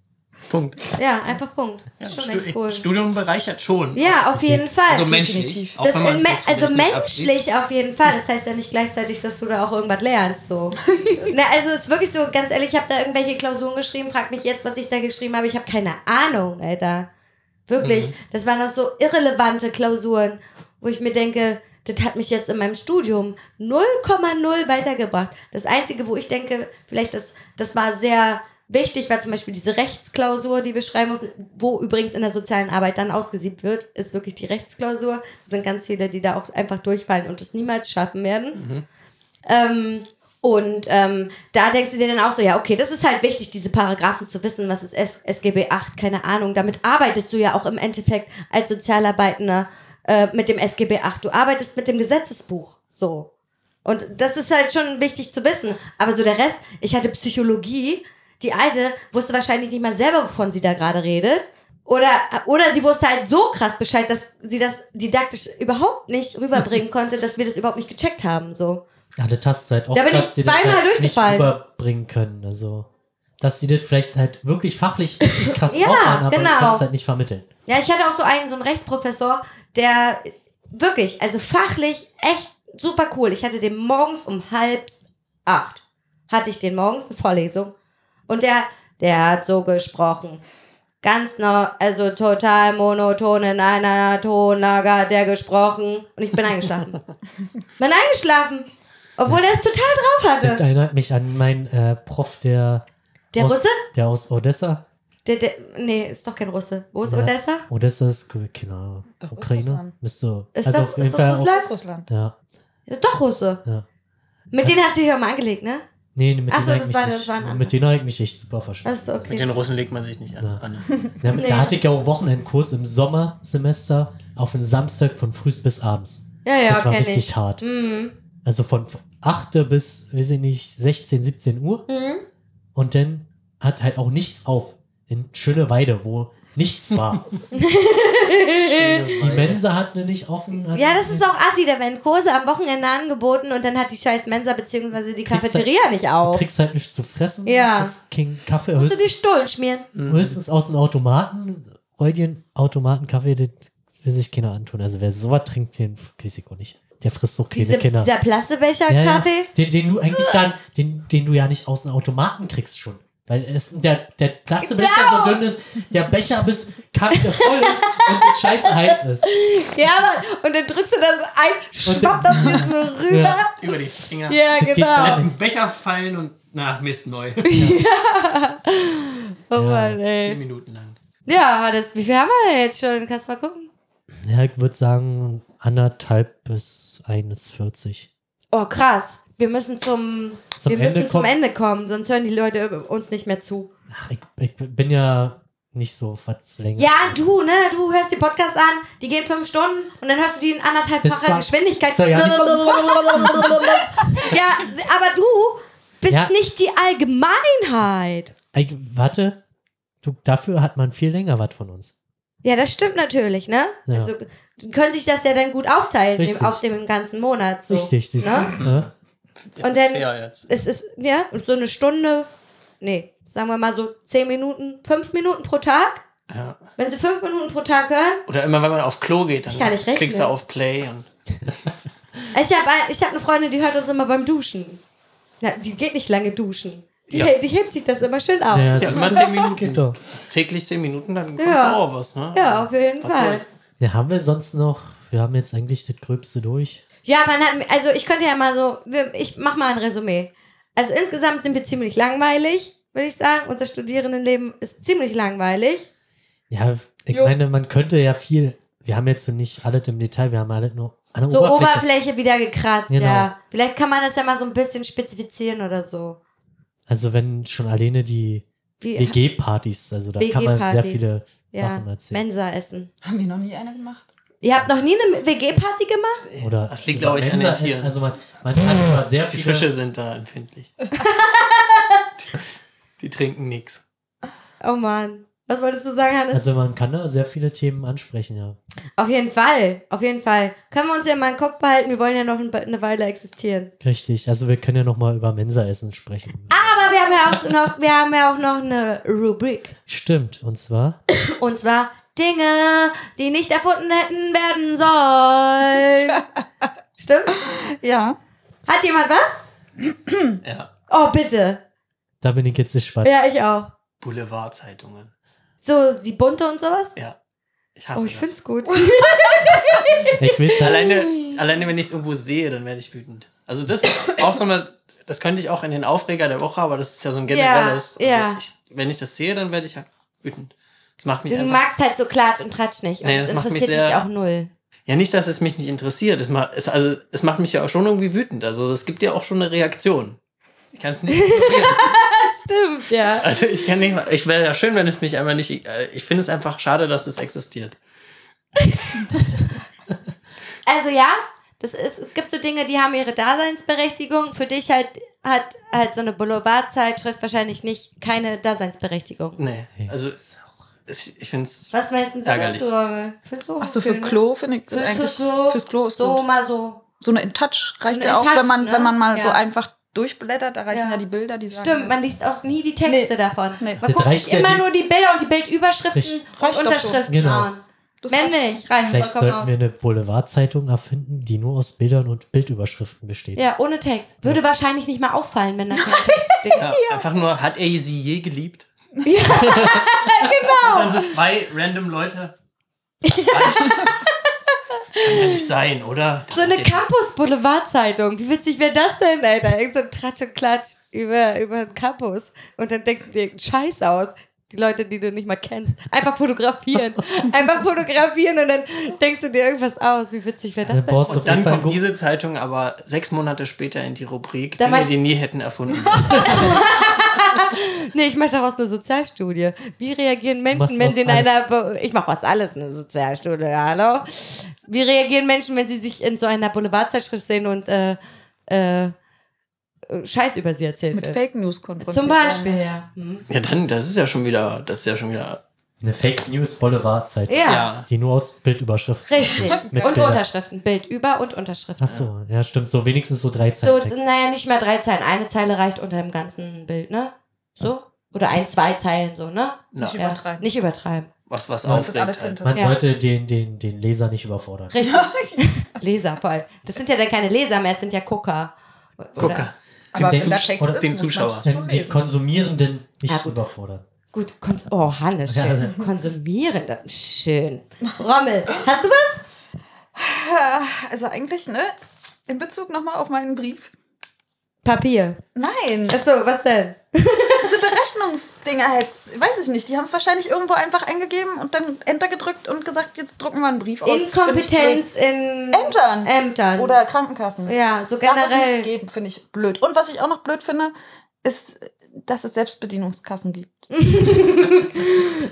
Punkt. Ja, einfach Punkt. Ja, Ist schon Stu echt cool. Studium bereichert schon. Ja, auf jeden Fall. Also menschlich. definitiv. Auch das wenn man in, es me- also menschlich auf jeden Fall. Das heißt ja nicht gleichzeitig, dass du da auch irgendwas lernst. So. [LAUGHS] Na, also ist wirklich so, ganz ehrlich, ich habe da irgendwelche Klausuren geschrieben, frag mich jetzt, was ich da geschrieben habe. Ich habe keine Ahnung, Alter. Wirklich. Mhm. Das waren noch so irrelevante Klausuren, wo ich mir denke, das hat mich jetzt in meinem Studium 0,0 weitergebracht. Das Einzige, wo ich denke, vielleicht das, das war sehr wichtig, war zum Beispiel diese Rechtsklausur, die wir schreiben mussten, wo übrigens in der sozialen Arbeit dann ausgesiebt wird, ist wirklich die Rechtsklausur. Es sind ganz viele, die da auch einfach durchfallen und es niemals schaffen werden. Ähm, und ähm, da denkst du dir dann auch so, ja, okay, das ist halt wichtig, diese Paragraphen zu wissen, was ist S SGB 8, keine Ahnung. Damit arbeitest du ja auch im Endeffekt als Sozialarbeitender äh, mit dem SGB 8. Du arbeitest mit dem Gesetzesbuch. So. Und das ist halt schon wichtig zu wissen. Aber so der Rest, ich hatte Psychologie, die alte wusste wahrscheinlich nicht mal selber, wovon sie da gerade redet. Oder, oder sie wusste halt so krass Bescheid, dass sie das didaktisch überhaupt nicht rüberbringen [LAUGHS] konnte, dass wir das überhaupt nicht gecheckt haben. So. Ja, hast du halt auch, Da bin dass ich die das zweimal halt nicht durchgefallen. überbringen können. Also, dass sie das vielleicht halt wirklich fachlich richtig krass [LAUGHS] Ja, drauf haben, aber genau. du kannst halt nicht vermitteln. Ja, ich hatte auch so einen, so einen Rechtsprofessor, der wirklich, also fachlich echt super cool. Ich hatte den morgens um halb acht, hatte ich den morgens eine Vorlesung. Und der, der hat so gesprochen. Ganz noch, also total monoton in einer Tonlage hat der gesprochen. Und ich bin eingeschlafen. [LAUGHS] bin eingeschlafen. Obwohl der es total drauf Das hatte. erinnert mich an meinen äh, Prof, der, Der aus, Russe? der aus Odessa. Der, der, nee, ist doch kein Russe. Wo ist Ja. Odessa? Odessa ist, keine Ahnung, Ukraine. Müsste, Ist also das- auf jeden ist das Fall Russland? Das ist Russland. Auch, ja, Ist doch Russe. ja. Mit denen hast du dich doch mal angelegt, ne? Nee, mit Ach so, denen das habe war- ich, das war mit denen hab ich mich echt super verstanden. Mit okay. den Russen legt man sich nicht an. Ja. an. [LAUGHS] Ja, Nee. Da hatte ich ja auch Wochenendkurs im Sommersemester auf den Samstag von früh bis abends. Ja, ja, das war richtig ich. hart. Mhm. Also von 8. bis, weiß ich nicht, 16, 17 Uhr. Mhm. Und dann hat halt auch nichts auf. In schöne Weide, wo nichts war. [LAUGHS] Die Mensa hat ne nicht offen. Ja, das ist auch assi, da werden Kurse am Wochenende angeboten und dann hat die scheiß Mensa bzw. die Kriegst Cafeteria nicht Du auf. kriegst halt nichts zu fressen. Ja. kriegst keinen Kaffee. Musst du Höchstens, die Stullen schmieren. höchstens aus dem Automaten. Heutigen Automatenkaffee, das will sich keiner antun. Also wer sowas trinkt, den weiß ich auch nicht. Der frisst doch keine Diese, Kinder. dieser Plastikbecher Ja, ja. Kaffee. Den, den du eigentlich dann, den, den du ja nicht aus dem Automaten kriegst schon. Weil es, der, der Plastikbecher Genau. so dünn ist, der Becher bis Kante voll ist und der scheiße heiß ist. [LAUGHS] Ja, Mann. Und dann drückst du das ein, schwappt das [LAUGHS] mir so rüber. Ja. Über die Finger. Ja, geht genau. Lässt einen Becher fallen und, na, Mist, neu. [LAUGHS] Oh Mann, Zehn ey. Minuten lang. Ja, das, wie viel haben wir denn jetzt schon? Kannst mal gucken. Ja, ich würde sagen anderthalb bis 1,40. Oh, krass. Wir müssen zum, Zum wir müssen Ende zum kommt- Ende kommen, sonst hören die Leute uns nicht mehr zu. Ach, ich, ich bin ja nicht so was länger. Ja, du, ne? Du hörst die Podcast an, die gehen fünf Stunden und dann hörst du die in anderthalbfacher Geschwindigkeit. So, ja, [LAUGHS] ja, aber du bist Ja. nicht die Allgemeinheit. Ich, warte, du, dafür hat man viel länger was von uns. Ja, das stimmt natürlich, ne? Ja. Also können sich das ja dann gut aufteilen Richtig. auf dem ganzen Monat. So, Richtig, siehst ne? du? Ja. Ja, Und dann-. Es ist, ja, so eine Stunde, nee, sagen wir mal so zehn Minuten, fünf Minuten pro Tag. Ja. Wenn sie fünf Minuten pro Tag hören, Oder immer, wenn man auf Klo geht, dann klickst du auf Play und [LAUGHS] ich habe ich hab eine Freundin, die hört uns immer beim Duschen. Ja, die geht nicht lange duschen. Die, Ja. die hebt sich das immer schön auf. Ja, Ja, ja, das immer zehn Minuten. geht doch. Täglich zehn Minuten, dann kommst Ja. du auch was, ne? auf jeden Was Fall. soll's? Ja, haben wir sonst noch, wir haben jetzt eigentlich das Gröbste durch. Ja, man hat, also ich könnte ja mal so, wir- ich mach mal ein Resümee. Also insgesamt sind wir ziemlich langweilig, würde ich sagen. Unser Studierendenleben ist ziemlich langweilig. Ja, ich Jo. meine, man könnte ja viel, wir haben jetzt nicht alles im Detail, wir haben alles nur an der So Oberfläche. Oberfläche, wieder gekratzt, Genau. ja. Vielleicht kann man das ja mal so ein bisschen spezifizieren oder so. Also wenn schon alleine die WG-Partys, also da kann man sehr viele ja. Mensa essen. Haben wir noch nie eine gemacht? Ihr habt noch nie eine WG-Party gemacht? Oder Das liegt, glaube ich, an Mensa den Tieren. Also man, man hat immer sehr Die viele Fische sind da empfindlich. [LAUGHS] Die trinken nichts. Oh Mann. Was wolltest du sagen, Hannes? Also man kann da sehr viele Themen ansprechen, ja. auf jeden Fall, auf jeden Fall. Können wir uns ja mal im Kopf behalten, wir wollen ja noch ein- eine Weile existieren. Richtig. Also wir können ja noch mal über Mensa-Essen sprechen. Aber wir haben ja auch noch, wir haben ja auch noch eine Rubrik. Stimmt. Und zwar, Und zwar Dinge, die nicht erfunden hätten werden sollen. [LAUGHS] Stimmt? Ja. Hat jemand was? Ja. Oh, bitte. da bin ich jetzt gespannt. Ja, ich auch. Boulevardzeitungen. So, die bunte und sowas? Ja. Ich hasse Oh, ich das. find's gut. [LAUGHS] Ich will's halt, Alleine, alleine wenn ich es irgendwo sehe, dann werde ich wütend. Also das ist auch so eine, das könnte ich auch in den Aufreger der Woche, aber das ist ja so ein generelles. Ja, ja. Also ich, wenn ich das sehe, dann werde ich ja wütend. Das macht mich Du einfach. magst halt so Klatsch und Tratsch nicht. Und Nee, das, das interessiert dich sehr- auch null. Ja, nicht, dass es mich nicht interessiert. Es macht, es, also, es macht mich ja auch schon irgendwie wütend. Also es gibt ja auch schon eine Reaktion. Ich kann es nicht ignorieren. [LAUGHS] Stimmt, ja. Also ich kann nicht mal. Ich wäre ja schön, wenn es mich einfach nicht. äh, Ich finde es einfach schade, dass es existiert. [LAUGHS] Also ja, das ist, es gibt so Dinge, die haben ihre Daseinsberechtigung. Für dich halt hat halt so eine Boulevardzeitschrift wahrscheinlich nicht keine Daseinsberechtigung. Nee. Also es, ich finde es. Was meinst du Ärgerlich. dazu, Rommel? Findest du Achso, für ne? Klo finde ich Für, eigentlich. fürs Klo, Fürs Klo ist so gut. mal so. So eine In-Touch reicht Eine ja auch, In-Touch, wenn man, ne? wenn man mal so Ja. einfach durchblättert, da reichen Ja. ja, die Bilder, die sagen. Stimmt, man liest auch nie die Texte Nee. davon. Nee. Man Das guckt reicht sich ja immer die- nur die Bilder und die Bildüberschriften und Reicht Unterschriften. Genau. an. Das Wenn nicht, reicht vielleicht sollten aus. wir eine Boulevardzeitung erfinden, die nur aus Bildern und Bildüberschriften besteht. Ja, ohne Text. Würde wahrscheinlich nicht mal auffallen, wenn da [LAUGHS] kein Text steht. Ja, Einfach nur, hat er sie je geliebt? Ja, [LAUGHS] genau. Und dann so zwei random Leute. [LAUGHS] Kann ja nicht sein, oder? So eine Campus Boulevard-Zeitung. Wie witzig wäre das denn, Alter? Irgend so ein Tratsch und Klatsch über, über den Campus. Und dann denkst du dir irgendeinen Scheiß aus. Die Leute, die du nicht mal kennst. Einfach fotografieren. [LAUGHS] Einfach fotografieren und dann denkst du dir irgendwas aus. Wie witzig wäre das Dann denn? Und dann kommt diese Zeitung aber sechs Monate später in die Rubrik, Da Dinge, mein- die nie hätten erfunden. [LAUGHS] [LAUGHS] Nee, ich mache daraus eine Sozialstudie. Wie reagieren Menschen, wenn sie in einer. Be ich mache aus alles eine Sozialstudie, hallo? Wie reagieren Menschen, wenn sie sich in so einer Boulevardzeitschrift sehen und äh, äh, Scheiß über sie erzählt Mit wird. Fake News konfrontiert. Zum Beispiel, ja. Hm. Ja, dann, das ist ja schon wieder, das ist ja schon wieder, Eine Fake News Boulevardzeit. Ja, ja. Die nur aus Bildüberschrift. richtig. [LAUGHS] Und. Unterschriften. Bild über und Unterschriften. Achso, ja, stimmt. So wenigstens so drei So, Zeilen. naja, nicht mehr drei Zeilen. Eine Zeile reicht unter dem ganzen Bild, ne? So? Oder ein, zwei Zeilen, so, ne? Na, Nicht Ja, übertreiben. Nicht übertreiben. was, was Das aufregt halt. Man Ja. sollte den, den, den Leser nicht überfordern. Richtig. [LAUGHS] Leser voll. Das sind ja dann keine Leser mehr, es sind ja Gucker. Oder- Gucker. Aber Den wenn da Zus- Text oder ist, den Zuschauer. die. Konsumierenden nicht gut. überfordern. Gut, kons oh, Hannes, Ja, schön. ja. Konsumierende. Schön. Rommel, hast du was? Also eigentlich, ne? In Bezug nochmal auf meinen Brief. Papier. Nein, Achso, was denn? [LAUGHS] Berechnungsdinger jetzt, weiß ich nicht, die haben es wahrscheinlich irgendwo einfach eingegeben und dann Enter gedrückt und gesagt, jetzt drucken wir einen Brief aus. Inkompetenz in. Ämtern. Ämtern. Oder Krankenkassen. ja, so Darf es generell. nicht geben, finde ich blöd. Und was ich auch noch blöd finde, ist, dass es Selbstbedienungskassen gibt. [LAUGHS]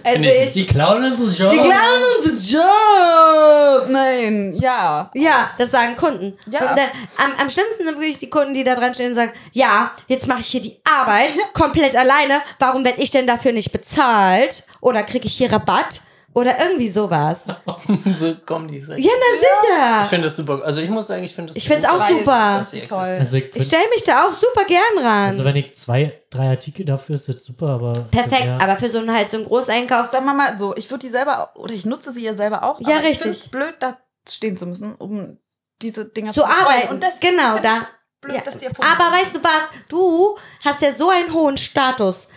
Also ich ich. Die klauen uns Job. Die klauen unsere Jobs. Nein, ja. Ja, das sagen Kunden. Ja. Und dann, am, am schlimmsten sind wirklich die Kunden, die da dran stehen und sagen, ja, jetzt mache ich hier die Arbeit komplett alleine. Warum werde ich denn dafür nicht bezahlt? Oder kriege ich hier Rabatt? Oder irgendwie sowas. Ja, [LAUGHS] so kommen die. Ich. na sicher. Ich finde das super. Also ich muss sagen, ich finde das Ich find's auch gut, super. dass sie Toll. Also ich, Ich stelle mich da auch super gern ran. also wenn ich zwei, drei Artikel dafür ist das super, aber. Perfekt, ja, aber für so einen halt so einen Großeinkauf. Sagen wir mal so, ich würde die selber, oder ich nutze sie ja selber auch. Ja, aber Ich richtig. finde es blöd, da stehen zu müssen, um diese Dinger Zu betreuen. arbeiten. Und das genau, da. Blöd, Ja. dass erfunden Aber weißt du was? Du hast ja so einen hohen Status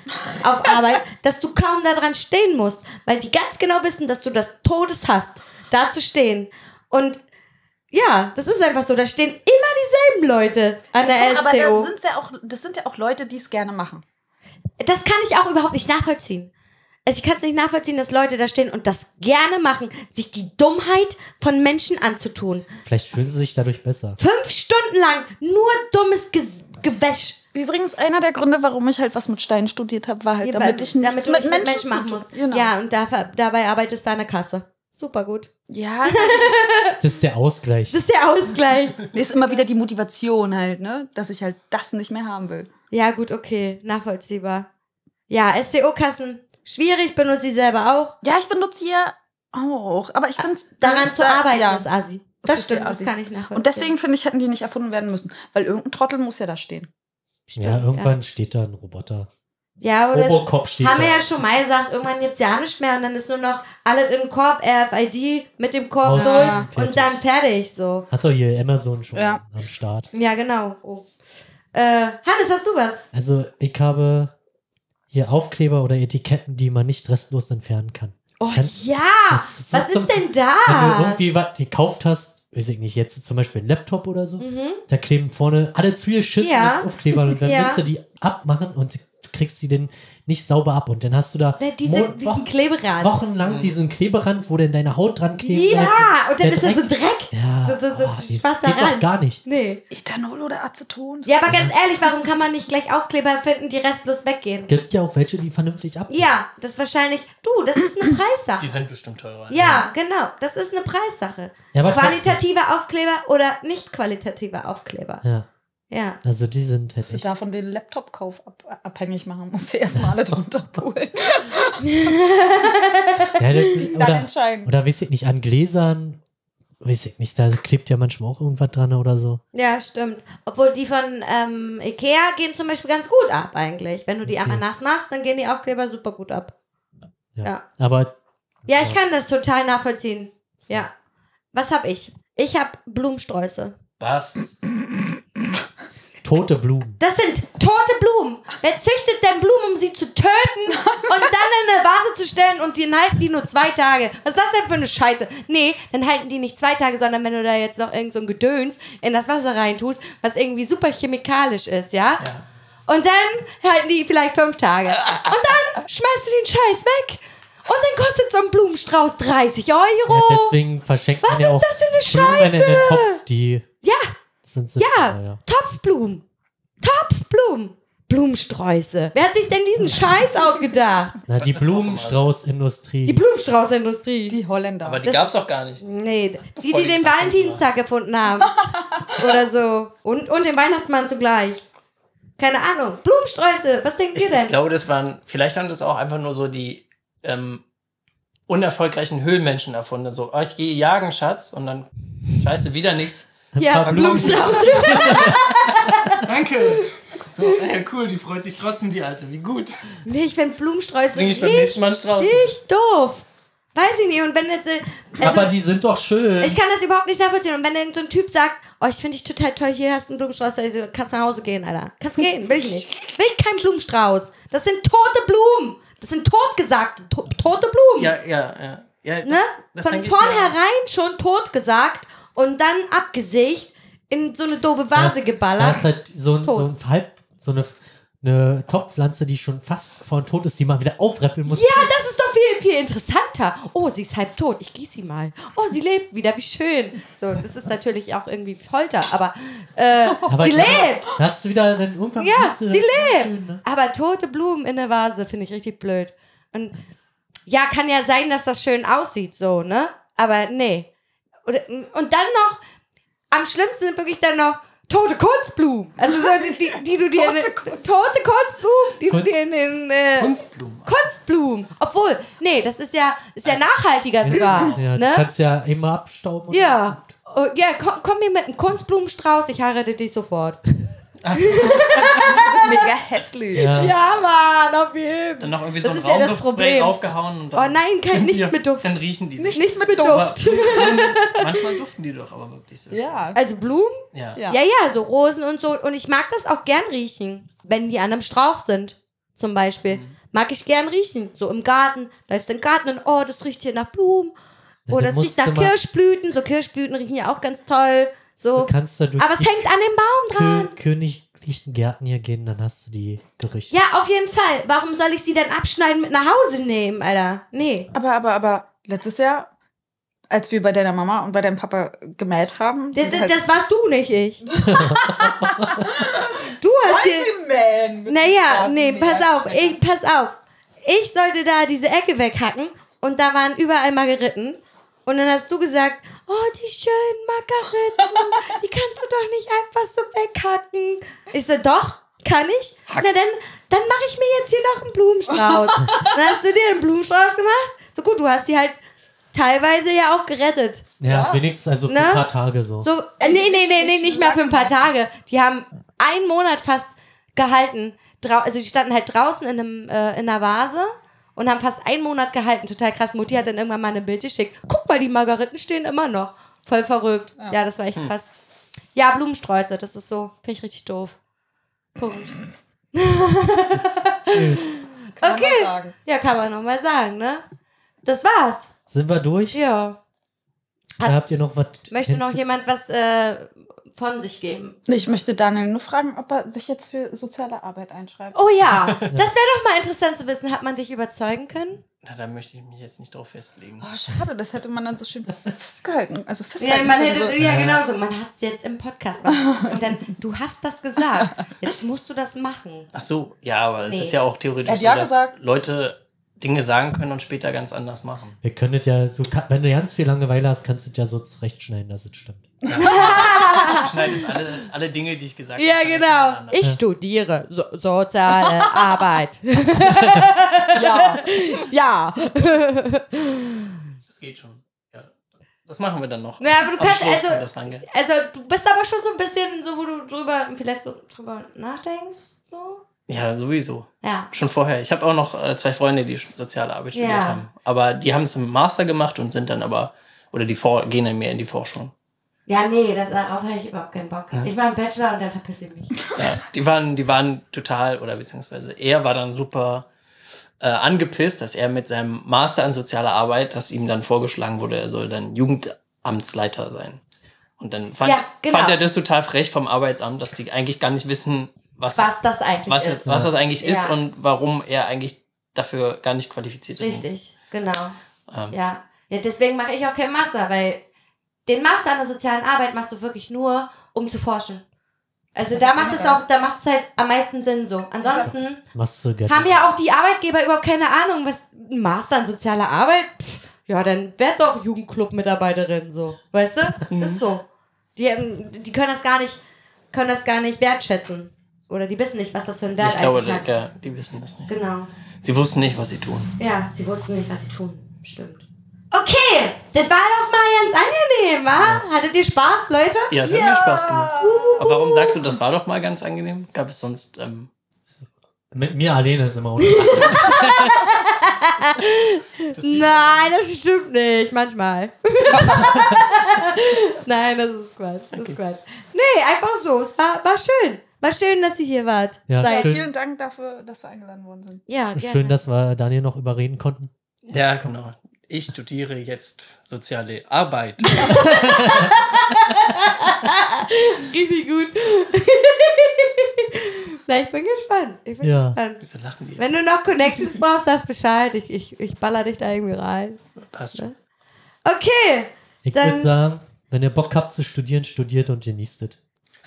auf [LAUGHS] Arbeit, dass du kaum daran stehen musst, weil die ganz genau wissen, dass du das Todes hast, da zu stehen. Und ja, das ist einfach so. Da stehen immer dieselben Leute an der aber STO. das ja auch, das sind ja auch Leute, die es gerne machen. Das kann ich auch überhaupt nicht nachvollziehen. Also ich kann es nicht nachvollziehen, dass Leute da stehen und das gerne machen, sich die Dummheit von Menschen anzutun. Vielleicht fühlen sie sich dadurch besser. Fünf Stunden lang nur dummes Ges Gewäsch. Übrigens, einer der Gründe, warum ich halt was mit Steinen studiert habe, war halt, Ja, damit ich nichts damit mit nicht Menschen, machen musst. Genau. Ja, und dafür, dabei arbeitest du an der Kasse. Super gut. ja, [LAUGHS] Das ist der Ausgleich. Das ist der Ausgleich. [LAUGHS] ist immer wieder die Motivation halt, ne, dass ich halt das nicht mehr haben will. ja, gut, okay. Nachvollziehbar. Ja, STO-Kassen. Schwierig, benutze ich selber auch. Ja, ich benutze hier auch, aber ich finde es Daran zu arbeiten ja. ist Assi. Das Das stimmt, das kann ich nachvollziehen. Und deswegen finde ich, hätten die nicht erfunden werden müssen, weil irgendein Trottel muss ja da stehen. Stimmt, ja, irgendwann steht da ein Roboter. Ja, oder Robocop steht haben da. wir ja schon mal gesagt, irgendwann gibt es ja nicht mehr und dann ist nur noch alles in den Korb, RFID mit dem Korb Aus- durch fertig. und dann fertig so. Hat doch hier Amazon schon Ja. am Start. Ja, genau. Oh. Äh, Hannes, hast du was? Also ich habe hier Aufkleber oder Etiketten, die man nicht restlos entfernen kann. Oh Kannst- ja, das ist was zum- ist denn Wenn du da? irgendwie was gekauft hast, weiß ich nicht, jetzt zum Beispiel ein Laptop oder so, Mhm. da kleben vorne alle zugeschissen Ja. mit Aufklebern und dann [LAUGHS] Ja. willst du die abmachen und du kriegst sie dann nicht sauber ab und dann hast du da Ne, Diese, Mo- diesen Wochen, Kleberand. wochenlang diesen Kleberand, wo denn deine Haut dran klebt. Ja, und dann ist da so Dreck. Ja, So- so- so oh, das geht doch Rand. gar nicht. Nee. Ethanol oder Aceton? Ja, aber ganz ehrlich, warum kann man nicht gleich Aufkleber finden, die restlos weggehen? Gibt ja auch welche, die vernünftig ab. Ja, das ist wahrscheinlich. Du, das ist eine Die Preissache. sind bestimmt teurer. Ja, genau. Das ist eine Preissache. Ja, aber trotzdem. Qualitativer Aufkleber oder nicht qualitativer Aufkleber. Ja, Ja. also die sind Dass halt du echt. davon den Laptop-Kauf ab abhängig machen musst, [LAUGHS] du erstmal alle drunter [LAUGHS] poolen. Ja, das, Dann oder, entscheiden. oder weiß ich nicht, an Gläsern, weiß ich nicht, da klebt ja manchmal auch irgendwas dran oder so. Ja, stimmt. Obwohl die von ähm, Ikea gehen zum Beispiel ganz gut ab eigentlich. Wenn du die Okay. einmal nass machst, dann gehen die Aufkleber super gut ab. Ja. Ja. Aber Ja, ich kann das total nachvollziehen. Ja. Was hab ich? Ich hab Blumensträuße. Was? Tote Blumen. Das sind tote Blumen. Wer züchtet denn Blumen, um sie zu töten und dann in eine Vase zu stellen und dann halten die nur zwei Tage? Was ist das denn für eine Scheiße? Nee, dann halten die nicht zwei Tage, sondern wenn du da jetzt noch irgend so ein Gedöns in das Wasser reintust, was irgendwie super chemikalisch ist, ja? Ja. Und dann halten die vielleicht fünf Tage. Und dann schmeißt du den Scheiß weg. Und dann kostet so ein Blumenstrauß 30 Euro. Ja, deswegen verschenkt man Was ja ist auch das für eine Blumen in den Scheiße? Topf, die Ja, sind so Ja. ja. Topfblumen. Topfblumen. Blumensträuße. Wer hat sich denn diesen Scheiß ausgedacht? Na, die. Blumenstraußindustrie. Die Blumenstraußindustrie. Die Holländer. Aber die gab's doch gar nicht. Nee, die, die die den Valentinstag gefunden haben. [LAUGHS] Oder so. Und, und den Weihnachtsmann zugleich. Keine Ahnung. Blumensträuße, was denkt Ich, ihr denn? ich glaube, das waren, vielleicht waren das auch einfach nur so die ähm, unerfolgreichen Höhlenmenschen erfunden. So, oh, ich gehe jagen, Schatz, und dann scheiße, wieder nichts. Ja, paar Blumenstrauß. [LAUGHS] Danke. So, ja, cool, die freut sich trotzdem, die Alte. Wie gut. nee, ich finde Blumensträuße Bring ich beim richtig, nächsten Mal einen Strauß. richtig doof. Weiß ich nicht. Und wenn jetzt. äh, Also, Aber die sind doch schön. ich kann das überhaupt nicht nachvollziehen. Und wenn irgend so ein Typ sagt, oh, ich finde dich total toll, hier hast du einen Blumenstrauß, also, kannst nach Hause gehen, Alter. Kannst gehen, will ich nicht. Will ich keinen Blumenstrauß. Das sind tote Blumen. Das sind totgesagte, to tote Blumen. Ja, ja, ja. ja das, ne? das Von vornherein schon totgesagt und dann abgesägt, in so eine doofe Vase Das- Das geballert. ist halt so ein, so ein Halb, so eine, eine Topfpflanze, die schon fast vorn tot ist, die man wieder aufreppeln muss. Ja, das ist doch viel, viel interessanter. Oh, sie ist halb tot. Ich gieße sie mal. Oh, sie lebt wieder. Wie schön. So, das ist natürlich auch irgendwie Folter, aber äh, Aber sie lebt. Da hast du wieder dann irgendwann. Ja, sie lebt. Schön, ne? Aber tote Blumen in der Vase finde ich richtig blöd. Und ja, kann ja sein, dass das schön aussieht, so, ne? Aber nee. Oder, und dann noch, am schlimmsten sind wirklich dann noch tote Kunstblumen. Also so, die, die, die du dir. in den- tote Kunstblumen, die du Kunst- dir in den. Äh, Kunstblumen. Kunstblumen. Obwohl, nee, das ist ja, ist ja nachhaltiger sogar. Ja, du ne? kannst ja immer abstauben. und Ja. Oh, ja, komm, komm mir mit einem Kunstblumenstrauß, ich heirate dich sofort. Ach so, [LAUGHS] Mega hässlich. Ja. Ja, Mann, auf jeden dann noch irgendwie Das so ein ist ja aufgehauen. Und Oh dann nein, kein, nichts die- mit Duft. Dann riechen die sich. Nichts mit Aber Duft. [LAUGHS] manchmal duften die doch aber wirklich so. Ja. Also Blumen? Ja. Ja. Ja, ja, so Rosen und so. Und ich mag das auch gern riechen, wenn die an einem Strauch sind, zum Beispiel. Mhm. Mag ich gern riechen. So im Garten. Da ist ein Garten und oh, das riecht hier nach Blumen. [LAUGHS] Oder dann das riecht nach Kirschblüten. So Kirschblüten riechen ja auch ganz toll. So. Du kannst da durch Aber es hängt an dem Baum dran. Kö königlichen Gärten hier gehen, dann hast du die Gerüchte. Ja, auf jeden Fall. Warum soll ich sie dann abschneiden mit nach Hause nehmen, Alter? Nee. Aber, aber, aber letztes Jahr, als wir bei deiner Mama und bei deinem Papa gemäht haben. Das, halt- das warst du, nicht ich. [LAUGHS] du hast dir. Naja, nee, pass auf, ich, pass auf. Ich sollte da diese Ecke weghacken und da waren überall Margeriten. Und dann hast du gesagt, oh, die schönen Margeriten, die kannst du doch nicht einfach so weghacken. Ich so, doch, kann ich. Na dann, dann mache ich mir jetzt hier noch einen Blumenstrauß. [LAUGHS] dann hast du dir einen Blumenstrauß gemacht. So gut, du hast sie halt teilweise ja auch gerettet. Ja, Ja. wenigstens also für Ne? ein paar Tage so. So, äh, nee, nee, nee, nee, nicht mehr für ein paar Tage. Die haben einen Monat fast gehalten. Drau also die standen halt draußen in, einem, äh, in einer Vase und haben fast einen Monat gehalten. Total krass. Mutti hat dann irgendwann mal ein Bild geschickt. Guck mal, die Margariten stehen immer noch. Voll verrückt. Ja, das war echt krass. Ja, Blumensträuße, das ist so. Finde ich richtig doof. Punkt. [LAUGHS] Okay. Ja, kann man nochmal sagen, ne? Das war's. Sind wir durch? Ja. Oder habt ihr noch was? Möchte noch jemand was äh, von sich geben? Ich möchte Daniel nur fragen, ob er sich jetzt für soziale Arbeit einschreibt. Oh ja, [LAUGHS] das wäre doch mal interessant zu wissen. Hat man dich überzeugen können? Na, da möchte ich mich jetzt nicht drauf festlegen. Oh, schade, das hätte man dann so schön festgehalten. Also Ja, festhalten man hätte, so. ja genau so. Man hat es jetzt im Podcast gemacht. Und dann, du hast das gesagt. Jetzt musst du das machen. Ach so, ja, aber es Nee. ist ja auch theoretisch hat so, ja dass gesagt. Leute Dinge sagen können und später ganz anders machen. Wir können das ja, du wenn du ganz viel Langeweile hast, kannst du ja so zurechtschneiden, dass es stimmt. [LAUGHS] Du schneidest alle, alle Dinge, die ich gesagt Ja, habe. genau. hintereinander. Ich studiere so soziale [LAUGHS] Arbeit. [LAUGHS] Ja. ja. Das geht schon. Ja. Das machen wir dann noch. Ja, aber du kannst, also, also du bist aber schon so ein bisschen so, wo du drüber, vielleicht so drüber nachdenkst. So. Ja, sowieso. Ja. Schon vorher. Ich habe auch noch äh, zwei Freunde, die soziale Arbeit studiert Ja. haben. Aber die haben es im Master gemacht und sind dann aber, oder die For gehen dann mehr in die Forschung. Ja, nee, das, darauf habe ich überhaupt keinen Bock. Ich mache einen Bachelor und dann verpiss ich mich. Ja, die waren, die waren total, oder beziehungsweise er war dann super äh, angepisst, dass er mit seinem Master in sozialer Arbeit, dass ihm dann vorgeschlagen wurde, er soll dann Jugendamtsleiter sein. Und dann fand, Ja, genau. fand er das total frech vom Arbeitsamt, dass die eigentlich gar nicht wissen, was, Was das eigentlich was, ist. was das eigentlich ist Ja. und warum er eigentlich dafür gar nicht qualifiziert ist. Richtig, genau. Ähm, Ja. ja, deswegen mache ich auch keinen Master, weil den Master an der sozialen Arbeit machst du wirklich nur, um zu forschen. Also da macht es auch, da macht es halt am meisten Sinn so. Ansonsten haben ja auch die Arbeitgeber überhaupt keine Ahnung, was ein Master in sozialer Arbeit. Pff, ja, dann werd doch Jugendclub-Mitarbeiterin so, weißt du? Ist so. Die, ähm, die können das gar nicht, können das gar nicht wertschätzen. Oder die wissen nicht, was das für einen Wert Ich glaube, eigentlich hat. ja, die wissen das nicht. Genau. Sie wussten nicht, was sie tun. Ja, sie wussten nicht, was sie tun. Stimmt. Okay, das war doch mal ganz angenehm, wa? Hattet ihr Spaß, Leute? Ja, es hat mir Spaß gemacht. Aber warum sagst du, das war doch mal ganz angenehm? Gab es sonst. Ähm, Mit mir alleine ist immer unangenehm. [LAUGHS] Nein, das stimmt nicht. Manchmal. [LAUGHS] Nein, das ist Quatsch. Das ist Quatsch. Nee, einfach so. Es war, war schön. War schön, dass ihr hier wart. Ja, Seid- schön. Vielen Dank dafür, dass wir eingeladen worden sind. Ja, Schön, dass wir Daniel noch überreden konnten. ja, genau. Ich studiere jetzt soziale Arbeit. [LAUGHS] Richtig gut. [LAUGHS] Na, ich bin gespannt. Ich bin Ja. gespannt. Lachen die? Wenn du noch Connections brauchst, sag Bescheid. Ich, ich, ich baller dich da irgendwie rein. Passt schon. Okay. Ich Dann- würde sagen, wenn ihr Bock habt zu studieren, studiert und genießt es.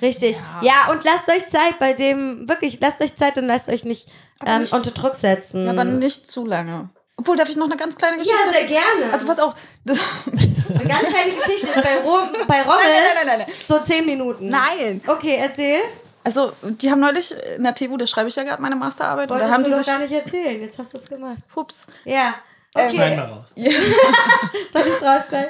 Richtig. Ja. und lasst euch Zeit bei dem, wirklich, lasst euch Zeit und lasst euch nicht, ähm, nicht- unter Druck setzen. Ja, aber nicht zu lange. Obwohl, darf ich noch eine ganz kleine Geschichte ja, sehr gerne. Also pass auf. Das, [LAUGHS] Eine ganz kleine Geschichte ist bei, Rom, bei Rommel nein, nein, nein, nein. so zehn Minuten. Nein. Okay, erzähl. Also, die haben neulich in der TU, da schreibe ich ja gerade meine Masterarbeit. Und Wolltest da haben du die doch sich. gar nicht erzählen. Jetzt hast du es gemacht. Hups. Ja. Ähm, Okay. Schneiden wir raus. [LAUGHS] [LAUGHS] Soll ich es rausstellen?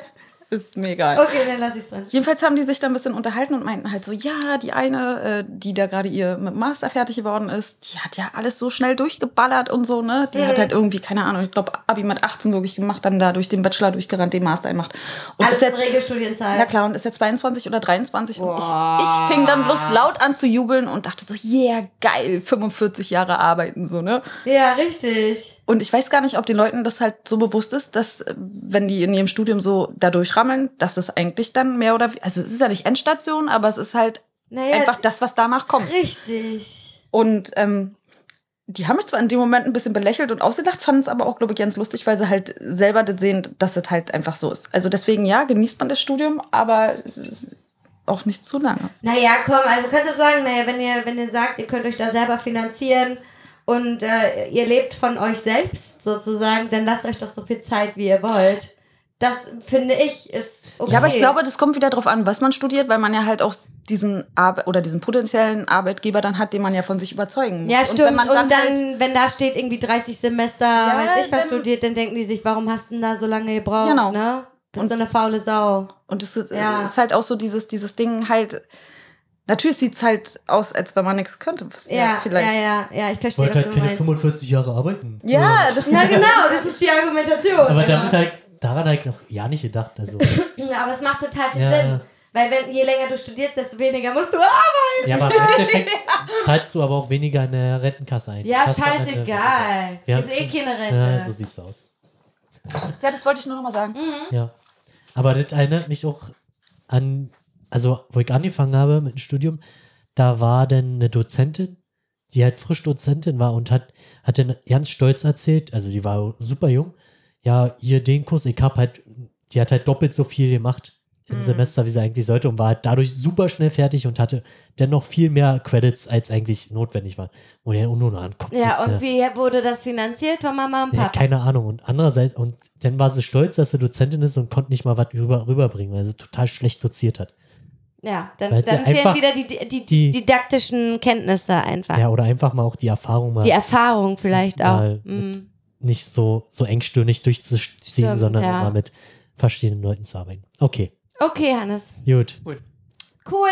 Ist mir egal. Okay, dann lass ich es drin. Jedenfalls haben die sich da ein bisschen unterhalten und meinten halt so, ja, die eine, äh, die da gerade ihr mit Master fertig geworden ist, die hat ja alles so schnell durchgeballert und so, ne? Die Mhm. hat halt irgendwie, keine Ahnung, ich glaube, Abi mit 18 wirklich gemacht, dann da durch den Bachelor durchgerannt, den Master gemacht. Und Alles ist in jetzt, Regelstudienzeit. na klar, und ist jetzt 22 oder 23 und ich, Boah. ich fing dann bloß laut an zu jubeln und dachte so, yeah, geil, 45 Jahre arbeiten, so, ne? Ja, richtig. Und ich weiß gar nicht, ob den Leuten das halt so bewusst ist, dass äh, wenn die in ihrem Studium so da durchrammeln, dass das eigentlich dann mehr oder also es ist ja nicht Endstation, aber es ist halt Naja, einfach das, was danach kommt. richtig. Und ähm, die haben mich zwar in dem Moment ein bisschen belächelt und ausgelacht, fanden es aber auch, glaube ich, ganz lustig, weil sie halt selber das sehen, dass es halt einfach so ist. Also deswegen, ja, genießt man das Studium, aber auch nicht zu lange. Naja, komm, also kannst du sagen, naja, wenn ihr, wenn ihr sagt, ihr könnt euch da selber finanzieren und äh, ihr lebt von euch selbst sozusagen, dann lasst euch doch so viel Zeit, wie ihr wollt. Das finde ich ist okay. Ja, aber ich glaube, das kommt wieder drauf an, was man studiert, weil man ja halt auch diesen Arbe oder diesen potenziellen Arbeitgeber dann hat, den man ja von sich überzeugen muss. Ja, Und stimmt. wenn Und man dann, dann, halt, wenn da steht irgendwie 30 Semester, weiß ich was wenn- studiert, dann denken die sich, warum hast du denn da so lange gebraucht, Genau. ne? Bist Und- du eine faule Sau. und es ist, Ja. ist halt auch so dieses, dieses Ding halt, natürlich sieht es halt aus, als wenn man nichts könnte. was Ja, vielleicht. ja, ja, ja, ich verstehe, wollte halt keine meinst. 45 Jahre arbeiten. Ja, das Na genau, das ist die Argumentation. Aber Ja. damit halt, daran habe ich noch ja nicht gedacht. Also, [CLEARS THROAT] Ja, aber es macht total viel Ja. Sinn. Weil wenn je länger du studierst, desto weniger musst du arbeiten. ja, aber im [LAUGHS] Endeffekt zahlst du aber auch weniger in der Rentenkasse ein. Ja, Ende- scheißegal. Wir Gibt haben- eh keine Rente. Ja, so sieht's aus. ja, das wollte ich nur noch mal sagen. Ja. Aber das erinnert mich auch an, also wo ich angefangen habe mit dem Studium, da war dann eine Dozentin, die halt frisch Dozentin war und hat, hat dann ganz stolz erzählt, also die war super jung, ja, hier den Kurs, ich hab halt, die hat halt doppelt so viel gemacht im Semester, wie sie eigentlich sollte und war halt dadurch super schnell fertig und hatte dennoch viel mehr Credits, als eigentlich notwendig war. Wo der nur noch ankommt. Ja, jetzt, und äh, wie wurde das finanziert von Mama und ja, Papa? keine Ahnung. Und andererseits, und dann war sie stolz, dass sie Dozentin ist und konnte nicht mal was rüber, rüberbringen, weil sie total schlecht doziert hat. Ja, dann, Weil dann fehlen wieder die, die, die didaktischen Kenntnisse einfach. Ja, oder einfach mal auch die Erfahrung mal Die Erfahrung vielleicht auch. Mal Mhm. nicht so, so engstirnig durchzuziehen, Stimmt, sondern ja. mal mit verschiedenen Leuten zu arbeiten. Okay, Okay, Hannes. gut. Cool.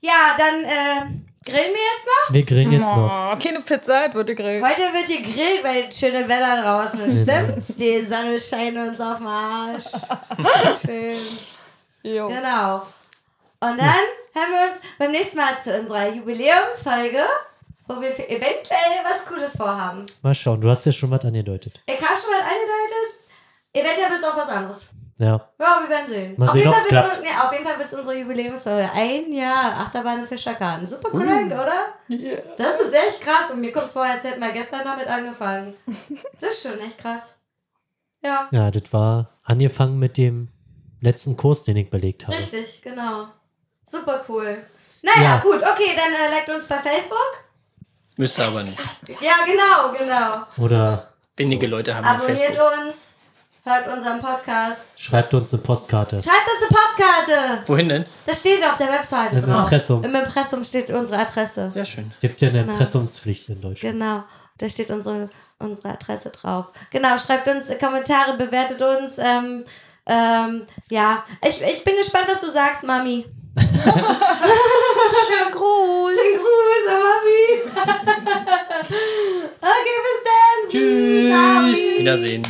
Ja, dann äh, grillen wir jetzt noch. Wir grillen jetzt noch. Oh, keine Pizza, es wurde gegrillt. Heute wird hier grillt, weil es schöne Wetter draußen ist. Stimmt's? Die Sonne scheint uns auf den Arsch. [LAUGHS] Schön. Jo. Genau. Und dann hören wir uns beim nächsten Mal zu unserer Jubiläumsfolge, wo wir eventuell was Cooles vorhaben. Mal schauen, du hast ja schon was angedeutet. Ich habe schon mal angedeutet. Eventuell wird es auch was anderes. Ja, Ja, wir werden sehen. Mal auf, sehen, jeden Fall wird's nee, auf jeden Fall wird es unsere Jubiläumsfolge. Ein Jahr Achterbahn und Fischerkarten. Super crank, oder? Das ist echt krass. Und mir kommt es vor, als hätten wir gestern damit angefangen. [LAUGHS] Das ist schon echt krass. Ja, ja, das war angefangen mit dem letzten Kurs, den ich belegt habe. richtig, genau. Super cool. Naja, Ja. gut, okay, dann äh, liked uns bei Facebook. Müsste aber nicht. [LAUGHS] Ja, genau, genau. Oder Wenige Leute haben Abonniert Facebook. uns. hört unseren Podcast. Schreibt uns eine Postkarte. Schreibt uns eine Postkarte. Wohin denn? Das steht auf der Webseite Im drauf. Impressum. Im Impressum steht unsere Adresse. Sehr schön. Gibt ja eine Genau. Impressumspflicht in Deutschland. Genau. Da steht unsere, unsere Adresse drauf. Genau, schreibt uns Kommentare, bewertet uns. Ähm, ähm, ja, ich, ich bin gespannt, was du sagst, Mami. Schönen Gruß. Schönen Gruß, Mami. [LAUGHS] okay, bis dann. Tschüss. Ciao. Wiedersehen.